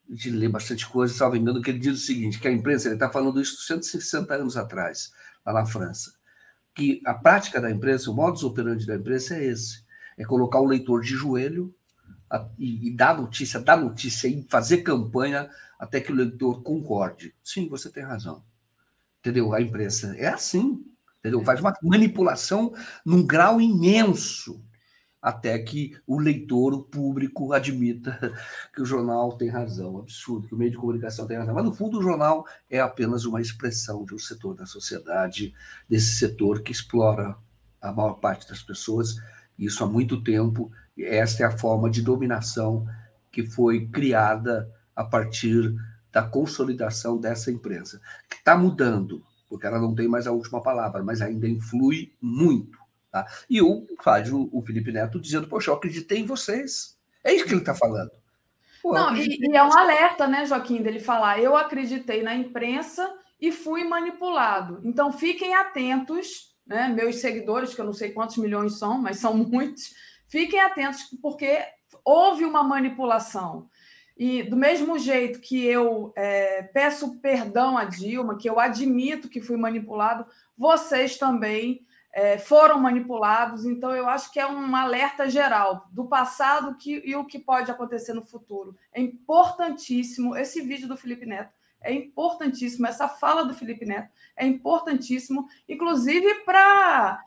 S12: A gente lê bastante coisa, salvo engano, que ele diz o seguinte, que a imprensa, ele está falando isso 160 anos atrás, lá na França, que a prática da imprensa, o modus operandi da imprensa é esse, é colocar o leitor de joelho a, e, e dar notícia, dar notícia e fazer campanha até que o leitor concorde. Sim, você tem razão entendeu? A imprensa é assim, entendeu? Faz uma manipulação num grau imenso até que o leitor, o público, admita que o jornal tem razão. Absurdo, que o meio de comunicação tem razão. Mas, no fundo, o jornal é apenas uma expressão de um setor da sociedade, desse setor que explora a maior parte das pessoas, isso há muito tempo. Esta é a forma de dominação que foi criada a partir da consolidação dessa imprensa, que está mudando, porque ela não tem mais a última palavra, mas ainda influi muito. Tá? E o, faz o, o Felipe Neto dizendo, poxa, eu acreditei em vocês. É isso que ele está falando.
S9: Pô, não, e, e é um alerta, né, Joaquim, dele falar, eu acreditei na imprensa e fui manipulado. Então fiquem atentos, né, meus seguidores, que eu não sei quantos milhões são, mas são muitos, fiquem atentos, porque houve uma manipulação. E do mesmo jeito que eu é, peço perdão a Dilma, que eu admito que fui manipulado, vocês também é, foram manipulados. Então, eu acho que é um alerta geral do passado que, e o que pode acontecer no futuro. É importantíssimo. Esse vídeo do Felipe Neto é importantíssimo. Essa fala do Felipe Neto é importantíssimo, inclusive para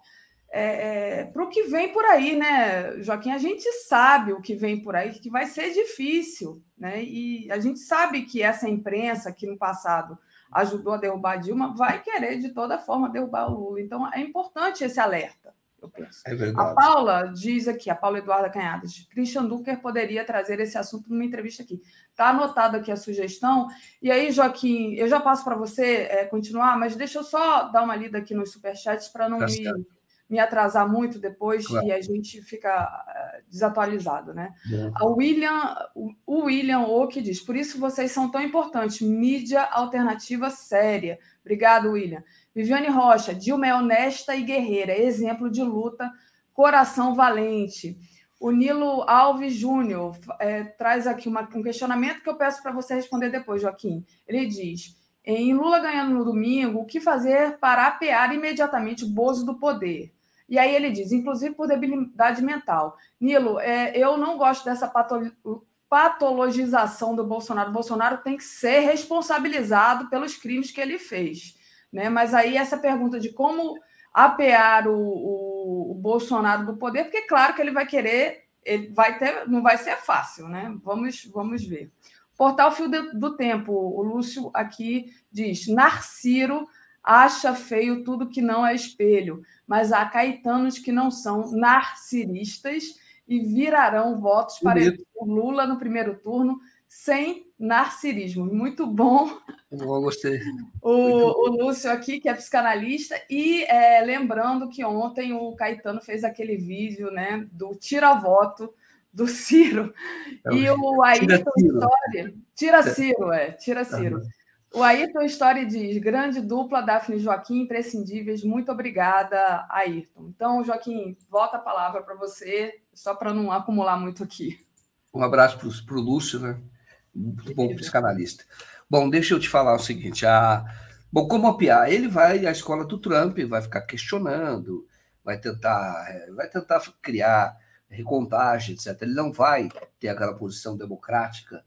S9: é, é, para o que vem por aí, né, Joaquim? A gente sabe o que vem por aí, que vai ser difícil, né? E a gente sabe que essa imprensa que no passado ajudou a derrubar a Dilma vai querer de toda forma derrubar o Lula. Então é importante esse alerta, eu penso. É a Paula diz aqui, a Paula Eduarda Canhadas, Christian Ducker poderia trazer esse assunto numa entrevista aqui. Está anotado aqui a sugestão. E aí, Joaquim, eu já passo para você é, continuar, mas deixa eu só dar uma lida aqui nos superchats para não tá me. Certo me atrasar muito depois claro. e a gente fica eh, desatualizado, né? É. A William, o William Oak diz, por isso vocês são tão importantes, mídia alternativa séria. Obrigado, William. Viviane Rocha, Dilma é honesta e guerreira, exemplo de luta, coração valente. O Nilo Alves Júnior é, traz aqui uma, um questionamento que eu peço para você responder depois, Joaquim. Ele diz: em Lula ganhando no domingo, o que fazer para apear imediatamente o Bozo do poder? E aí ele diz, inclusive por debilidade mental. Nilo, é, eu não gosto dessa patologização do Bolsonaro. O Bolsonaro tem que ser responsabilizado pelos crimes que ele fez. Né? Mas aí essa pergunta de como apear o, o, o Bolsonaro do poder, porque claro que ele vai querer, ele vai ter, não vai ser fácil, né? Vamos, vamos ver. Portal Fio do Tempo, o Lúcio aqui diz: Narciro acha feio tudo que não é espelho, mas há caetanos que não são narcisistas e virarão votos para o Lula no primeiro turno sem narcisismo. Muito bom.
S12: Eu gostei.
S9: O, o Lúcio aqui, que é psicanalista, e é, lembrando que ontem o Caetano fez aquele vídeo né, do tira-voto do Ciro. É, e o Ayrton. Tira Ciro, é, tira Ciro. O Ayrton História diz: grande dupla, Daphne e Joaquim, imprescindíveis. Muito obrigada, Ayrton. Então, Joaquim, volta a palavra para você, só para não acumular muito aqui.
S12: Um abraço para o Lúcio, né? Muito bom psicanalista. Bom, deixa eu te falar o seguinte: a... bom, como mapear? Ele vai à escola do Trump, vai ficar questionando, vai tentar, é, vai tentar criar recontagem, etc. Ele não vai ter aquela posição democrática.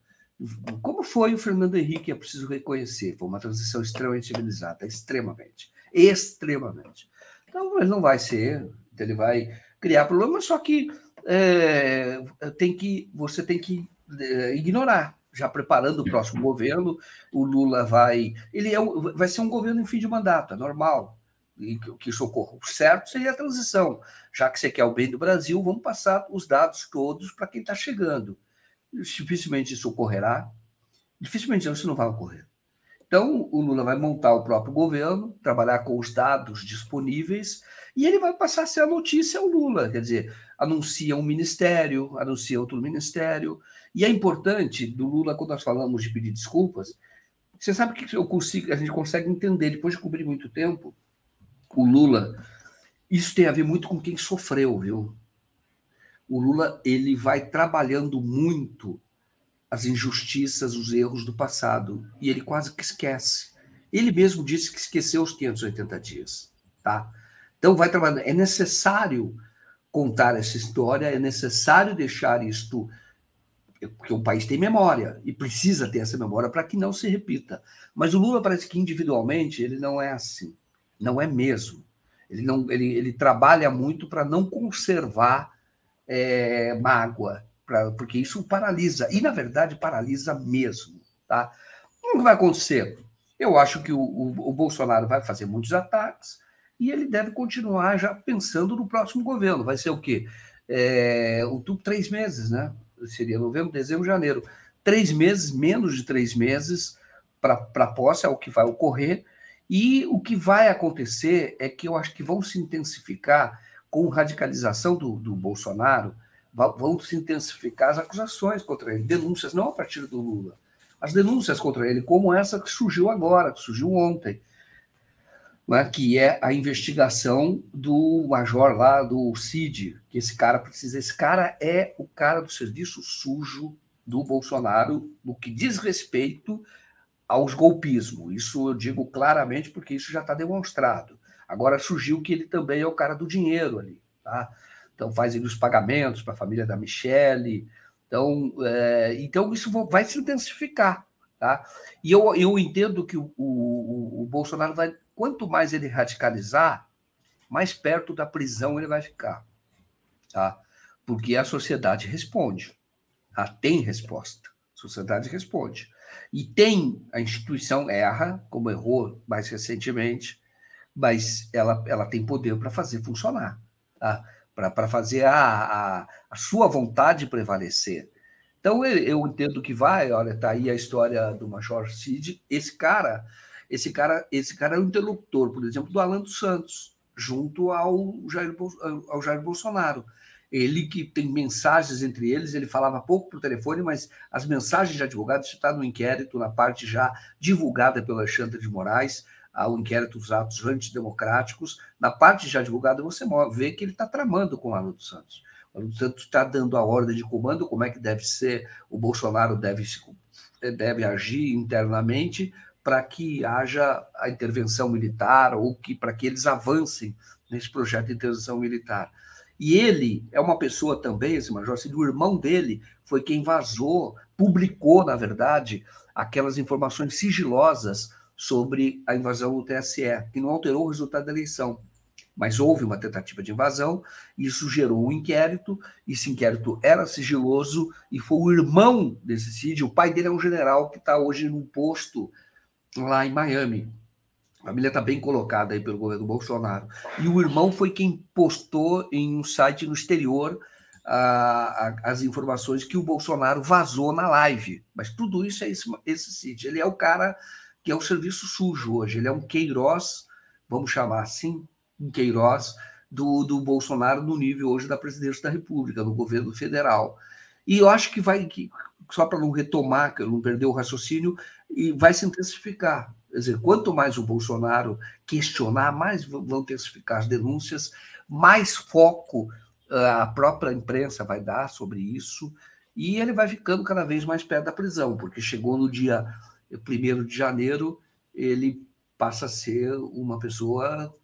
S12: Como foi o Fernando Henrique, é preciso reconhecer, foi uma transição extremamente civilizada, extremamente, extremamente. Então, ele não vai ser, ele vai criar problemas, só que é, tem que você tem que é, ignorar. Já preparando o próximo governo, o Lula vai. Ele é, vai ser um governo em fim de mandato, é normal e que isso ocorra. O certo seria a transição. Já que você quer o bem do Brasil, vamos passar os dados todos para quem está chegando. Dificilmente isso ocorrerá. Dificilmente isso não vai ocorrer. Então, o Lula vai montar o próprio governo, trabalhar com os dados disponíveis, e ele vai passar a ser a notícia ao Lula. Quer dizer, anuncia um ministério, anuncia outro ministério. E é importante do Lula, quando nós falamos de pedir desculpas, você sabe que eu consigo, a gente consegue entender, depois de cobrir muito tempo, o Lula, isso tem a ver muito com quem sofreu, viu? O Lula ele vai trabalhando muito as injustiças, os erros do passado e ele quase que esquece. Ele mesmo disse que esqueceu os 580 dias, tá? Então vai trabalhando. É necessário contar essa história, é necessário deixar isto porque o país tem memória e precisa ter essa memória para que não se repita. Mas o Lula parece que individualmente ele não é assim. Não é mesmo. Ele, não, ele, ele trabalha muito para não conservar é, mágoa, pra, porque isso paralisa. E, na verdade, paralisa mesmo. Tá? O que vai acontecer? Eu acho que o, o, o Bolsonaro vai fazer muitos ataques e ele deve continuar já pensando no próximo governo. Vai ser o quê? É, o três meses, né? Seria novembro, dezembro, janeiro. Três meses, menos de três meses para posse é o que vai ocorrer. E o que vai acontecer é que eu acho que vão se intensificar com radicalização do, do Bolsonaro, vão se intensificar as acusações contra ele, denúncias não a partir do Lula, as denúncias contra ele, como essa que surgiu agora, que surgiu ontem, né, que é a investigação do major lá, do CID, que esse cara precisa. Esse cara é o cara do serviço sujo do Bolsonaro, no que diz respeito aos golpismo. Isso eu digo claramente porque isso já está demonstrado. Agora surgiu que ele também é o cara do dinheiro ali, tá? Então faz os pagamentos para a família da Michelle. Então, é, então isso vai se intensificar, tá? E eu, eu entendo que o, o, o Bolsonaro vai, quanto mais ele radicalizar, mais perto da prisão ele vai ficar, tá? Porque a sociedade responde, tá? tem resposta, a sociedade responde. E tem, a instituição erra, como errou mais recentemente, mas ela, ela tem poder para fazer funcionar, tá? para fazer a, a, a, sua vontade prevalecer. Então, eu, eu entendo que vai, olha, tá aí a história do Major Cid, esse cara, esse cara, esse cara é o interlocutor, por exemplo, do Alan dos Santos, junto ao Jair, ao Jair Bolsonaro. Ele que tem mensagens entre eles, ele falava pouco por telefone, mas as mensagens de advogado, isso está no inquérito, na parte já divulgada pelo Alexandre de Moraes, ao inquérito dos atos antidemocráticos, na parte já divulgada, você vê que ele está tramando com o dos Santos. O dos Santos está dando a ordem de comando, como é que deve ser, o Bolsonaro deve, deve agir internamente para que haja a intervenção militar ou que para que eles avancem nesse projeto de intervenção militar. E ele é uma pessoa também, esse Major Cid, o irmão dele foi quem vazou, publicou, na verdade, aquelas informações sigilosas sobre a invasão do TSE, que não alterou o resultado da eleição. Mas houve uma tentativa de invasão, isso gerou um inquérito, esse inquérito era sigiloso, e foi o irmão desse Cid, o pai dele é um general que está hoje num posto lá em Miami. A família está bem colocada aí pelo governo Bolsonaro. E o irmão foi quem postou em um site no exterior a, a, as informações que o Bolsonaro vazou na live. Mas tudo isso é esse, esse sítio. Ele é o cara que é o serviço sujo hoje. Ele é um Queiroz, vamos chamar assim, um Queiroz do, do Bolsonaro no nível hoje da presidência da República, no governo federal. E eu acho que vai, que, só para não retomar, que eu não perder o raciocínio, e vai se intensificar. Quer dizer, quanto mais o Bolsonaro questionar, mais vão intensificar as denúncias, mais foco ah, a própria imprensa vai dar sobre isso, e ele vai ficando cada vez mais perto da prisão, porque chegou no dia 1 de janeiro, ele passa a ser uma pessoa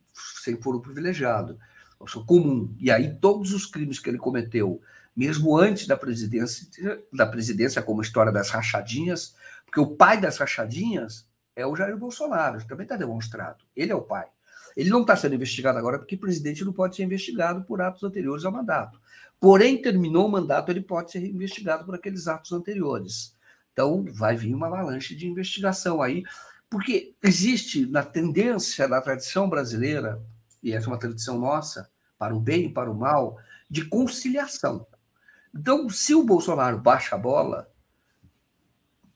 S12: sem foro privilegiado, uma pessoa comum. E aí todos os crimes que ele cometeu, mesmo antes da presidência, da presidência como a história das rachadinhas, porque o pai das rachadinhas é o Jair Bolsonaro, também está demonstrado. Ele é o pai. Ele não está sendo investigado agora porque o presidente não pode ser investigado por atos anteriores ao mandato. Porém, terminou o mandato, ele pode ser investigado por aqueles atos anteriores. Então, vai vir uma avalanche de investigação aí, porque existe na tendência, na tradição brasileira, e essa é uma tradição nossa, para o bem e para o mal, de conciliação. Então, se o Bolsonaro baixa a bola,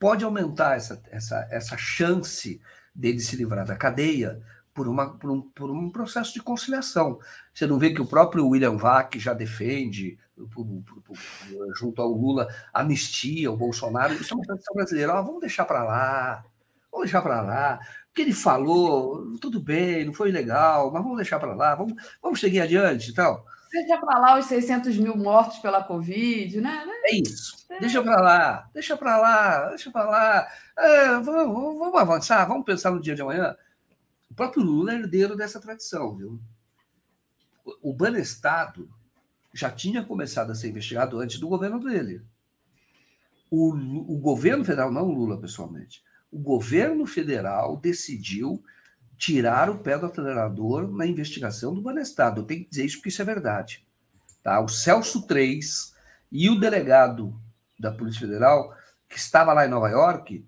S12: pode aumentar essa, essa, essa chance dele se livrar da cadeia por, uma, por, um, por um processo de conciliação. Você não vê que o próprio William Vac já defende, junto ao Lula, anistia o Bolsonaro. Isso é uma tradição brasileira. Ah, vamos deixar para lá, vamos deixar para lá. O que ele falou, tudo bem, não foi legal, mas vamos deixar para lá, vamos, vamos seguir adiante e tal.
S9: Deixa para lá os 600 mil mortos pela Covid, né?
S12: É isso. Deixa para lá, deixa para lá, deixa para lá. É, vamos, vamos avançar, vamos pensar no dia de amanhã. O próprio Lula é herdeiro dessa tradição, viu? O Banestado já tinha começado a ser investigado antes do governo dele. O, o governo federal, não o Lula pessoalmente, o governo federal decidiu tirar o pé do acelerador na investigação do Banestado. Eu tenho que dizer isso porque isso é verdade. Tá? O Celso 3 e o delegado da Polícia Federal, que estava lá em Nova York,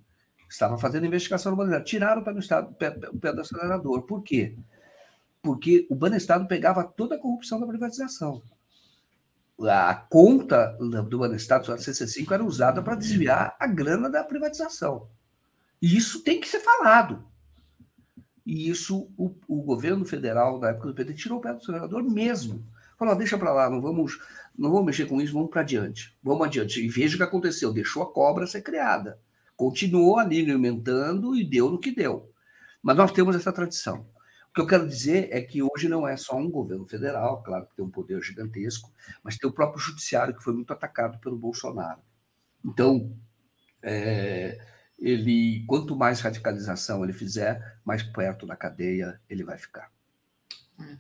S12: estava fazendo investigação no Banestado, tiraram o pé, do estado, o pé, o pé do acelerador. Por quê? Porque o Banestado pegava toda a corrupção da privatização. A conta do Banestado, a CC5, era usada para desviar a grana da privatização. E isso tem que ser falado. E isso o, o governo federal, da época do PT, tirou o pé do senador mesmo. Falou, deixa para lá, não vamos, não vamos mexer com isso, vamos para adiante. Vamos adiante. E veja o que aconteceu, deixou a cobra ser criada. Continuou ali alimentando e deu no que deu. Mas nós temos essa tradição. O que eu quero dizer é que hoje não é só um governo federal, claro que tem um poder gigantesco, mas tem o próprio judiciário que foi muito atacado pelo Bolsonaro. Então, é, ele quanto mais radicalização ele fizer, mais perto da cadeia ele vai ficar.
S9: É.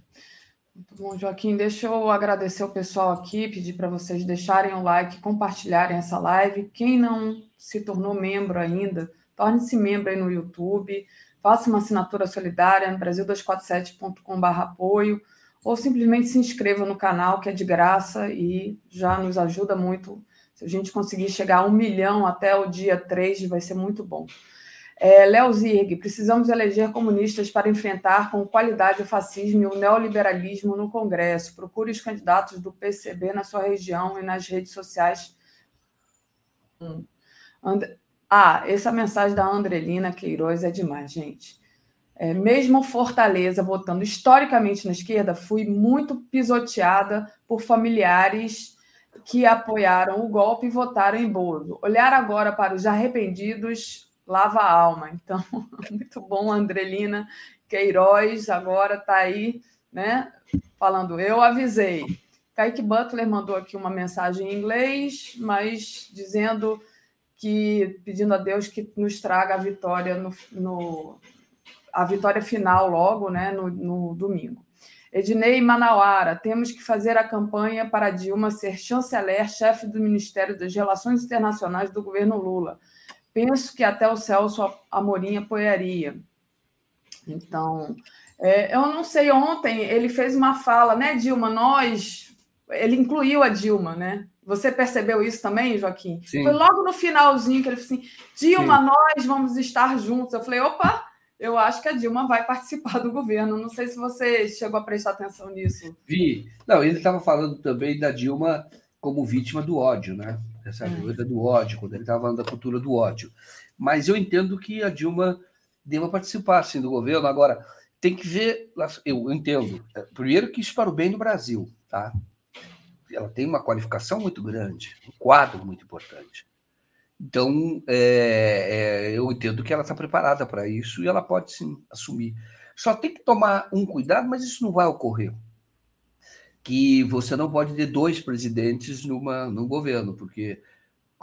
S9: Muito bom, Joaquim. Deixa eu agradecer o pessoal aqui, pedir para vocês deixarem o like, compartilharem essa live. Quem não se tornou membro ainda, torne-se membro aí no YouTube, faça uma assinatura solidária no brasil247.com.br apoio, ou simplesmente se inscreva no canal, que é de graça e já nos ajuda muito se a gente conseguir chegar a um milhão até o dia 3, vai ser muito bom. É, Léo Zirg, precisamos eleger comunistas para enfrentar com qualidade o fascismo e o neoliberalismo no Congresso. Procure os candidatos do PCB na sua região e nas redes sociais. Ah, essa mensagem da Andrelina Queiroz é demais, gente. É, mesmo Fortaleza votando historicamente na esquerda, fui muito pisoteada por familiares que apoiaram o golpe e votaram em Bozo. Olhar agora para os arrependidos lava a alma. Então, muito bom, Andrelina Queiroz agora está aí, né? Falando, eu avisei. Kaique Butler mandou aqui uma mensagem em inglês, mas dizendo que pedindo a Deus que nos traga a vitória no, no a vitória final logo, né, no, no domingo. Ednei Manauara, temos que fazer a campanha para Dilma ser chanceler, chefe do Ministério das Relações Internacionais do governo Lula. Penso que até o Celso Amorim apoiaria. Então, é, eu não sei, ontem ele fez uma fala, né, Dilma? Nós. Ele incluiu a Dilma, né? Você percebeu isso também, Joaquim? Sim. Foi logo no finalzinho que ele falou assim: Dilma, Sim. nós vamos estar juntos. Eu falei, opa, eu acho que a Dilma vai participar do governo. Não sei se você chegou a prestar atenção nisso.
S12: Vi. Não, ele estava falando também da Dilma como vítima do ódio, né? Essa coisa do ódio, quando ele estava falando da cultura do ódio. Mas eu entendo que a Dilma deva participar, sim, do governo. Agora, tem que ver, eu entendo, primeiro que isso para o bem do Brasil, tá? Ela tem uma qualificação muito grande, um quadro muito importante. Então, é, é, eu entendo que ela está preparada para isso e ela pode sim assumir. Só tem que tomar um cuidado, mas isso não vai ocorrer. Que você não pode ter dois presidentes numa, num governo, porque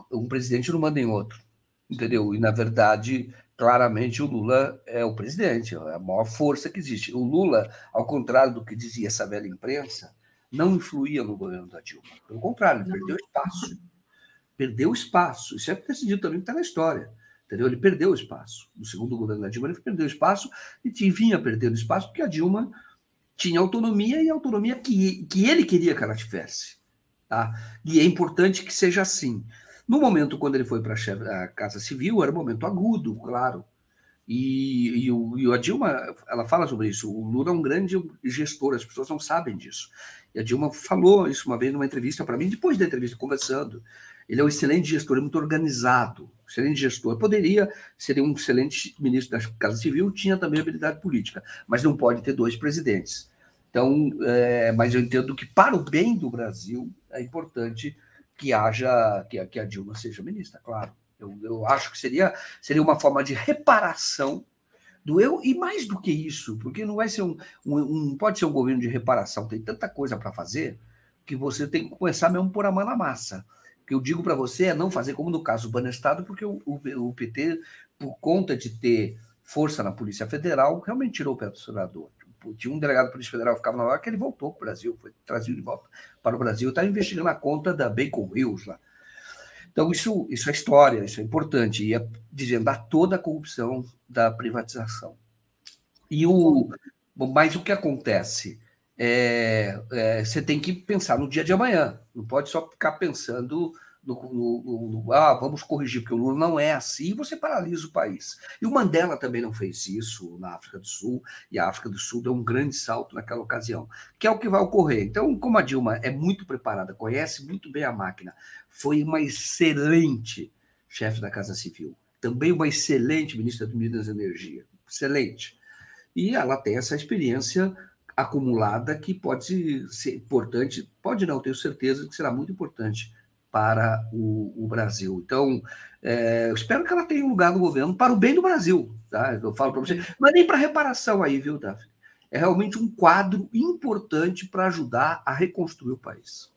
S12: um presidente não manda em outro, entendeu? E, na verdade, claramente o Lula é o presidente, é a maior força que existe. O Lula, ao contrário do que dizia essa velha imprensa, não influía no governo da Dilma. Pelo contrário, ele perdeu espaço perdeu espaço. Isso é decidido também, está na história. Entendeu? Ele perdeu espaço. No segundo governo da Dilma, ele perdeu espaço e vinha perdendo espaço porque a Dilma tinha autonomia e autonomia que, que ele queria que ela tivesse. Tá? E é importante que seja assim. No momento quando ele foi para a Casa Civil, era um momento agudo, claro. E, e, o, e, a Dilma, ela fala sobre isso. O Lula é um grande gestor, as pessoas não sabem disso. E a Dilma falou isso uma vez numa entrevista para mim, depois da entrevista, conversando. Ele é um excelente gestor, é muito organizado, excelente gestor. Poderia ser um excelente ministro da Casa Civil, tinha também habilidade política, mas não pode ter dois presidentes. Então, é, mas eu entendo que para o bem do Brasil é importante que haja que, que a Dilma seja ministra, claro. Eu, eu acho que seria, seria uma forma de reparação do eu e mais do que isso, porque não vai ser um, um, um pode ser um governo de reparação, tem tanta coisa para fazer que você tem que começar mesmo por a mão na massa que eu digo para você é não fazer como no caso do Banestado, porque o, o, o, PT, por conta de ter força na Polícia Federal, realmente tirou o pé do senador. Tinha um delegado da Polícia Federal que ficava na hora que ele voltou para o Brasil, foi trazido de volta para o Brasil, está investigando a conta da Bacon Hills lá. Então, isso, isso é história, isso é importante, e é desvendar toda a corrupção da privatização. E o, mas o que acontece? é, é, você tem que pensar no dia de amanhã. Não pode só ficar pensando no, no, no, ah, vamos corrigir, porque o Lula não é assim, você paralisa o país. E o Mandela também não fez isso na África do Sul, e a África do Sul deu um grande salto naquela ocasião, que é o que vai ocorrer. Então, como a Dilma é muito preparada, conhece muito bem a máquina, foi uma excelente chefe da Casa Civil, também uma excelente ministra do Minas e Energia, excelente. E ela tem essa experiência acumulada que pode ser importante, pode não, tenho certeza que será muito importante para o, o Brasil. Então, é, eu espero que ela tenha um lugar no governo para o bem do Brasil. Tá? Eu falo para você, mas nem para reparação aí, viu, Daphne? É realmente um quadro importante para ajudar a reconstruir o país.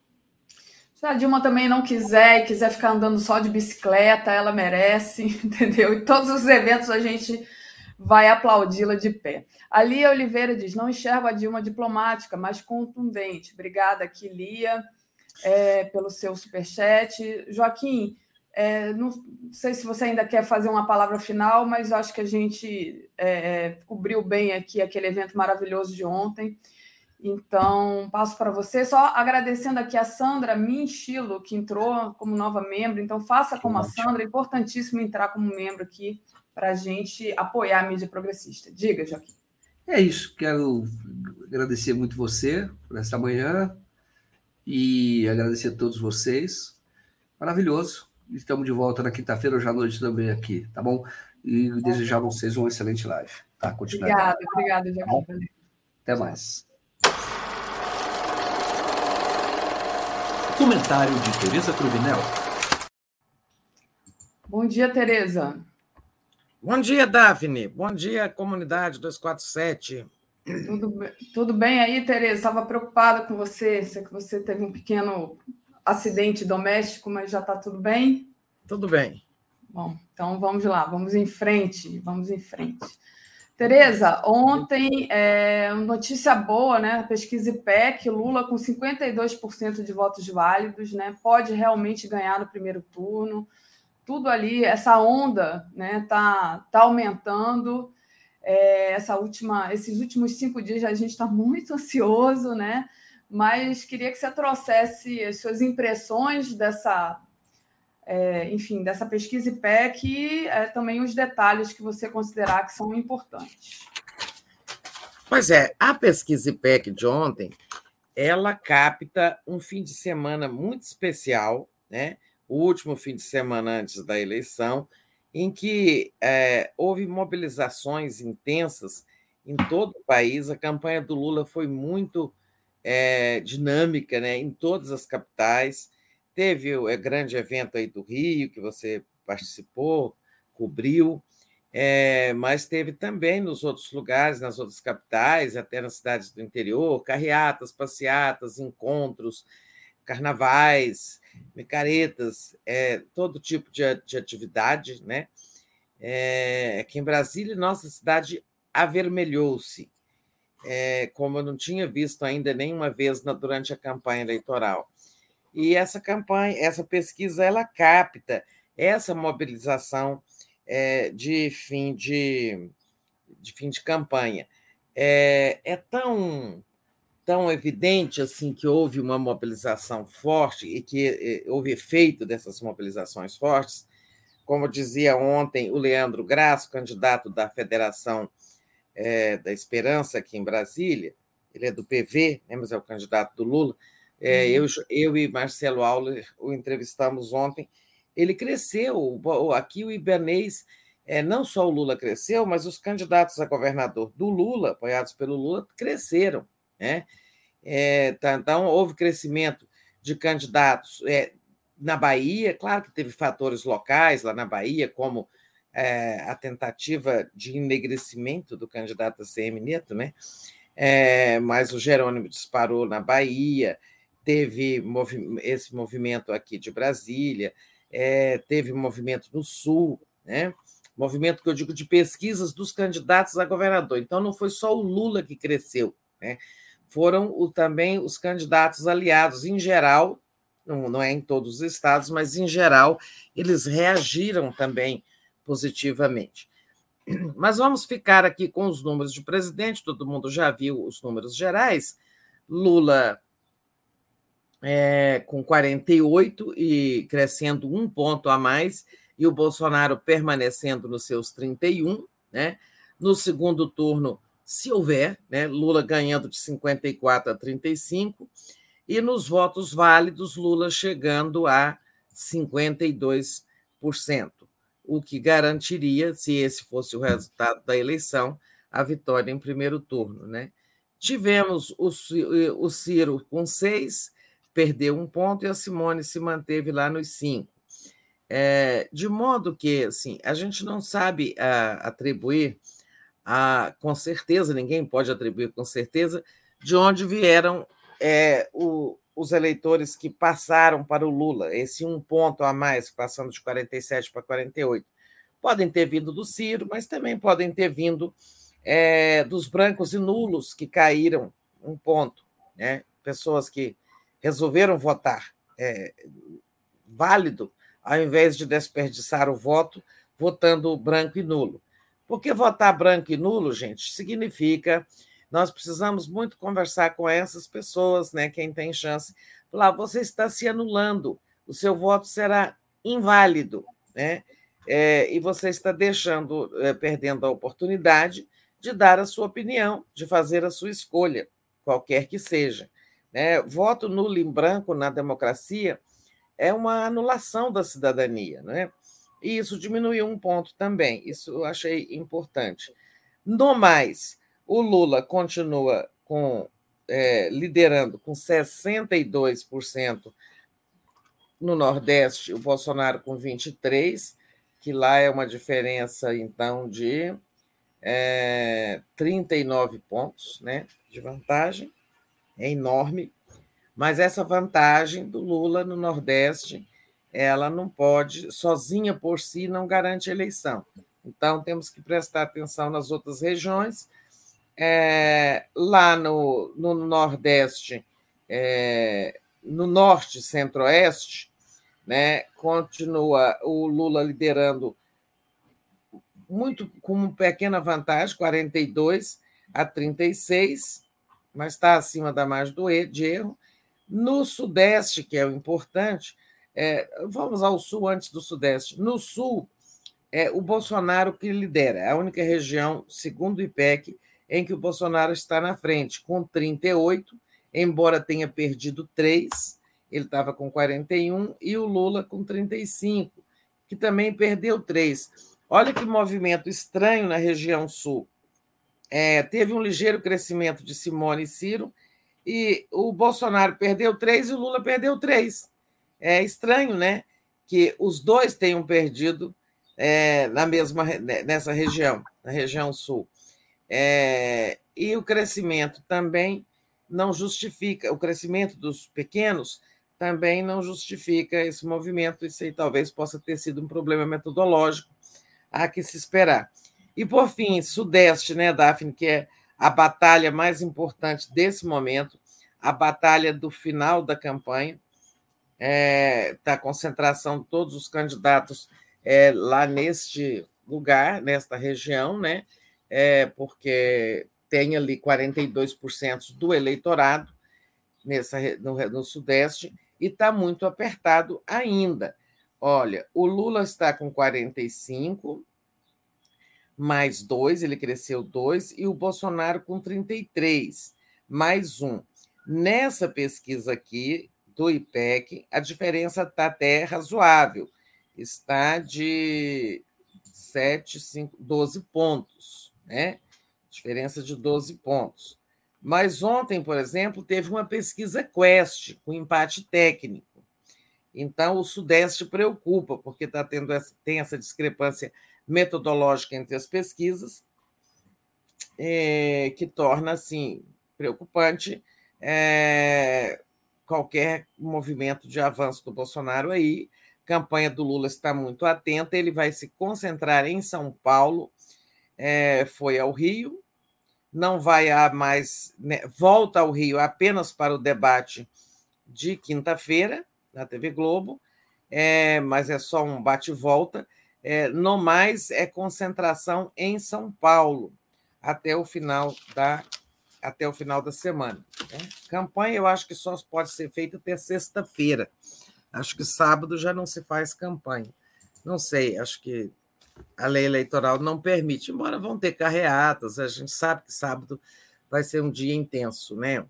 S9: Se a Dilma também não quiser e quiser ficar andando só de bicicleta, ela merece, entendeu? E todos os eventos a gente vai aplaudi-la de pé. A Lia Oliveira diz: não enxergo a Dilma diplomática, mas contundente. Obrigada aqui, Lia, é, pelo seu superchat. Joaquim, é, não sei se você ainda quer fazer uma palavra final, mas acho que a gente é, é, cobriu bem aqui aquele evento maravilhoso de ontem. Então, passo para você, só agradecendo aqui a Sandra Minchilo, que entrou como nova membro. Então, faça como a Sandra, é importantíssimo entrar como membro aqui para a gente apoiar a mídia progressista. Diga, Joaquim.
S12: É isso. Quero agradecer muito você por esta manhã e agradecer a todos vocês. Maravilhoso. Estamos de volta na quinta-feira, hoje à noite também aqui, tá bom? E desejar a vocês uma excelente live. Tá?
S9: Continuar. Obrigada, obrigada, Joaquim.
S12: Até mais.
S6: Comentário de Tereza Cruvinel.
S9: Bom dia, Tereza.
S13: Bom dia, Daphne. Bom dia, comunidade 247.
S9: Tudo, tudo bem aí, Tereza? Estava preocupada com você. Sei que você teve um pequeno acidente doméstico, mas já está tudo bem?
S13: Tudo bem.
S9: Bom, então vamos lá, vamos em frente, vamos em frente. Tereza, ontem, é, notícia boa, né? Pesquisa IPEC, Lula com 52% de votos válidos, né? Pode realmente ganhar no primeiro turno tudo ali, essa onda né, tá, tá aumentando. É, essa última, esses últimos cinco dias a gente está muito ansioso, né? Mas queria que você trouxesse as suas impressões dessa, é, enfim, dessa pesquisa IPEC e é, também os detalhes que você considerar que são importantes.
S13: Pois é, a pesquisa IPEC de ontem, ela capta um fim de semana muito especial, né? o último fim de semana antes da eleição, em que é, houve mobilizações intensas em todo o país. A campanha do Lula foi muito é, dinâmica né, em todas as capitais. Teve o é, grande evento aí do Rio, que você participou, cobriu, mas teve também nos outros lugares, nas outras capitais, até nas cidades do interior, carreatas, passeatas, encontros, carnavais, micaretas, é, todo tipo de, de atividade. Né? É, aqui em Brasília, nossa cidade avermelhou-se, é, como eu não tinha visto ainda nenhuma vez na, durante a campanha eleitoral. E essa campanha, essa pesquisa, ela capta essa mobilização é, de fim de, de fim de campanha. É, é tão tão evidente assim que houve uma mobilização forte e que é, houve efeito dessas mobilizações fortes, como dizia ontem o Leandro Graça, candidato da Federação é, da Esperança aqui em Brasília, ele é do PV, né, mas é o candidato do Lula. É, uhum. eu, eu e Marcelo Auler o entrevistamos ontem. Ele cresceu, aqui o Ibanês é, não só o Lula cresceu, mas os candidatos a governador do Lula, apoiados pelo Lula, cresceram. Né? É, tá, então, houve crescimento de candidatos é, na Bahia, claro que teve fatores locais lá na Bahia, como é, a tentativa de enegrecimento do candidato a CM Neto, né? É, mas o Jerônimo disparou na Bahia, teve movi esse movimento aqui de Brasília, é, teve movimento no Sul, né? movimento que eu digo de pesquisas dos candidatos a governador. Então, não foi só o Lula que cresceu, né? Foram o, também os candidatos aliados, em geral, não, não é em todos os estados, mas em geral, eles reagiram também positivamente. Mas vamos ficar aqui com os números de presidente, todo mundo já viu os números gerais. Lula é, com 48 e crescendo um ponto a mais, e o Bolsonaro permanecendo nos seus 31, né? No segundo turno, se houver, né? Lula ganhando de 54 a 35, e nos votos válidos, Lula chegando a 52%, o que garantiria, se esse fosse o resultado da eleição, a vitória em primeiro turno. Né? Tivemos o, o Ciro com seis, perdeu um ponto, e a Simone se manteve lá nos cinco. É, de modo que assim, a gente não sabe ah, atribuir a, com certeza, ninguém pode atribuir com certeza, de onde vieram é, o, os eleitores que passaram para o Lula, esse um ponto a mais, passando de 47 para 48. Podem ter vindo do Ciro, mas também podem ter vindo é, dos brancos e nulos que caíram um ponto, né? pessoas que resolveram votar. É, válido ao invés de desperdiçar o voto votando branco e nulo. Porque votar branco e nulo, gente, significa nós precisamos muito conversar com essas pessoas, né? Quem tem chance, falar, você está se anulando, o seu voto será inválido, né? É, e você está deixando, é, perdendo a oportunidade de dar a sua opinião, de fazer a sua escolha, qualquer que seja. Né? Voto nulo em branco na democracia é uma anulação da cidadania, né? E isso diminuiu um ponto também, isso eu achei importante. No mais, o Lula continua com, é, liderando com 62% no Nordeste, o Bolsonaro com 23%, que lá é uma diferença, então, de é, 39 pontos né, de vantagem, é enorme. Mas essa vantagem do Lula no Nordeste, ela não pode, sozinha por si, não garante eleição. Então, temos que prestar atenção nas outras regiões. É, lá no, no Nordeste, é, no Norte Centro-Oeste, né, continua o Lula liderando muito com uma pequena vantagem, 42 a 36, mas está acima da margem do de erro. No Sudeste, que é o importante, É, vamos ao sul antes do sudeste. No sul, é o Bolsonaro que lidera, é a única região, segundo o IPEC, em que o Bolsonaro está na frente, com 38, embora tenha perdido 3, ele estava com 41, e o Lula com 35, que também perdeu 3. Olha que movimento estranho na região sul. É, teve um ligeiro crescimento de Simone e Ciro, e o Bolsonaro perdeu 3 e o Lula perdeu 3. É estranho, né? Que os dois tenham perdido é, na mesma né, nessa região, na região sul. É, e o crescimento também não justifica, o crescimento dos pequenos também não justifica esse movimento. Isso aí talvez possa ter sido um problema metodológico, há que se esperar. E, por fim, Sudeste, né, Daphne, que é a batalha mais importante desse momento, a batalha do final da campanha, é, da concentração de todos os candidatos é, lá neste lugar, nesta região, né? É, porque tem ali 42% do eleitorado nessa, no, no Sudeste e está muito apertado ainda. Olha, o Lula está com 45, mais dois, ele cresceu dois, e o Bolsonaro com 33, mais um. Nessa pesquisa aqui do IPEC, a diferença está até razoável, está de 7, 5, 12 pontos, né? Diferença de 12 pontos. Mas ontem, por exemplo, teve uma pesquisa Quest com empate técnico. Então, o Sudeste preocupa, porque tá tendo essa, tem essa discrepância metodológica entre as pesquisas, é, que torna assim preocupante é, qualquer movimento de avanço do Bolsonaro aí campanha do Lula está muito atenta, ele vai se concentrar em São Paulo, é, foi ao Rio, não vai a mais, né, volta ao Rio apenas para o debate de quinta-feira, na TV Globo, é, mas é só um bate-volta. É, no mais, é concentração em São Paulo até o final da até o final da semana. Né? Campanha, eu acho que só pode ser feita até sexta-feira. Acho que sábado já não se faz campanha. Não sei, acho que a lei eleitoral não permite, embora vão ter carreatas, a gente sabe que sábado vai ser um dia intenso, né?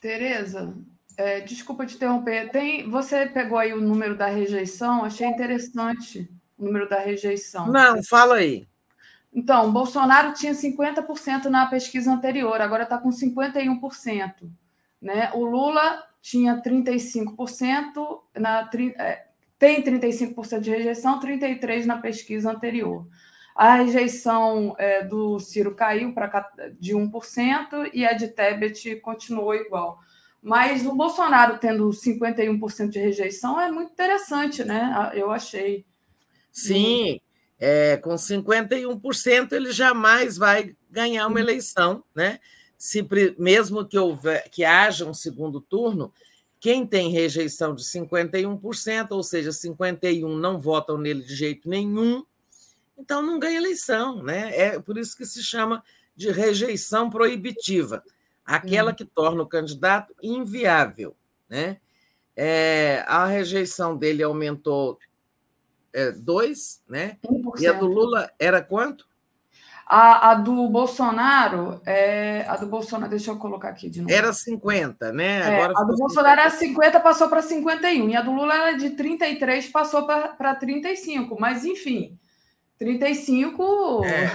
S9: Tereza, é, desculpa te interromper. Tem, você pegou aí o número da rejeição, achei interessante o número da rejeição.
S13: Não, fala aí.
S9: Então, Bolsonaro tinha 50% na pesquisa anterior, agora está com 51%. Né? O Lula tinha 35%, na, é, tem 35% de rejeição, 33% na pesquisa anterior. A rejeição é, do Ciro caiu de 1% e a de Tebet continuou igual. Mas o Bolsonaro tendo 51% de rejeição é muito interessante, né? Eu achei.
S13: Sim, é, com 51% ele jamais vai ganhar uma eleição, né? se, mesmo que, houver, que haja um segundo turno, quem tem rejeição de 51%, ou seja, 51% não votam nele de jeito nenhum, então não ganha eleição. Né? É por isso que se chama de rejeição proibitiva aquela hum. que torna o candidato inviável. Né? É, a rejeição dele aumentou é, dois, né? 1%. E a do Lula era quanto?
S9: A, a do Bolsonaro, é, a do Bolsonaro, deixa eu colocar aqui de novo.
S13: Era 50, né?
S9: É, Agora a do Bolsonaro 50. era 50, passou para 51. E a do Lula era de 33, passou para 35. Mas, enfim, 35. É.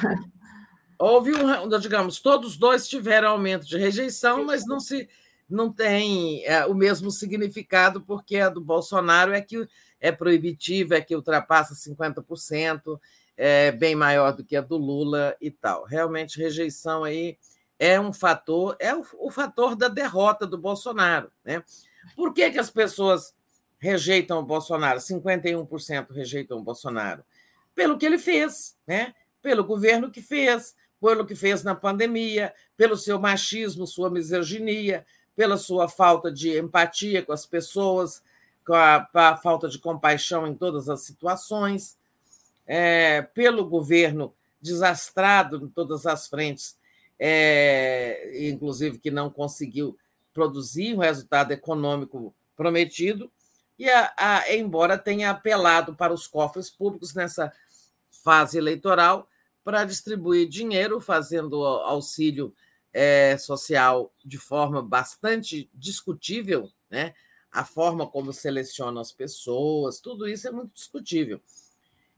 S13: Houve um, digamos, todos dois tiveram aumento de rejeição, mas não se não tem é, o mesmo significado, porque a do Bolsonaro é que é proibitiva, é que ultrapassa 50% é bem maior do que a do Lula e tal. Realmente, rejeição aí é um fator, é o, o fator da derrota do Bolsonaro. Né? Por que, que as pessoas rejeitam o Bolsonaro? 51% rejeitam o Bolsonaro. Pelo que ele fez, né? pelo governo que fez, pelo que fez na pandemia, pelo seu machismo, sua misoginia, pela sua falta de empatia com as pessoas, a, a falta de compaixão em todas as situações é, pelo governo desastrado em todas as frentes, é, inclusive que não conseguiu produzir o resultado econômico prometido, e, a, a, embora tenha apelado para os cofres públicos nessa fase eleitoral para distribuir dinheiro, fazendo auxílio é, social de forma bastante discutível, né? A forma como seleciona as pessoas, tudo isso é muito discutível.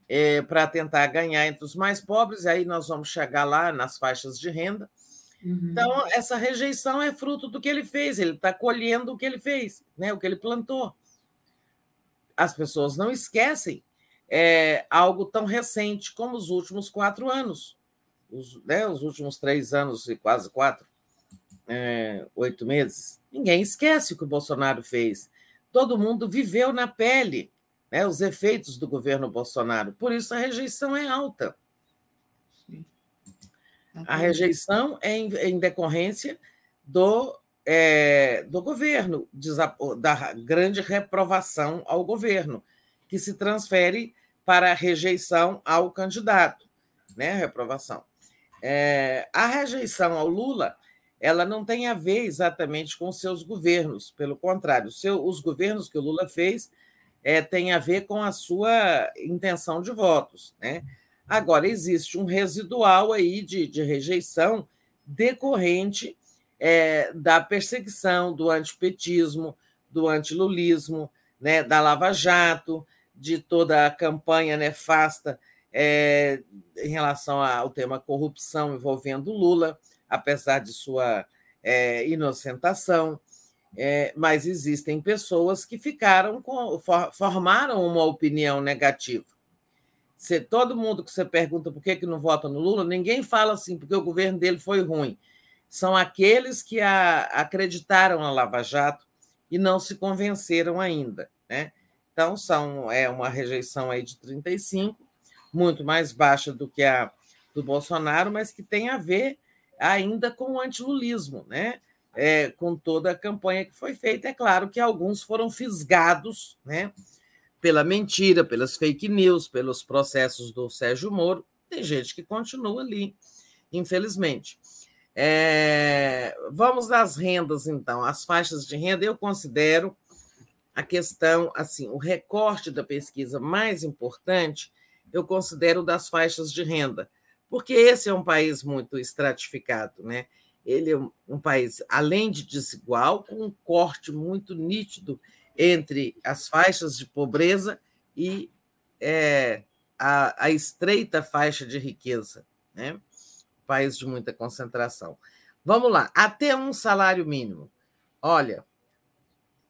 S13: É, para tentar ganhar entre os mais pobres, e aí nós vamos chegar lá nas faixas de renda. Uhum. Então, essa rejeição é fruto do que ele fez, ele está colhendo o que ele fez, né? o que ele plantou. As pessoas não esquecem é, algo tão recente como os últimos quatro anos, os, né, os últimos três anos e quase quatro, é, oito meses. Ninguém esquece o que o Bolsonaro fez. Todo mundo viveu na pele né, os efeitos do governo Bolsonaro. Por isso a rejeição é alta. A rejeição é em, em decorrência do, é, do governo, da grande reprovação ao governo, que se transfere para a rejeição ao candidato, né? Reprovação. É, a rejeição ao Lula ela não tem a ver exatamente com seus governos, pelo contrário, seu, os governos que o Lula fez é, têm a ver com a sua intenção de votos. Né? Agora, existe um residual aí de, de rejeição decorrente é, da perseguição, do antipetismo, do antilulismo, né, da Lava Jato, de toda a campanha nefasta é, em relação ao tema corrupção envolvendo Lula, apesar de sua é, inocentação. É, mas existem pessoas que ficaram com, for, formaram uma opinião negativa. Se todo mundo que você pergunta por que, que não vota no Lula, ninguém fala assim, porque o governo dele foi ruim. São aqueles que a, acreditaram na Lava Jato e não se convenceram ainda. Né? Então, são, é uma rejeição aí de 35, muito mais baixa do que a do Bolsonaro, mas que tem a ver ainda com o antilulismo, né? É, com toda a campanha que foi feita. É claro que alguns foram fisgados né? pela mentira, pelas fake news, pelos processos do Sérgio Moro. Tem gente que continua ali, infelizmente. É, vamos às rendas, então. As faixas de renda, eu considero a questão, assim, o recorte da pesquisa mais importante, eu considero das faixas de renda, porque esse é um país muito estratificado, né? Ele é um país, além de desigual, com um corte muito nítido entre as faixas de pobreza e é, a, a, estreita faixa de riqueza, né? País de muita concentração. Vamos lá, até um salário mínimo. Olha,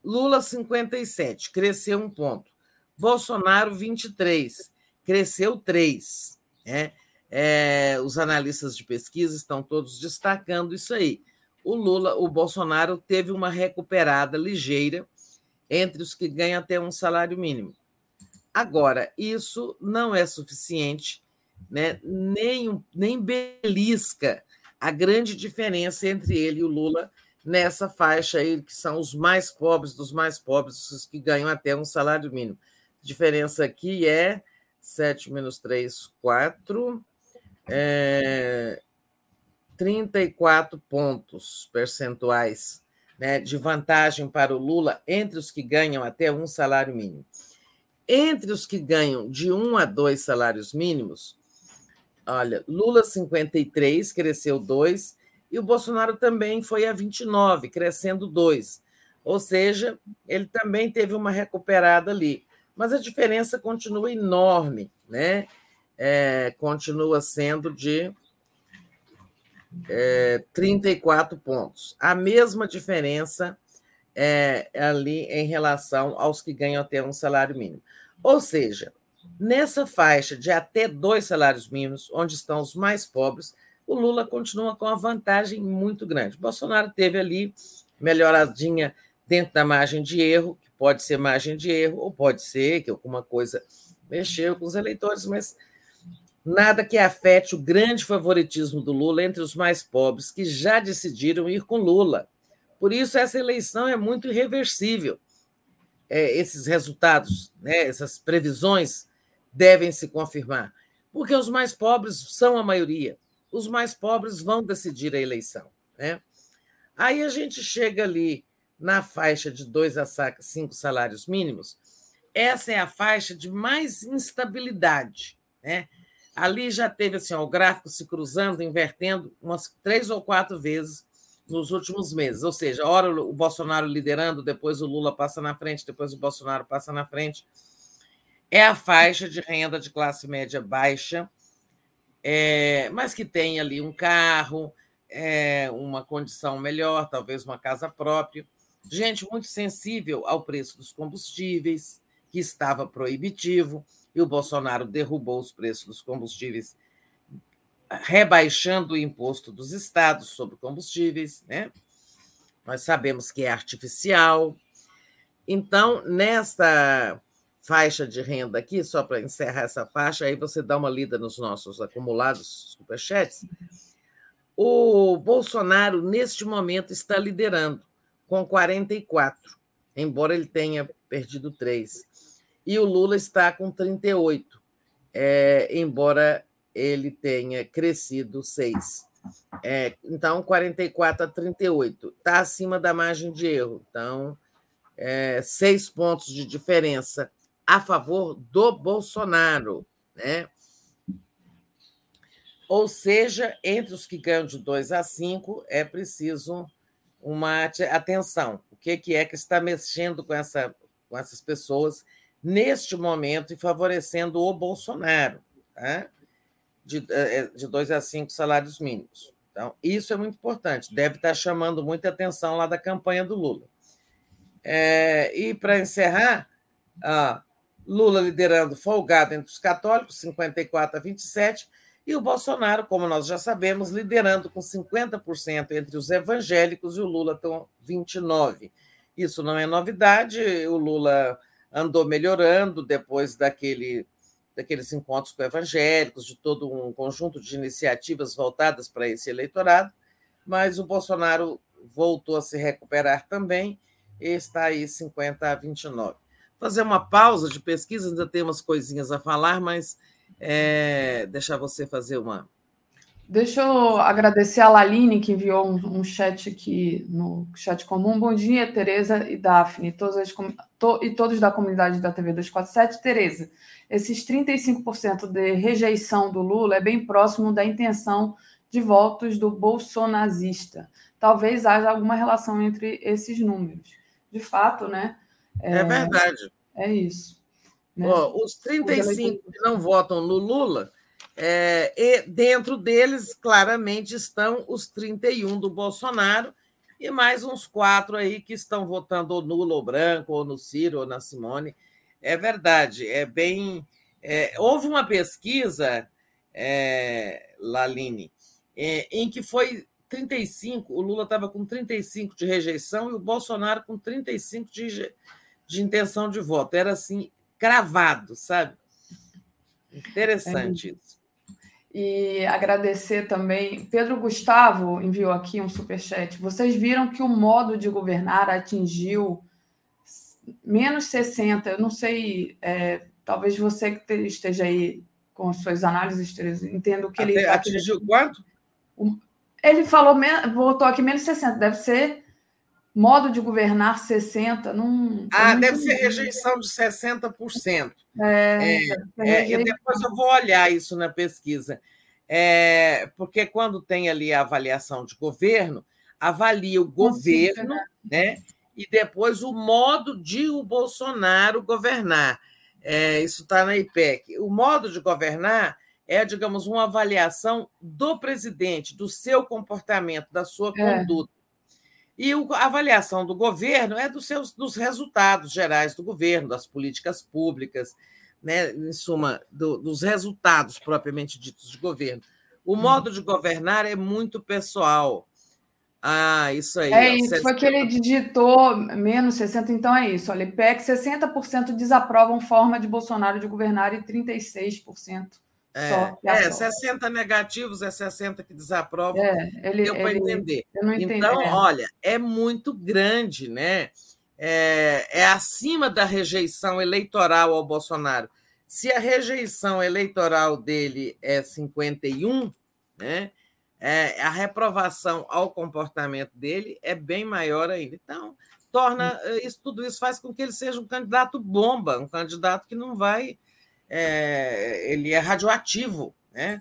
S13: Lula 57, cresceu um ponto. Bolsonaro 23, cresceu três. Né? É, os analistas de pesquisa estão todos destacando isso aí. O Lula, o Bolsonaro teve uma recuperada ligeira entre os que ganham até um salário mínimo. Agora, isso não é suficiente, né? nem, nem belisca a grande diferença entre ele e o Lula nessa faixa aí, que são os mais pobres dos mais pobres, os que ganham até um salário mínimo. A diferença aqui é 7 menos 3, 4, é, 34 pontos percentuais né, de vantagem para o Lula entre os que ganham até um salário mínimo. Entre os que ganham de um a dois salários mínimos, olha, Lula 53, cresceu 2, e o Bolsonaro também foi a 29, crescendo 2. Ou seja, ele também teve uma recuperada ali. Mas a diferença continua enorme, né? É, continua sendo de é, 34 pontos. A mesma diferença é, ali em relação aos que ganham até um salário mínimo. Ou seja, nessa faixa de até dois salários mínimos, onde estão os mais pobres, o Lula continua com uma vantagem muito grande. Bolsonaro teve ali melhoradinha dentro da margem de erro, que pode ser margem de erro, ou pode ser que alguma coisa mexeu com os eleitores, mas nada que afete o grande favoritismo do Lula entre os mais pobres, que já decidiram ir com Lula. Por isso, essa eleição é muito irreversível. É, esses resultados, né, essas previsões devem se confirmar, porque os mais pobres são a maioria os mais pobres vão decidir a eleição. Né? Aí a gente chega ali na faixa de dois a cinco salários mínimos, essa é a faixa de mais instabilidade. Né? Ali já teve assim, ó, o gráfico se cruzando, invertendo umas três ou quatro vezes nos últimos meses. Ou seja, hora o Bolsonaro liderando, depois o Lula passa na frente, depois o Bolsonaro passa na frente. É a faixa de renda de classe média baixa, é, mas que tem ali um carro, é, uma condição melhor, talvez uma casa própria. Gente muito sensível ao preço dos combustíveis, que estava proibitivo, e o Bolsonaro derrubou os preços dos combustíveis rebaixando o imposto dos estados sobre combustíveis, né? Nós sabemos que é artificial. Então, nesta faixa de renda aqui, só para encerrar essa faixa, aí você dá uma lida nos nossos acumulados superchats. O Bolsonaro, neste momento, está liderando com 44, embora ele tenha perdido 3. E o Lula está com 38, é, embora ele tenha crescido 6. É, então, 44 a 38. Está acima da margem de erro. Então, é, seis pontos de diferença a favor do Bolsonaro. Né? Ou seja, entre os que ganham de 2 a 5, é preciso uma atenção. O que é que está mexendo com, essa, com essas pessoas neste momento e favorecendo o Bolsonaro? Tá? de, é, é, de dois a cinco salários mínimos. Então, isso é muito importante, deve estar chamando muita atenção lá da campanha do Lula. É, e, para encerrar, Lula liderando folgado entre os católicos, 54 a 27, e o Bolsonaro, como nós já sabemos, liderando com 50% entre os evangélicos e o Lula com 29%. Isso não é novidade, o Lula andou melhorando depois daquele daqueles encontros com evangélicos, de todo um conjunto de iniciativas voltadas para esse eleitorado, mas o Bolsonaro voltou a se recuperar também e está aí 50 a 29. Fazer uma pausa de pesquisa, ainda tem umas coisinhas a falar, mas é, deixar você fazer uma,
S9: Deixa eu agradecer a Laline, que enviou um, um, chat aqui no chat comum. Bom dia, Tereza e Daphne, todas as, to, e todos da comunidade da TV 247. Tereza, esses 35% de rejeição do Lula é bem próximo da intenção de votos do bolsonazista. Talvez haja alguma relação entre esses números. De fato, né?
S13: É, é verdade.
S9: É isso. Né?
S13: Oh, os 35 que não votam no Lula é, e dentro deles, claramente, estão os 31 do Bolsonaro e mais uns quatro aí que estão votando ou nulo ou branco, ou no Ciro, ou na Simone. É verdade, é bem. É, houve uma pesquisa, é, Laline, é, em que foi 35, o Lula estava com 35 de rejeição e o Bolsonaro com 35 de, de intenção de voto. Era assim, cravado, sabe? Interessante é. isso.
S9: E agradecer também. Pedro Gustavo enviou aqui um superchat. Vocês viram que o modo de governar atingiu menos 60. Eu não sei, é, talvez você que esteja aí com suas análises, entendo que ele.
S13: Atingiu quanto?
S9: Ele falou, voltou aqui menos 60. Deve ser modo de governar 60. Não,
S13: ah, deve ser rejeição de 60%. É, é, é, e depois eu vou olhar isso na pesquisa. É, porque quando tem ali a avaliação de governo, avalia o governo, né? E depois o modo de o Bolsonaro governar. É, isso está na IPEC. O modo de governar é, digamos, uma avaliação do presidente, do seu comportamento, da sua é. conduta. E a avaliação do governo é dos, seus, dos resultados gerais do governo, das políticas públicas, né, em suma, do, dos resultados propriamente ditos de governo. O uhum. modo de governar é muito pessoal. Ah, isso aí.
S9: É isso, foi que ele digitou menos 60, então é isso. Olha, IPEC, 60% desaprovam forma de Bolsonaro de governar e 36%
S13: é. É, 60 negativos é 60 que desaprovam. É, ele, Deu para entender. Então, é. olha, é muito grande, né? É, é acima da rejeição eleitoral ao Bolsonaro. Se a rejeição eleitoral dele é 51, né? é, a reprovação ao comportamento dele é bem maior ainda. Então, torna isso tudo isso faz com que ele seja um candidato bomba, um candidato que não vai, é, ele é radioativo, né?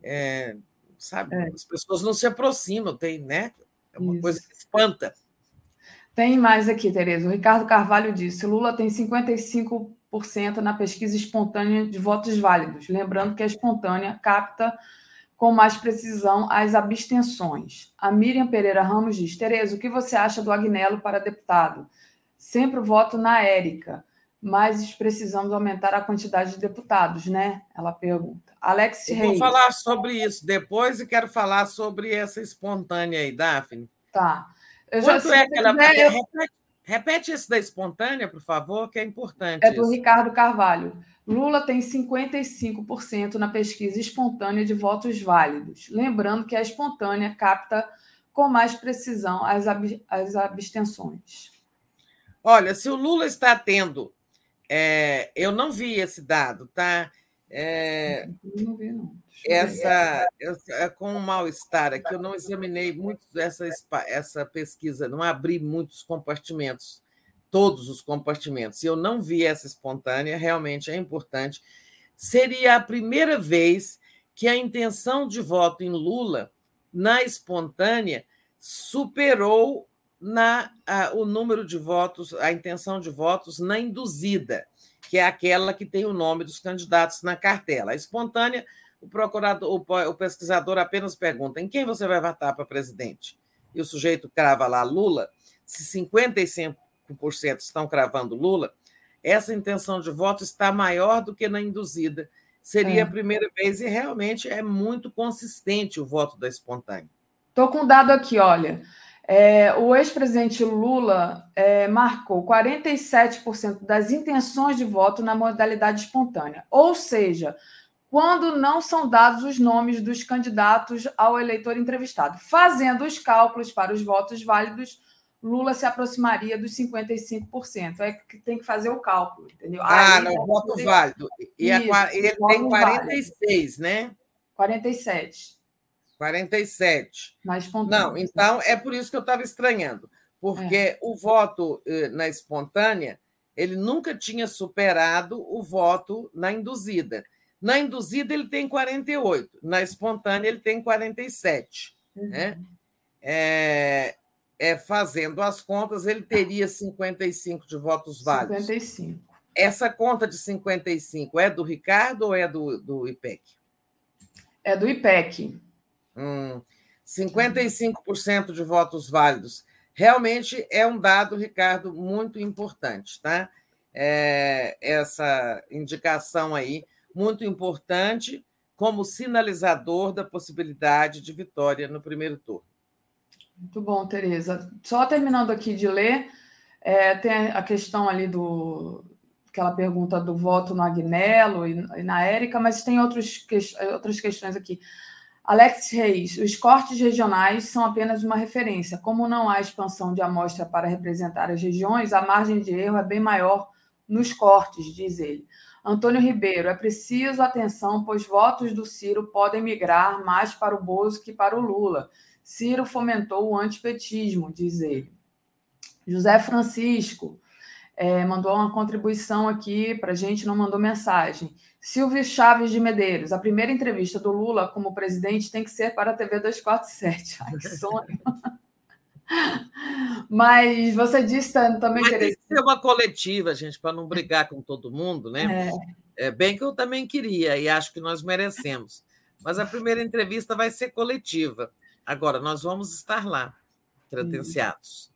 S13: É, sabe, é. as pessoas não se aproximam, tem, né? É uma isso. coisa que espanta.
S9: Tem mais aqui, Tereza. O Ricardo Carvalho disse: Lula tem 55% na pesquisa espontânea de votos válidos. Lembrando que a espontânea capta com mais precisão as abstenções. A Miriam Pereira Ramos diz: Tereza, o que você acha do Agnello para deputado? Sempre voto na Érica, mas precisamos aumentar a quantidade de deputados, né? Ela pergunta. Alex
S13: Eu Reis. Vou falar sobre isso depois e quero falar sobre essa espontânea aí, Daphne.
S9: Tá.
S13: Eu Quanto é que ela. Quiser, repete, repete esse da espontânea, por favor, que é importante.
S9: É do isso. Ricardo Carvalho. Lula tem 55% na pesquisa espontânea de votos válidos. Lembrando que a espontânea capta com mais precisão as, ab as abstenções.
S13: Olha, se o Lula está tendo. É, eu não vi esse dado, tá? É, não vi, não essa, essa é com um mal-estar aqui, eu não examinei muito essa, essa pesquisa, não abri muitos compartimentos, todos os compartimentos, e eu não vi essa espontânea, realmente é importante. Seria a primeira vez que a intenção de voto em Lula, na espontânea, superou na, a, o número de votos, a intenção de votos na induzida, que é aquela que tem o nome dos candidatos na cartela. A espontânea o procurador, o, pesquisador apenas pergunta em quem você vai votar para presidente. E o sujeito crava lá Lula, se 55% estão cravando Lula, essa intenção de voto está maior do que na induzida. Seria é. a primeira vez e realmente é muito consistente o voto da espontânea.
S9: Estou com um dado aqui, olha. É, o ex-presidente Lula é, marcou 47% das intenções de voto na modalidade espontânea. Ou seja, quando não são dados os nomes dos candidatos ao eleitor entrevistado. Fazendo os cálculos para os votos válidos, Lula se aproximaria dos 55%. É que tem que fazer o cálculo, entendeu?
S13: Ah, Aí, não, voto poder... válido. E Isso, ele tem 46, válido. né?
S9: 47.
S13: 47. Na espontânea. Não, então é por isso que eu estava estranhando. Porque é. o voto eh, na espontânea, ele nunca tinha superado o voto na induzida. Na induzida, ele tem 48, na espontânea, ele tem 47. Uhum. Né? É, é, fazendo as contas, ele teria 55 de votos válidos.
S9: 55.
S13: Essa conta de 55 é do Ricardo ou é do, do IPEC?
S9: É do IPEC.
S13: Hum, 55% de votos válidos. Realmente é um dado, Ricardo, muito importante, tá? É, essa indicação aí muito importante como sinalizador da possibilidade de vitória no primeiro turno.
S9: Muito bom, Tereza. Só terminando aqui de ler, é, tem a questão ali do aquela pergunta do voto no Agnello e, e na Érica, mas tem outros, que, outras questões aqui. Alex Reis, os cortes regionais são apenas uma referência. Como não há expansão de amostra para representar as regiões, a margem de erro é bem maior nos cortes, diz ele. Antônio Ribeiro, é preciso atenção, pois votos do Ciro podem migrar mais para o Bozo que para o Lula. Ciro fomentou o antipetismo, diz ele. José Francisco é, mandou uma contribuição aqui para a gente, não mandou mensagem. Silvio Chaves de Medeiros, a primeira entrevista do Lula como presidente tem que ser para a TV 247. Ai, que sonho! Mas você disse também
S13: Mas tem que ser uma coletiva, gente, para não brigar com todo mundo, né? É. é. bem que eu também queria e acho que nós merecemos. Mas a primeira entrevista vai ser coletiva. Agora, nós vamos estar lá, credenciados.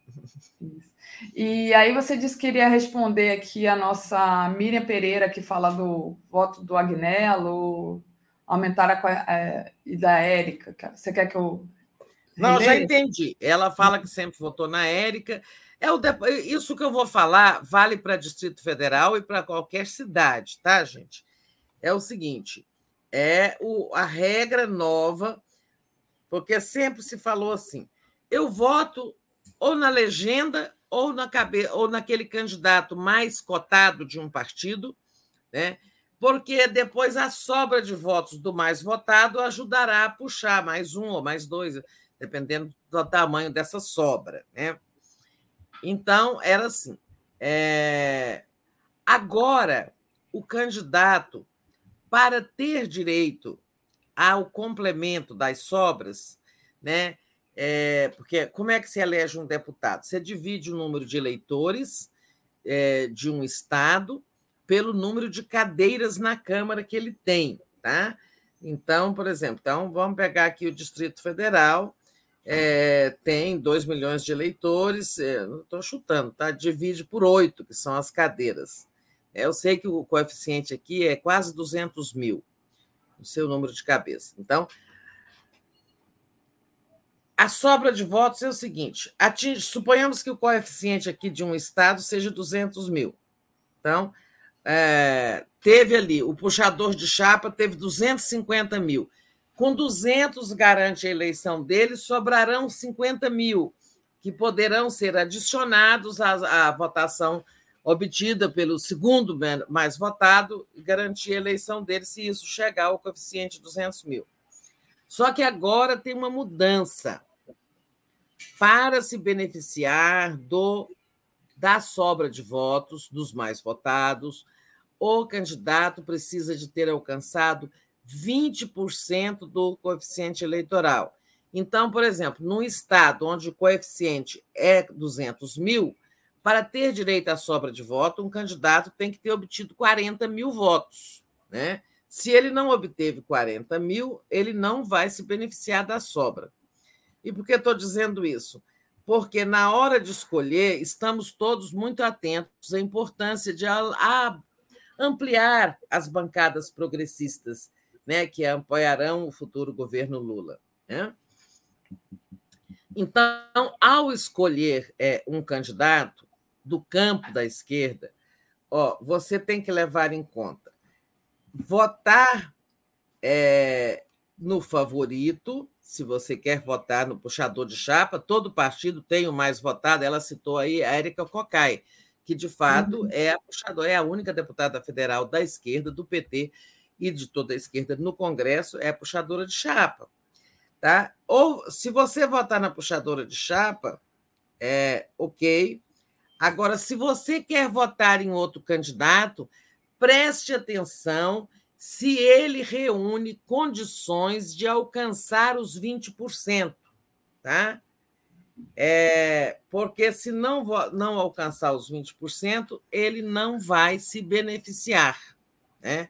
S9: E aí você disse que queria responder aqui a nossa Miriam Pereira, que fala do voto do Agnello, aumentar a é, e da Érica. Você quer que eu
S13: não, já entendi. Ela fala que sempre votou na Érica. É o Isso que eu vou falar vale para Distrito Federal e para qualquer cidade, tá, gente? É o seguinte: é o... a regra nova, porque sempre se falou assim: eu voto ou na legenda ou, na cabe... ou naquele candidato mais cotado de um partido, né? porque depois a sobra de votos do mais votado ajudará a puxar mais um ou mais dois dependendo do tamanho dessa sobra. Né? Então, era assim. É... Agora, o candidato, para ter direito ao complemento das sobras, né? É, porque como é que se elege um deputado? Você divide o número de eleitores é, de um estado pelo número de cadeiras na Câmara que ele tem, tá? Então, por exemplo, então vamos pegar aqui o Distrito Federal, é, tem 2 milhões de eleitores, é, estou chutando, tá? Divide por oito, que são as cadeiras. É, eu sei que o coeficiente aqui é quase 200 mil, o seu número de cabeça. Então, a sobra de votos é o seguinte: atinge, suponhamos que o coeficiente aqui de um estado seja 200 mil. Então, é, teve ali, o puxador de chapa teve 250 mil. Com 200 garante a eleição dele, sobrarão 50 mil, que poderão ser adicionados à, à votação obtida pelo segundo mais votado e garantir a eleição dele se isso chegar ao coeficiente de 200 mil. Só que agora tem uma mudança. Para se beneficiar do da sobra de votos dos mais votados, o candidato precisa de ter alcançado 20% do coeficiente eleitoral. Então, por exemplo, num estado onde o coeficiente é 200 mil, para ter direito à sobra de voto, um candidato tem que ter obtido 40 mil votos. Né? Se ele não obteve 40 mil, ele não vai se beneficiar da sobra. E por que estou dizendo isso? Porque na hora de escolher, estamos todos muito atentos à importância de ampliar as bancadas progressistas, né, que apoiarão o futuro governo Lula. Né? Então, ao escolher é, um candidato, do campo da esquerda, ó, você tem que levar em conta votar é, no favorito, se você quer votar no puxador de chapa, todo partido tem o mais votado. Ela citou aí a Érica Cocai, que de fato uhum. é a puxadora, é a única deputada federal da esquerda, do PT e de toda a esquerda no Congresso, é a puxadora de chapa. Tá? Ou se você votar na puxadora de chapa, é ok, Agora, se você quer votar em outro candidato, preste atenção se ele reúne condições de alcançar os 20%, tá? É, porque se não, não alcançar os 20%, ele não vai se beneficiar, né?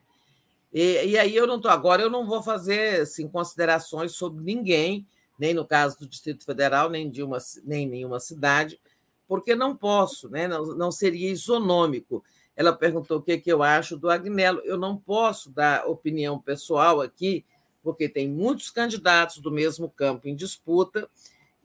S13: E, e aí eu não estou agora, eu não vou fazer assim, considerações sobre ninguém, nem no caso do Distrito Federal, nem de uma nem nenhuma cidade, porque não posso, né? não, não seria isonômico. Ela perguntou o que, que eu acho do Agnello. Eu não posso dar opinião pessoal aqui, porque tem muitos candidatos do mesmo campo em disputa,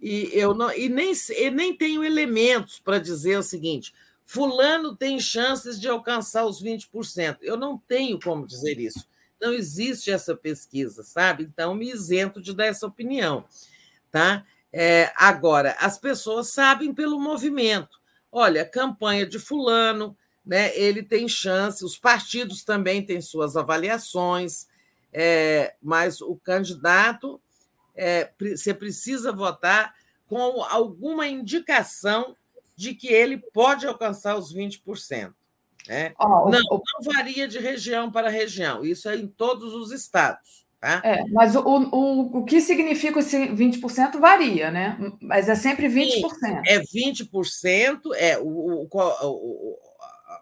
S13: e eu não e nem, e nem tenho elementos para dizer o seguinte: fulano tem chances de alcançar os 20%. Eu não tenho como dizer isso. Não existe essa pesquisa, sabe? Então, me isento de dar essa opinião. Tá? É, agora, as pessoas sabem pelo movimento. Olha, campanha de fulano, né, ele tem chance, os partidos também têm suas avaliações, é, mas o candidato, é, você precisa votar com alguma indicação de que ele pode alcançar os 20%. Né? Oh, não, não varia de região para região, isso é em todos os estados. Tá?
S9: É, mas o, o, o que significa esse 20% varia, né? Mas é sempre 20%. Sim,
S13: é 20%, é o, o, o,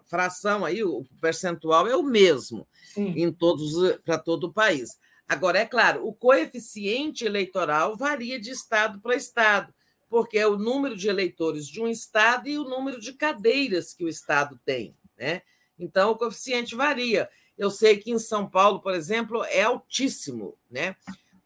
S13: fração aí, o percentual é o mesmo Sim. em todos para todo o país. Agora, é claro, o coeficiente eleitoral varia de estado para estado, porque é o número de eleitores de um estado e o número de cadeiras que o estado tem, né? Então, o coeficiente varia. Eu sei que em São Paulo, por exemplo, é altíssimo, né?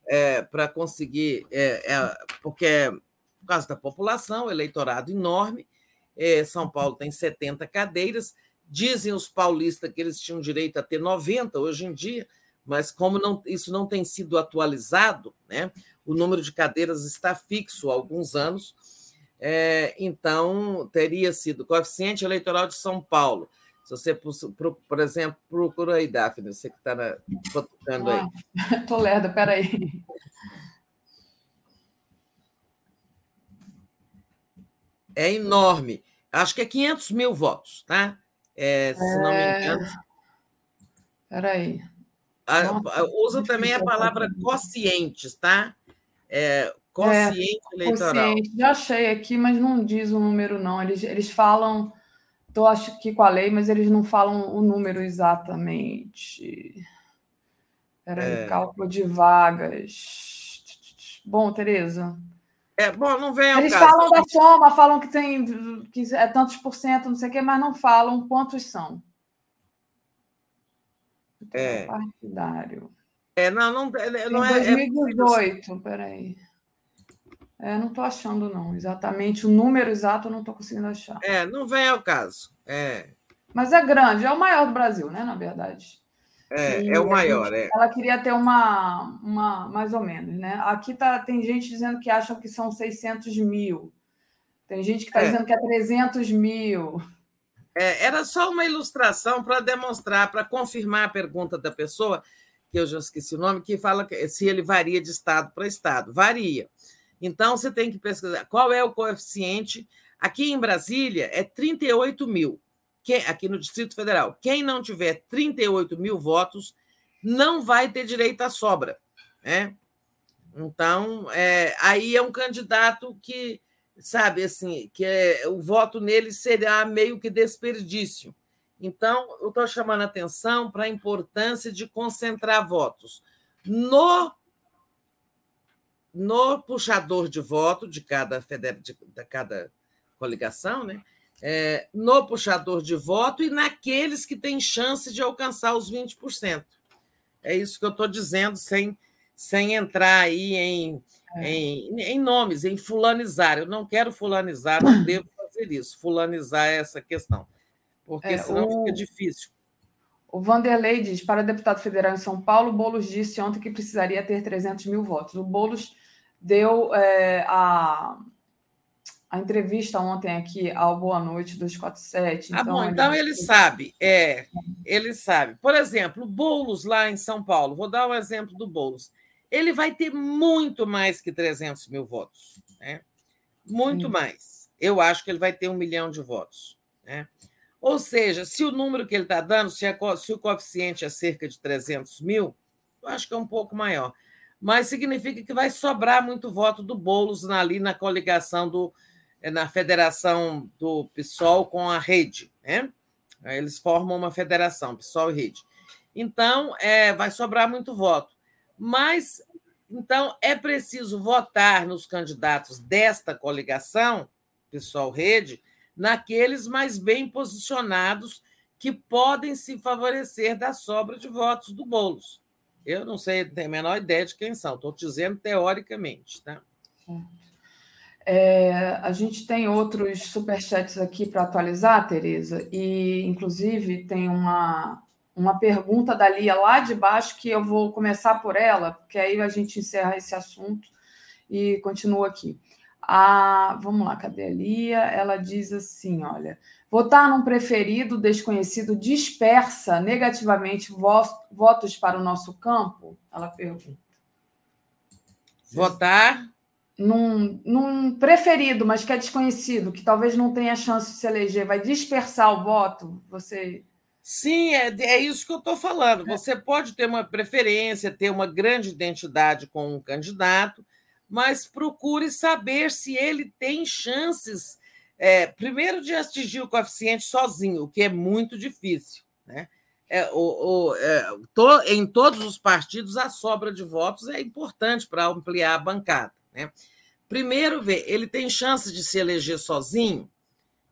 S13: É, para conseguir, é, é, porque é por causa da população, eleitorado enorme. É, São Paulo tem 70 cadeiras. Dizem os paulistas que eles tinham direito a ter 90 hoje em dia, mas como não, isso não tem sido atualizado, né? o número de cadeiras está fixo há alguns anos. É, então, teria sido coeficiente eleitoral de São Paulo se você, por, por exemplo, procura aí, Daphne, você que está tocando ah,
S9: aí. Tô lerda, peraí.
S13: É enorme. Acho que é 500 mil votos, tá? É, se não me
S9: É...
S13: engano.
S9: Peraí.
S13: A-
S9: Nossa,
S13: a- usa também a palavra
S9: essa
S13: quocientes, tá? É, quociente eleitoral.
S9: Consciente. Já achei aqui, mas não diz o número, não. Eles, eles falam, estou acho que com a lei, mas eles não falam o número exatamente. Peraí,
S13: É.
S9: cálculo de vagas. Bom, Tereza.
S13: É, bom, não vem
S9: Eles
S13: caso.
S9: falam da soma, falam que tem que é tantos por cento, não sei o quê, mas não falam quantos são.
S13: É,
S9: Partidário.
S13: é, não, não, é-
S9: Em
S13: não é, é
S9: 2018, peraí. É, não estou achando, não. Exatamente, o número exato eu não estou conseguindo achar.
S13: é, não vem ao caso. É,
S9: Mas é grande, é o maior do Brasil, né? Na verdade.
S13: É,
S9: E
S13: é o maior,
S9: gente-
S13: é.
S9: Ela queria ter uma, uma, mais ou menos, né? Aqui tá, tem gente dizendo que acham que são 600 mil. Tem gente que está
S13: É.
S9: dizendo que é 300 mil.
S13: É, era só uma ilustração para demonstrar, para confirmar a pergunta da pessoa, que eu já esqueci o nome, que fala que- se ele varia de estado para estado. Varia. Então, você tem que pesquisar qual é o coeficiente. Aqui em Brasília é 38 mil, Quem- aqui no Distrito Federal. Quem não tiver 38 mil votos não vai ter direito à sobra. Né? Então, é, aí é um candidato que, sabe, assim, que é, o voto nele será meio que desperdício. Então, eu estou chamando a atenção para a importância de concentrar votos no, no puxador de voto de cada, de, de cada coligação, né? É, no puxador de voto e naqueles que têm chance de alcançar os 20%. É isso que eu estou dizendo, sem, sem entrar aí em, em, em nomes, em fulanizar. Eu não quero fulanizar, não devo fazer isso, fulanizar essa questão, porque
S9: É,
S13: senão
S9: o-
S13: fica difícil.
S9: O Vanderlei diz: para deputado federal em São Paulo, Boulos disse ontem que precisaria ter 300 mil votos. O Boulos deu é, a, a entrevista ontem aqui ao Boa Noite 247.
S13: Ah, bom, então ele sabe, é, ele sabe. Por exemplo, o Boulos lá em São Paulo, vou dar um exemplo do Boulos. Ele vai ter muito mais que 300 mil votos, né? Muito
S9: Sim.
S13: mais. Eu acho que ele vai ter um milhão de votos, né? Ou seja, se o número que ele está dando, se, a se o coeficiente é cerca de 300 mil, eu acho que é um pouco maior. Mas significa que vai sobrar muito voto do Boulos ali na coligação do, na federação do PSOL com a rede, né? Eles formam uma federação, PSOL e rede. Então, é, vai sobrar muito voto. Mas, então, é preciso votar nos candidatos desta coligação, PSOL-Rede, naqueles mais bem posicionados que podem se favorecer da sobra de votos do Boulos. Eu não sei, não tenho a menor ideia de quem são, estou dizendo teoricamente. Tá?
S9: É, a gente tem outros superchats aqui para atualizar, Tereza, e inclusive tem uma, uma pergunta da Lia lá de baixo que eu vou começar por ela, porque aí a gente encerra esse assunto e continua aqui. A, vamos lá, cadê a Lia? Ela diz assim: olha, votar num preferido desconhecido dispersa negativamente vo- votos para o nosso campo? Ela pergunta.
S13: Votar
S9: num, num preferido, mas que é desconhecido, que talvez não tenha chance de se eleger, vai dispersar o voto? Você.
S13: Sim, é, é isso que eu estou falando. Você pode ter uma preferência, ter uma grande identidade com um candidato, mas procure saber se ele tem chances, é, primeiro, de atingir o coeficiente sozinho, o que é muito difícil. Né? É, o, o, é, to, em todos os partidos, a sobra de votos é importante para ampliar a bancada. Né? Primeiro, ver, ele tem chance de se eleger sozinho,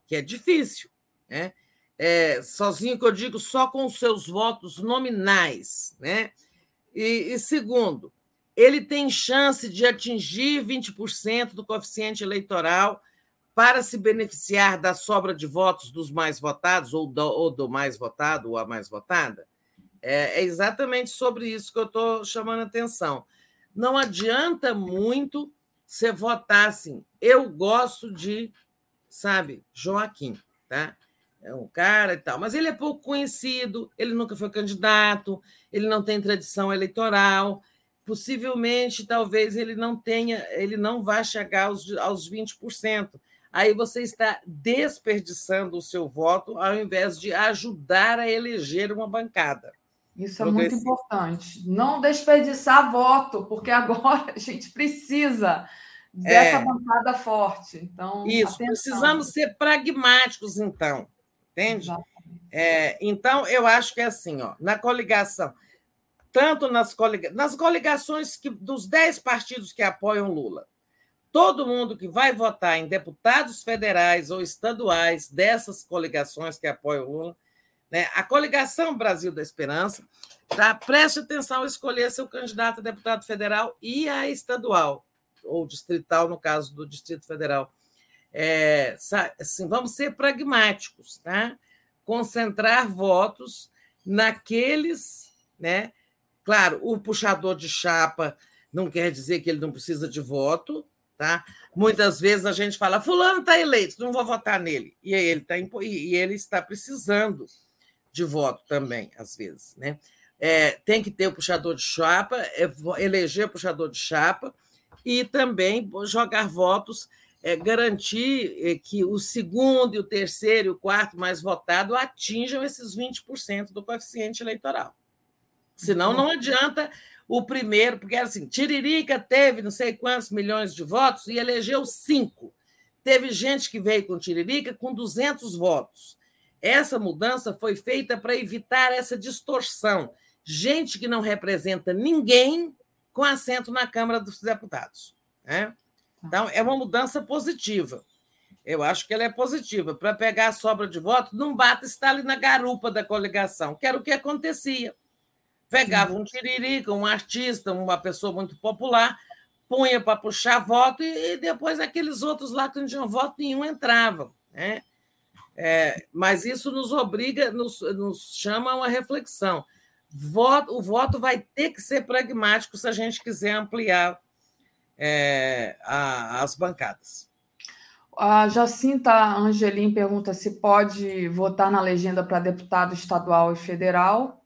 S13: que é difícil. Né? É, sozinho, que eu digo, só com seus votos nominais. Né? E, e segundo, ele tem chance de atingir 20% do coeficiente eleitoral para se beneficiar da sobra de votos dos mais votados, ou do, ou do mais votado, ou a mais votada? É, é exatamente sobre isso que eu estou chamando a atenção. Não adianta muito você votar assim. Eu gosto de, sabe, Joaquim, tá? É um cara e tal, mas ele é pouco conhecido, ele nunca foi candidato, ele não tem tradição eleitoral, possivelmente, talvez ele não tenha, ele não vá chegar aos, aos 20%. aí você está desperdiçando o seu voto ao invés de ajudar a eleger uma bancada.
S9: Isso é muito importante. Não desperdiçar voto, porque agora a gente precisa dessa é. bancada forte. Então,
S13: Isso, atenção. precisamos ser pragmáticos, então. Entende? É, então, eu acho que é assim, ó, na coligação, tanto nas, coliga nas coligações que, dos dez partidos que apoiam Lula, todo mundo que vai votar em deputados federais ou estaduais dessas coligações que apoiam Lula, né, a coligação Brasil da Esperança, tá, preste atenção a escolher seu candidato a deputado federal e a estadual, ou distrital, no caso do Distrito Federal. É, assim, vamos ser pragmáticos, tá? concentrar votos naqueles, né? Claro, o puxador de chapa não quer dizer que ele não precisa de voto, tá? Muitas vezes a gente fala, fulano está eleito, não vou votar nele, e ele está e ele está precisando de voto também, às vezes, né? É, tem que ter o puxador de chapa, é, eleger puxador de chapa e também jogar votos é, garantir é, que o segundo, o terceiro e o quarto mais votado atinjam esses 20% do coeficiente eleitoral. Senão, não adianta o primeiro, porque era assim: Tiririca teve não sei quantos milhões de votos e elegeu cinco. Teve gente que veio com Tiririca com 200 votos. Essa mudança foi feita para evitar essa distorção. Gente que não representa ninguém com assento na Câmara dos Deputados. Né? Então, é uma mudança positiva. Eu acho que ela é positiva. Para pegar a sobra de votos, não bata estar ali na garupa da coligação, que era o que acontecia. Pegava um tiririca, um artista, uma pessoa muito popular, punha para puxar voto e, depois aqueles outros lá que não tinham voto nenhum entravam. Né? É, mas isso nos obriga, nos, nos chama a uma reflexão. Voto, o voto vai ter que ser pragmático se a gente quiser ampliar é, a, as bancadas.
S9: A Jacinta Angelim pergunta se pode votar na legenda para deputado estadual e federal.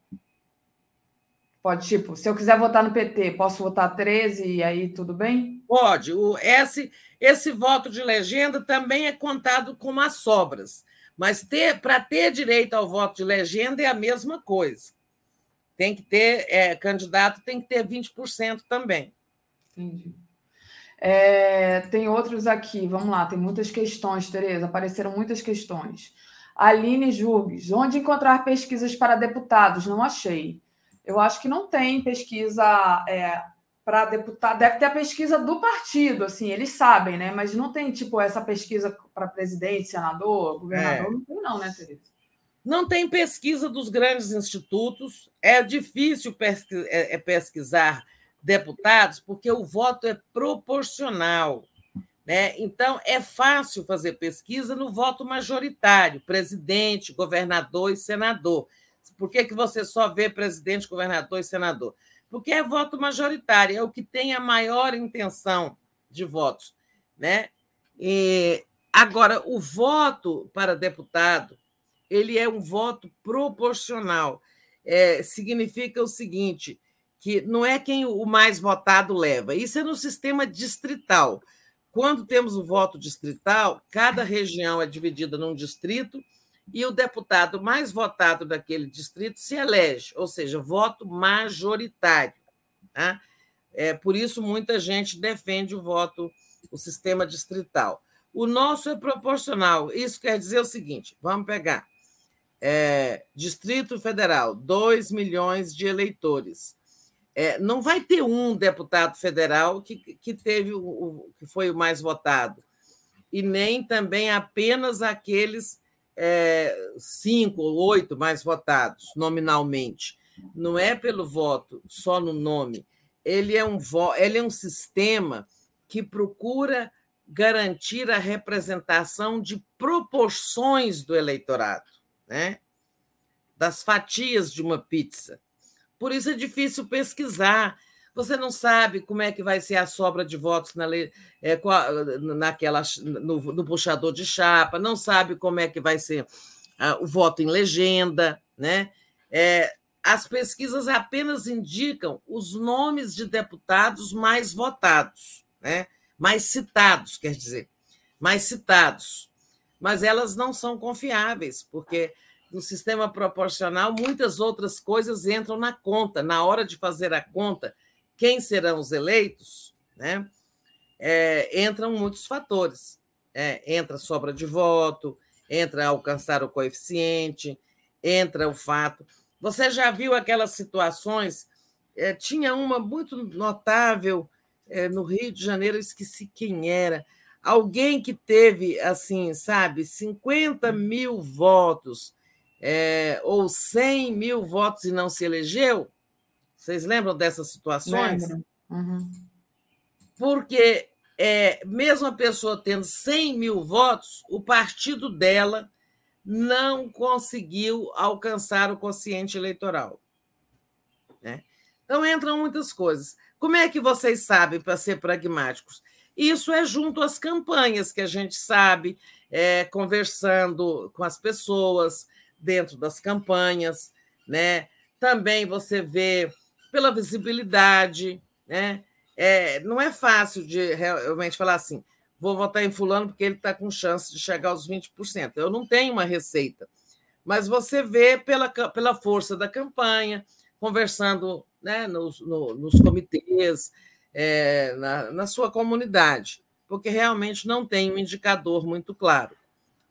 S9: Pode, tipo, se eu quiser votar no PT, posso votar 13 e aí tudo bem?
S13: Pode. O, esse, esse voto de legenda também é contado como as sobras. Mas para ter direito ao voto de legenda é a mesma coisa. Tem que ter, é, candidato tem que ter 20% também.
S9: Entendi. É, tem outros aqui, vamos lá, tem muitas questões, Tereza, apareceram muitas questões. Aline Jurgues, onde encontrar pesquisas para deputados? Não achei. Eu acho que não tem pesquisa é, para deputado. Deve ter a pesquisa do partido, assim, eles sabem, né? Mas não tem, tipo, essa pesquisa para presidente, senador, governador, é. não tem, não, né, Tereza?
S13: Não tem pesquisa dos grandes institutos, é difícil é, é pesquisar deputados, porque o voto é proporcional. Né? Então, é fácil fazer pesquisa no voto majoritário, presidente, governador e senador. Por que, que você só vê presidente, governador e senador? Porque é voto majoritário, é o que tem a maior intenção de votos. Né? E, agora, o voto para deputado ele é um voto proporcional. É, significa o seguinte: que não é quem o mais votado leva. Isso é no sistema distrital. Quando temos o voto distrital, cada região é dividida num distrito e o deputado mais votado daquele distrito se elege, ou seja, voto majoritário. Tá? É, por isso, muita gente defende o voto, o sistema distrital. O nosso é proporcional. Isso quer dizer o seguinte: vamos pegar. É, Distrito Federal, 2 milhões de eleitores. É, não vai ter um deputado federal que, que teve o, o, que foi o mais votado, e nem também apenas aqueles é, cinco ou oito mais votados nominalmente. Não é pelo voto, só no nome. Ele é um, ele é um sistema que procura garantir a representação de proporções do eleitorado, né? das fatias de uma pizza. Por isso é difícil pesquisar. Você não sabe como é que vai ser a sobra de votos na é, naquela, no, no, puxador de chapa, não sabe como é que vai ser ah, o voto em legenda. Né? É, as pesquisas apenas indicam os nomes de deputados mais votados, né? mais citados, quer dizer. mais citados. Mas elas não são confiáveis, porque no sistema proporcional muitas outras coisas entram na conta. Na hora de fazer a conta, quem serão os eleitos, né? É, entram muitos fatores. É, entra sobra de voto, entra alcançar o coeficiente, entra o fato. Você já viu aquelas situações? É, tinha uma muito notável é, no Rio de Janeiro, eu esqueci quem era. Alguém que teve, assim, sabe, 50 mil votos é, ou 100 mil votos e não se elegeu? Vocês lembram dessas situações?
S9: Uhum.
S13: Porque é, mesmo a pessoa tendo 100 mil votos, o partido dela não conseguiu alcançar o quociente eleitoral. Né? Então entram muitas coisas. Como é que vocês sabem, para ser pragmáticos? Isso é junto às campanhas que a gente sabe, é, conversando com as pessoas dentro das campanhas, né? Também você vê pela visibilidade, né? É, não é fácil de realmente falar assim, vou votar em fulano porque ele está com chance de chegar aos 20%. Eu não tenho uma receita, mas você vê pela, pela força da campanha, conversando né, nos, no, nos comitês, é, na, na sua comunidade, porque realmente não tem um indicador muito claro.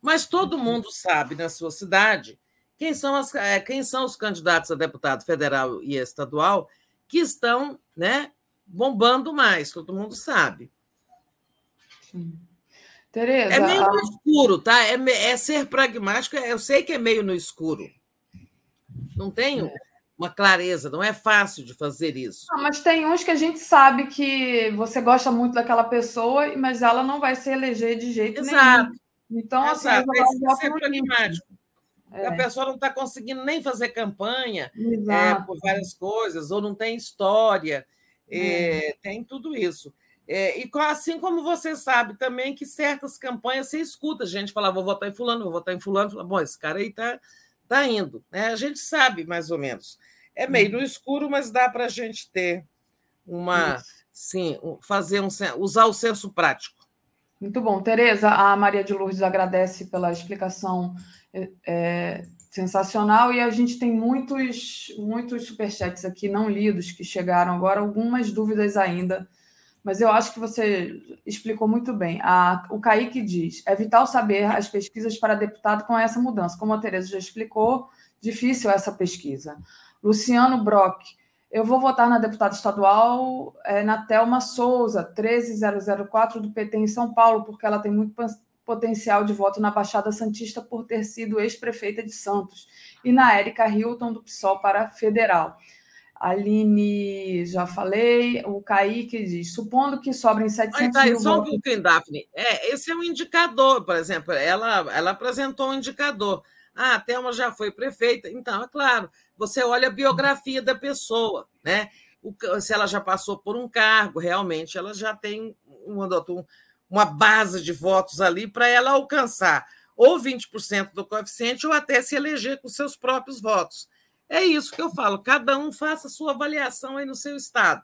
S13: Mas todo uhum. mundo sabe na sua cidade quem são, as, é, quem são os candidatos a deputado federal e estadual que estão né, bombando mais, todo mundo sabe.
S9: Sim. Tereza,
S13: é meio no escuro, tá? É, é, ser pragmático, eu sei que é meio no escuro. Não tenho é. uma clareza, não é fácil de fazer isso.
S9: Não, mas tem uns que a gente sabe que você gosta muito daquela pessoa, mas ela não vai se eleger de jeito Exato. nenhum. Então,
S13: assim, Exato. assim, é ser pragmático. É. A pessoa não está conseguindo nem fazer campanha é, por várias coisas, ou não tem história, é, tem tudo isso. É, e assim como você sabe também que certas campanhas você escuta a gente falar, vou votar em fulano, vou votar em fulano, fala, bom, esse cara aí está tá indo. Né? A gente sabe mais ou menos. É meio no escuro, mas dá para a gente ter uma. Sim, fazer um, usar o senso prático.
S9: Muito bom. Tereza, a Maria de Lourdes agradece pela explicação é, é, sensacional e a gente tem muitos, muitos superchats aqui não lidos que chegaram agora, algumas dúvidas ainda, mas eu acho que você explicou muito bem. A, o Kaique diz: é vital saber as pesquisas para deputado com essa mudança. Como a Tereza já explicou, difícil essa pesquisa. Luciano Brock, eu vou votar na deputada estadual é, na Thelma Souza, 13004 do PT em São Paulo, porque ela tem muito potencial de voto na Baixada Santista por ter sido ex-prefeita de Santos, e na Érica Hilton, do PSOL para federal. Aline, já falei, o Kaique diz, supondo que sobrem 700 tá, mil
S13: só um pouquinho, Daphne. É, esse é um indicador, por exemplo, ela, ela apresentou um indicador. Ah, a Thelma já foi prefeita. Então, é claro, você olha a biografia da pessoa, né? O, se ela já passou por um cargo, realmente ela já tem um, uma base de votos ali para ela alcançar ou 20% do coeficiente ou até se eleger com seus próprios votos. É isso que eu falo, cada um faça a sua avaliação aí no seu estado.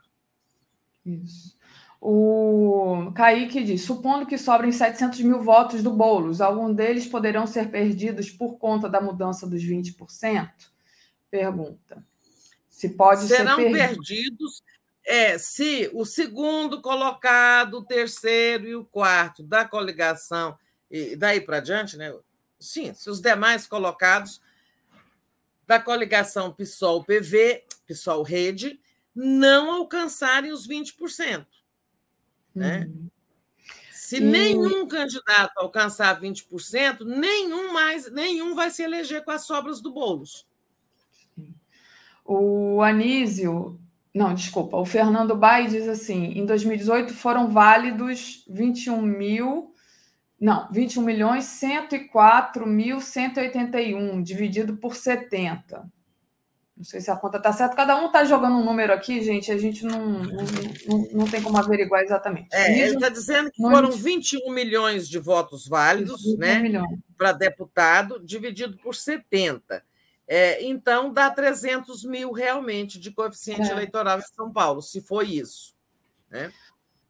S9: Isso. O Kaique diz: supondo que sobrem 700 mil votos do Boulos, algum deles poderão ser perdidos por conta da mudança dos 20%? Pergunta. Se pode
S13: Serão
S9: ser
S13: perdido. perdidos é, se o segundo colocado, o terceiro e o quarto da coligação, e daí para diante, né? Sim, se os demais colocados da coligação PSOL-PV, PSOL-Rede, não alcançarem os 20%. Né? Uhum. Se e... nenhum candidato alcançar 20%, nenhum mais, nenhum vai se eleger com as sobras do Boulos.
S9: O Anísio, não, desculpa, o Fernando Bai diz assim: em 2018 foram válidos 21 mil, não, 21 milhões 104 mil 181, dividido por 70. Não sei se a conta está certa. Cada um está jogando um número aqui, gente. A gente não, não, não, não tem como averiguar exatamente.
S13: É, ele está dizendo que foram 21 milhões de votos válidos né, para deputado, dividido por 70. É, então, dá 300 mil realmente de coeficiente é. eleitoral em São Paulo, se foi isso. Né?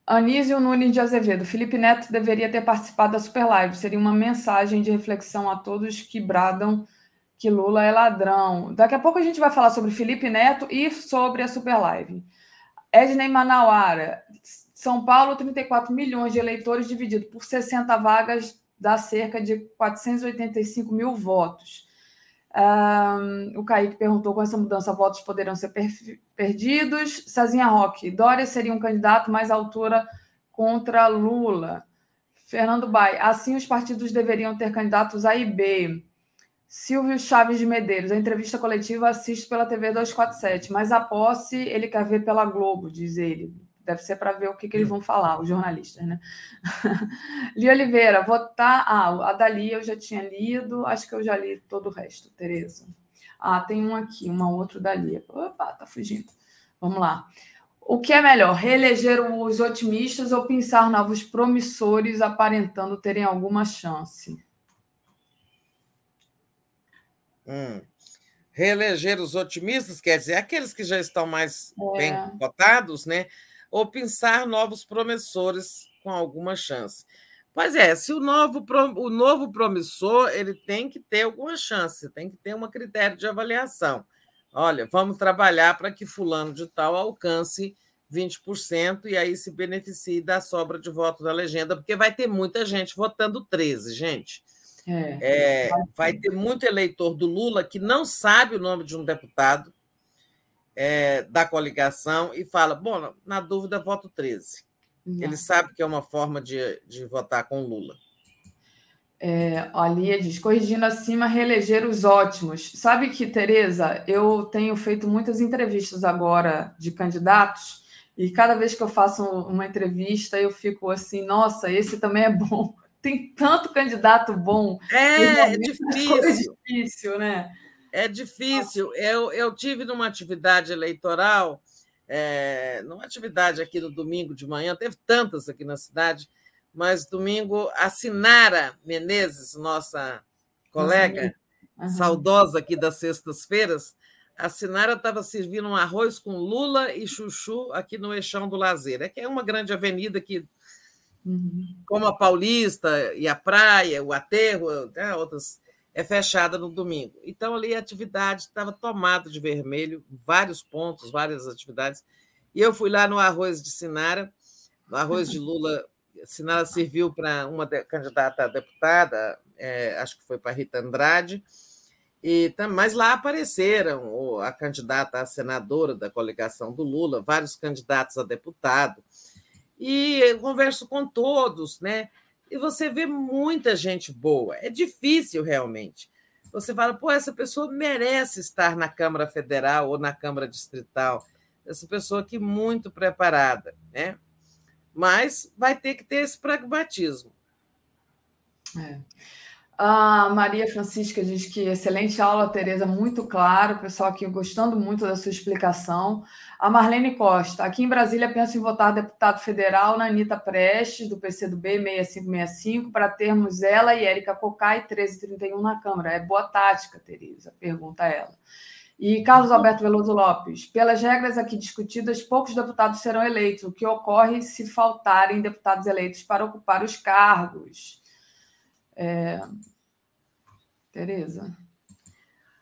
S9: Anísio Nunes de Azevedo. Felipe Neto deveria ter participado da Super Live. Seria uma mensagem de reflexão a todos que bradam que Lula é ladrão. Daqui a pouco a gente vai falar sobre Felipe Neto e sobre a Super Live. Ednei Manauara. São Paulo, 34 milhões de eleitores dividido por 60 vagas dá cerca de 485 mil votos. Um, o Kaique perguntou com essa mudança votos poderão ser per perdidos. Sazinha Roque, Dória seria um candidato mais altura contra Lula. Fernando Bai, assim os partidos deveriam ter candidatos A e B. Silvio Chaves de Medeiros, a entrevista coletiva assiste pela TV 247, mas a posse ele quer ver pela Globo, diz ele. Deve ser para ver o que, que, eles vão falar, os jornalistas, né? Li Oliveira, votar. Ah, a Dali eu já tinha lido, acho que eu já li todo o resto, Tereza. Ah, tem um aqui, uma outra Dali. Opa, tá fugindo. Vamos lá. O que é melhor, reeleger os otimistas ou pensar novos promissores aparentando terem alguma chance?
S13: Hum. Reeleger os otimistas, quer dizer, aqueles que já estão mais é. bem cotados, né? Ou pensar novos promissores com alguma chance. Pois é, se o novo, o novo promissor ele tem que ter alguma chance, tem que ter um critério de avaliação. Olha, vamos trabalhar para que fulano de tal alcance 20% e aí se beneficie da sobra de voto da legenda, porque vai ter muita gente votando 13, gente. É, é, vai ter muito eleitor do Lula que não sabe o nome de um deputado, é, da coligação e fala: bom, na dúvida, voto 13. Não. Ele sabe que é uma forma de, de votar com Lula.
S9: É, diz: corrigindo acima, reeleger os ótimos. Sabe que, Tereza, eu tenho feito muitas entrevistas agora de candidatos, e cada vez que eu faço uma entrevista, eu fico assim: nossa, esse também é bom. Tem tanto candidato bom.
S13: É, é difícil.
S9: É difícil, né?
S13: É difícil. Eu, eu tive numa atividade eleitoral, é, numa atividade aqui no domingo de manhã, teve tantas aqui na cidade, mas domingo a Sinara Menezes, nossa colega, uhum. saudosa aqui das sextas-feiras, a Sinara estava servindo um arroz com lula e chuchu aqui no Eixão do Lazer. É que é uma grande avenida que, uhum. como a Paulista e a Praia, o Aterro, né, outras é fechada no domingo. Então, ali a atividade estava tomada de vermelho, vários pontos, várias atividades. E eu fui lá no arroz de Sinara, no arroz de Lula. Sinara serviu para uma candidata a deputada, é, acho que foi para Rita Andrade, e, mas lá apareceram a candidata a senadora da coligação do Lula, vários candidatos a deputado. E eu converso com todos, né? E você vê muita gente boa. É difícil realmente. Você fala, pô, essa pessoa merece estar na Câmara Federal ou na Câmara Distrital. Essa pessoa aqui muito preparada, né? Mas vai ter que ter esse pragmatismo.
S9: É. A Maria Francisca diz que excelente aula, Tereza, muito claro. Pessoal aqui gostando muito da sua explicação. A Marlene Costa, aqui em Brasília, penso em votar deputado federal na Anitta Prestes, do PCdoB 6565, para termos ela e Érica Cocai 1331 na Câmara. É boa tática, Tereza, pergunta ela. E Carlos Alberto Veloso Lopes, pelas regras aqui discutidas, poucos deputados serão eleitos, o que ocorre se faltarem deputados eleitos para ocupar os cargos. É... Tereza.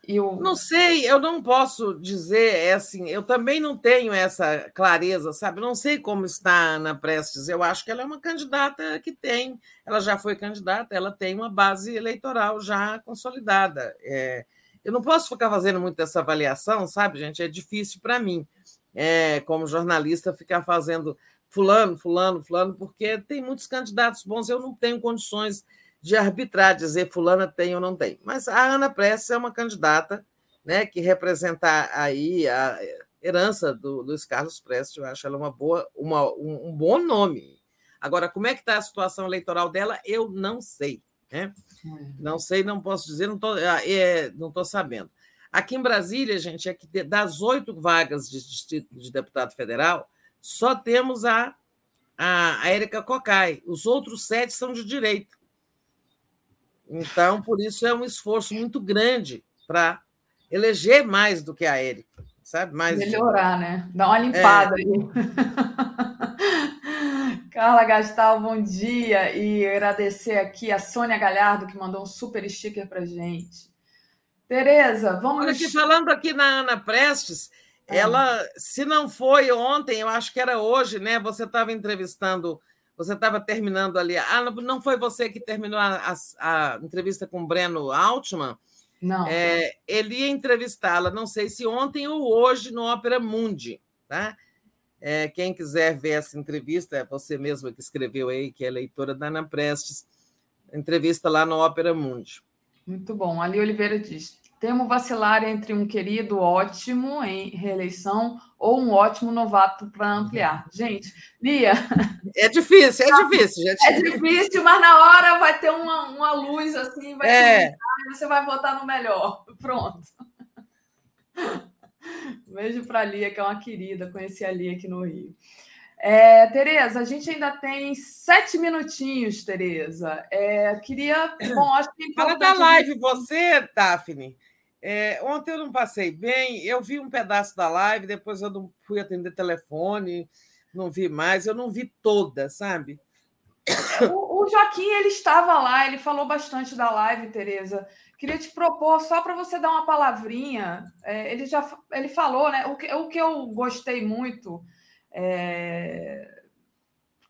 S13: Eu... Não sei, eu não posso dizer, é assim, eu também não tenho essa clareza, sabe? Não sei como está Ana Prestes. Eu acho que ela é uma candidata que tem, ela já foi candidata, ela tem uma base eleitoral já consolidada. É, eu não posso ficar fazendo muito essa avaliação, sabe, gente? É difícil para mim, é, como jornalista, ficar fazendo fulano, fulano, fulano, porque tem muitos candidatos bons, eu não tenho condições de arbitrar, dizer fulana tem ou não tem. Mas a Ana Prestes é uma candidata né, que representa aí a herança do Luiz Carlos Prestes, eu acho ela uma boa, uma, um, um bom nome. Agora, como é que está a situação eleitoral dela, eu não sei. Né? É. Não sei, não posso dizer, não estou é, não tô sabendo. Aqui em Brasília, gente, é que das oito vagas de distrito de deputado federal, só temos a, a, a Érica Cocai. Os outros sete são de direita. Então, por isso é um esforço muito grande para eleger mais do que a Érica, sabe? Mais
S9: Melhorar, de... né? Dar uma limpada é. aí. Carla Gastal, bom dia. E agradecer aqui a Sônia Galhardo, que mandou um super sticker para gente. Tereza, vamos.
S13: Olha aqui, falando aqui na Ana Prestes, ah. ela, se não foi ontem, eu acho que era hoje, né? Você estava entrevistando, você estava terminando ali. Ah, não foi você que terminou a, a, a entrevista com o Breno Altman?
S9: Não.
S13: É, ele ia entrevistá-la, não sei se ontem ou hoje, no Ópera Mundi, tá? É, quem quiser ver essa entrevista, é você mesma que escreveu aí, que é leitora da Ana Prestes, entrevista lá no Ópera Mundi.
S9: Muito bom. Ali Oliveira diz: temo vacilar entre um querido ótimo em reeleição ou um ótimo novato para ampliar. Gente, Lia.
S13: É difícil, é difícil, gente.
S9: É difícil, mas na hora vai ter uma, uma luz assim, vai é. ter, você vai votar no melhor. Pronto. Beijo para a Lia, que é uma querida. Conheci a Lia aqui no Rio. É, Tereza, a gente ainda tem sete minutinhos, Tereza. É, queria. Bom, acho que. É
S13: Fala da live, você, Daphne. É, ontem eu não passei bem, eu vi um pedaço da live, depois eu não fui atender telefone, não vi mais, eu não vi toda, sabe?
S9: O, o Joaquim, ele estava lá, ele falou bastante da live, Tereza. Queria te propor, só para você dar uma palavrinha, é, ele já ele falou, né? O que, o que eu gostei muito, é,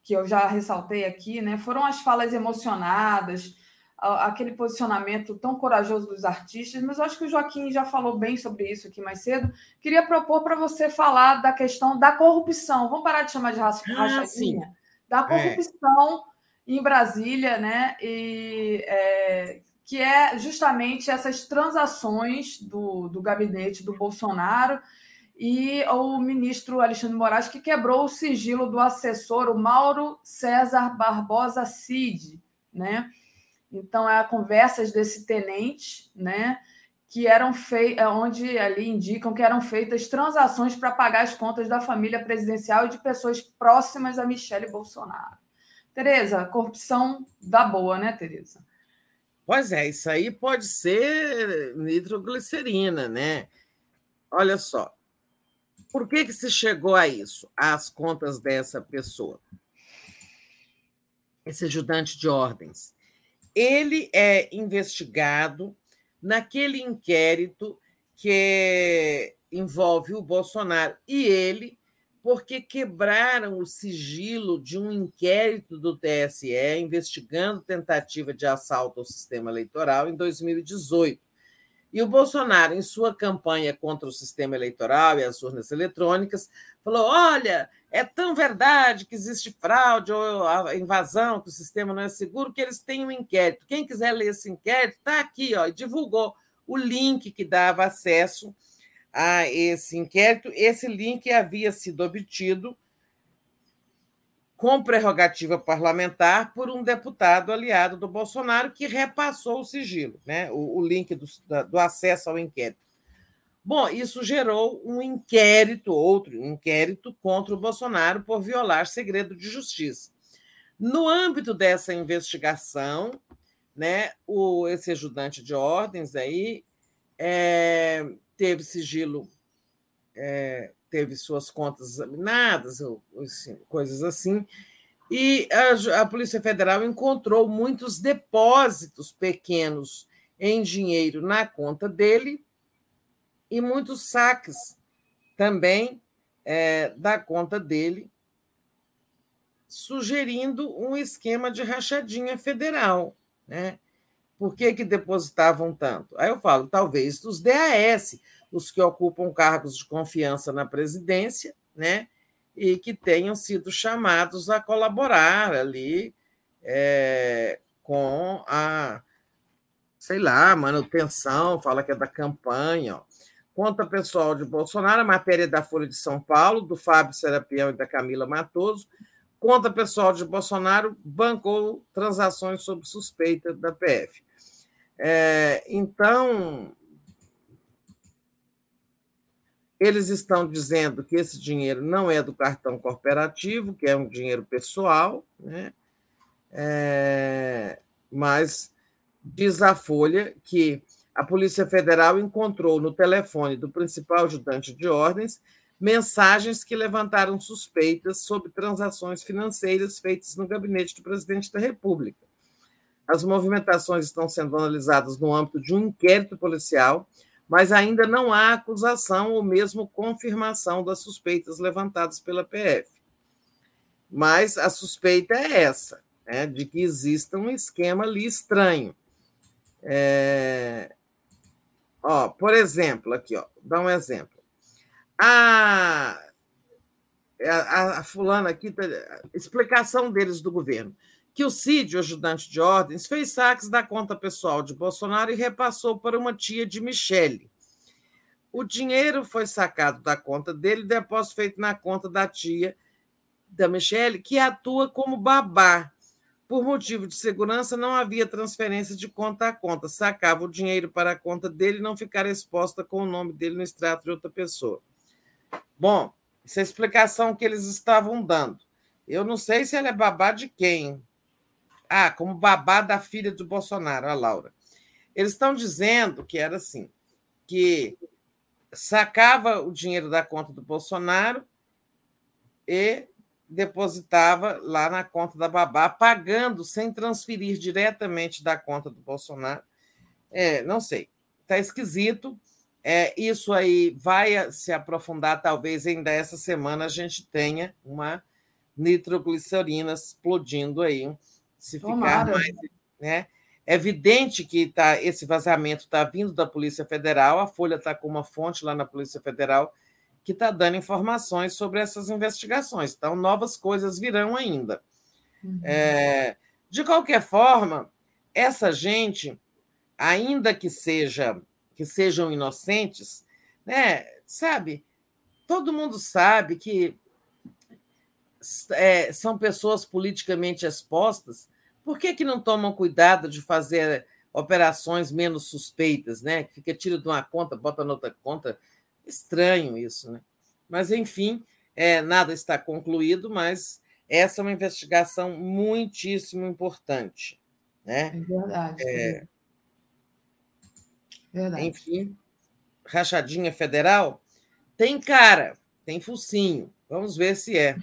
S9: que eu já ressaltei aqui, né? Foram as falas emocionadas, aquele posicionamento tão corajoso dos artistas, mas eu acho que o Joaquim já falou bem sobre isso aqui mais cedo. Queria propor para você falar da questão da corrupção. Vamos parar de chamar de rachadinha? Ah, da é. corrupção é. em Brasília, né? E é, que é justamente essas transações do, do gabinete do Bolsonaro e o ministro Alexandre Moraes, que quebrou o sigilo do assessor, o Mauro César Barbosa Cid, né? Então, é conversas desse tenente, né? Que eram feitas, é onde ali indicam que eram feitas transações para pagar as contas da família presidencial e de pessoas próximas a Michele Bolsonaro. Tereza, corrupção da boa, né, Tereza?
S13: Pois é, isso aí pode ser nitroglicerina, né? Olha só, por que, que se chegou a isso, às contas dessa pessoa? Esse ajudante de ordens. Ele é investigado naquele inquérito que envolve o Bolsonaro e ele porque quebraram o sigilo de um inquérito do TSE investigando tentativa de assalto ao sistema eleitoral em 2018. E o Bolsonaro, em sua campanha contra o sistema eleitoral e as urnas eletrônicas, falou: olha, é tão verdade que existe fraude ou invasão, que o sistema não é seguro, que eles têm um inquérito. Quem quiser ler esse inquérito, está aqui, ó, e divulgou o link que dava acesso a esse inquérito. Esse link havia sido obtido com prerrogativa parlamentar por um deputado aliado do Bolsonaro que repassou o sigilo, né? o, o link do, do acesso ao inquérito. Bom, isso gerou um inquérito, outro inquérito contra o Bolsonaro por violar segredo de justiça. No âmbito dessa investigação, né, o, esse ajudante de ordens aí é, teve sigilo, é, teve suas contas examinadas, ou, assim, coisas assim, e a, a Polícia Federal encontrou muitos depósitos pequenos em dinheiro na conta dele e muitos saques também é, da conta dele, sugerindo um esquema de rachadinha federal. Né? Por que, que depositavam tanto? Aí eu falo, talvez dos DAS, os que ocupam cargos de confiança na presidência, né? E que tenham sido chamados a colaborar ali é, com a, sei lá, manutenção, fala que é da campanha. Ó. Conta pessoal de Bolsonaro, a matéria da Folha de São Paulo, do Fábio Serapião e da Camila Matoso. Conta pessoal de Bolsonaro bancou transações sob suspeita da PF. É, então, eles estão dizendo que esse dinheiro não é do cartão corporativo, que é um dinheiro pessoal, né? É, mas diz a Folha que a Polícia Federal encontrou no telefone do principal ajudante de ordens mensagens que levantaram suspeitas sobre transações financeiras feitas no gabinete do presidente da República. As movimentações estão sendo analisadas no âmbito de um inquérito policial, mas ainda não há acusação ou mesmo confirmação das suspeitas levantadas pela PF. Mas a suspeita é essa, né, de que exista um esquema ali estranho. É... Ó, por exemplo, aqui, ó, dá um exemplo. A, a, a fulana aqui, tá, explicação deles do governo que o Cid, o ajudante de ordens, fez saques da conta pessoal de Bolsonaro e repassou para uma tia de Michele. O dinheiro foi sacado da conta dele depósito feito na conta da tia da Michele, que atua como babá. Por motivo de segurança, não havia transferência de conta a conta. Sacava o dinheiro para a conta dele e não ficar exposta com o nome dele no extrato de outra pessoa. Bom, essa é a explicação que eles estavam dando. Eu não sei se ela é babá de quem, ah, como babá da filha do Bolsonaro, a Laura. Eles estão dizendo que era assim, que sacava o dinheiro da conta do Bolsonaro e depositava lá na conta da babá, pagando sem transferir diretamente da conta do Bolsonaro. É, não sei, está esquisito. É, isso aí vai se aprofundar, talvez ainda essa semana a gente tenha uma nitroglicerina explodindo aí se Tomara. ficar mais. Né? É evidente que tá, esse vazamento está vindo da Polícia Federal, a Folha está com uma fonte lá na Polícia Federal que está dando informações sobre essas investigações. Então, novas coisas virão ainda. Uhum. É, de qualquer forma, essa gente, ainda que seja que sejam inocentes, né, sabe? Todo mundo sabe que é, são pessoas politicamente expostas, por que, que não tomam cuidado de fazer operações menos suspeitas, né? Que fica tira de uma conta, bota na outra conta. Estranho isso, né? Mas, enfim, é, nada está concluído, mas essa é uma investigação muitíssimo importante. Né?
S9: É verdade. É...
S13: verdade. Enfim, rachadinha federal tem cara, tem focinho. Vamos ver se é.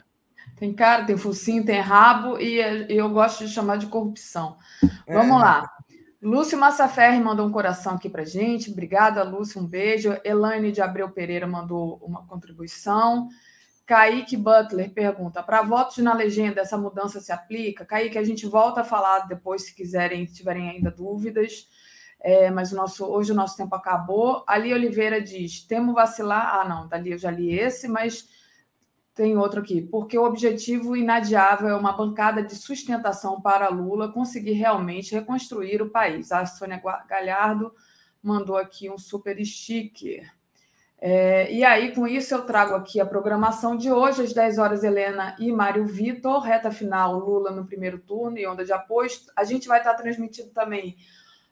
S9: Tem cara, tem focinho, tem rabo e eu gosto de chamar de corrupção. Vamos é. lá. Lúcio Massaferri mandou um coração aqui para gente. Obrigada, Lúcio. Um beijo. Elaine de Abreu Pereira mandou uma contribuição. Kaique Butler pergunta: para votos na legenda, essa mudança se aplica? Kaique, a gente volta a falar depois, se quiserem, se tiverem ainda dúvidas. É, mas o nosso, hoje o nosso tempo acabou. Ali Oliveira diz: temo vacilar. Ah, não, dali eu já li esse, mas tem outro aqui, porque o objetivo inadiável é uma bancada de sustentação para Lula conseguir realmente reconstruir o país. A Sônia Galhardo mandou aqui um super sticker. É, e aí, com isso, eu trago aqui a programação de hoje, às 10 horas, Helena e Mário Vitor, reta final, Lula no primeiro turno e onda de apoio. A gente vai estar transmitindo também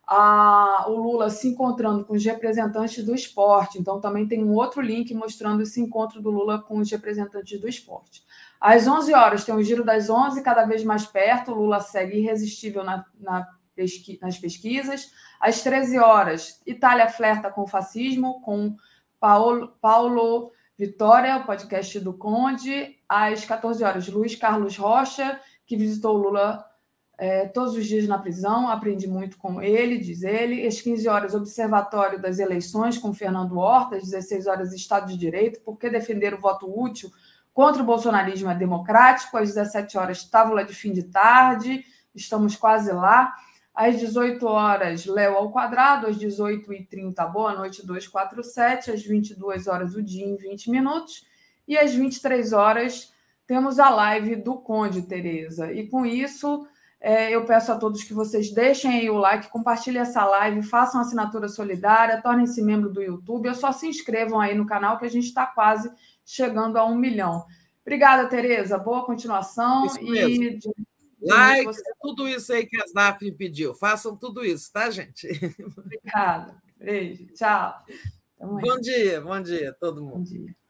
S9: a, o Lula se encontrando com os representantes do esporte. Então, também tem um outro link mostrando esse encontro do Lula com os representantes do esporte. Às 11 horas tem o Giro das 11, cada vez mais perto. O Lula segue irresistível na, na pesqui, nas pesquisas. Às 13 horas, Itália flerta com o fascismo, com Paulo, Paulo Vitória, o podcast do Conde. Às 14 horas, Luiz Carlos Rocha, que visitou o Lula é, todos os dias na prisão, aprendi muito com ele, diz ele. Às 15 horas, Observatório das Eleições com Fernando Horta, às 16 horas, Estado de Direito, por que defender o voto útil contra o bolsonarismo é democrático. Às 17 horas, Távola de fim de tarde, estamos quase lá. Às 18 horas, Léo ao quadrado, às 18h30, boa noite 247, às 22 horas, o dia em 20 minutos, e às 23 horas, temos a live do Conde, Tereza. E com isso é, eu peço a todos que vocês deixem aí o like, compartilhem essa live, façam assinatura solidária, tornem-se membro do YouTube, ou só se inscrevam aí no canal que a gente está quase chegando a um milhão. Obrigada, Tereza. Boa continuação. Isso
S13: e de, like, você... tudo isso aí que a Snap pediu. Façam tudo isso, tá, gente?
S9: Obrigada. Beijo. Tchau.
S13: Bom dia, bom dia, todo mundo. Bom dia.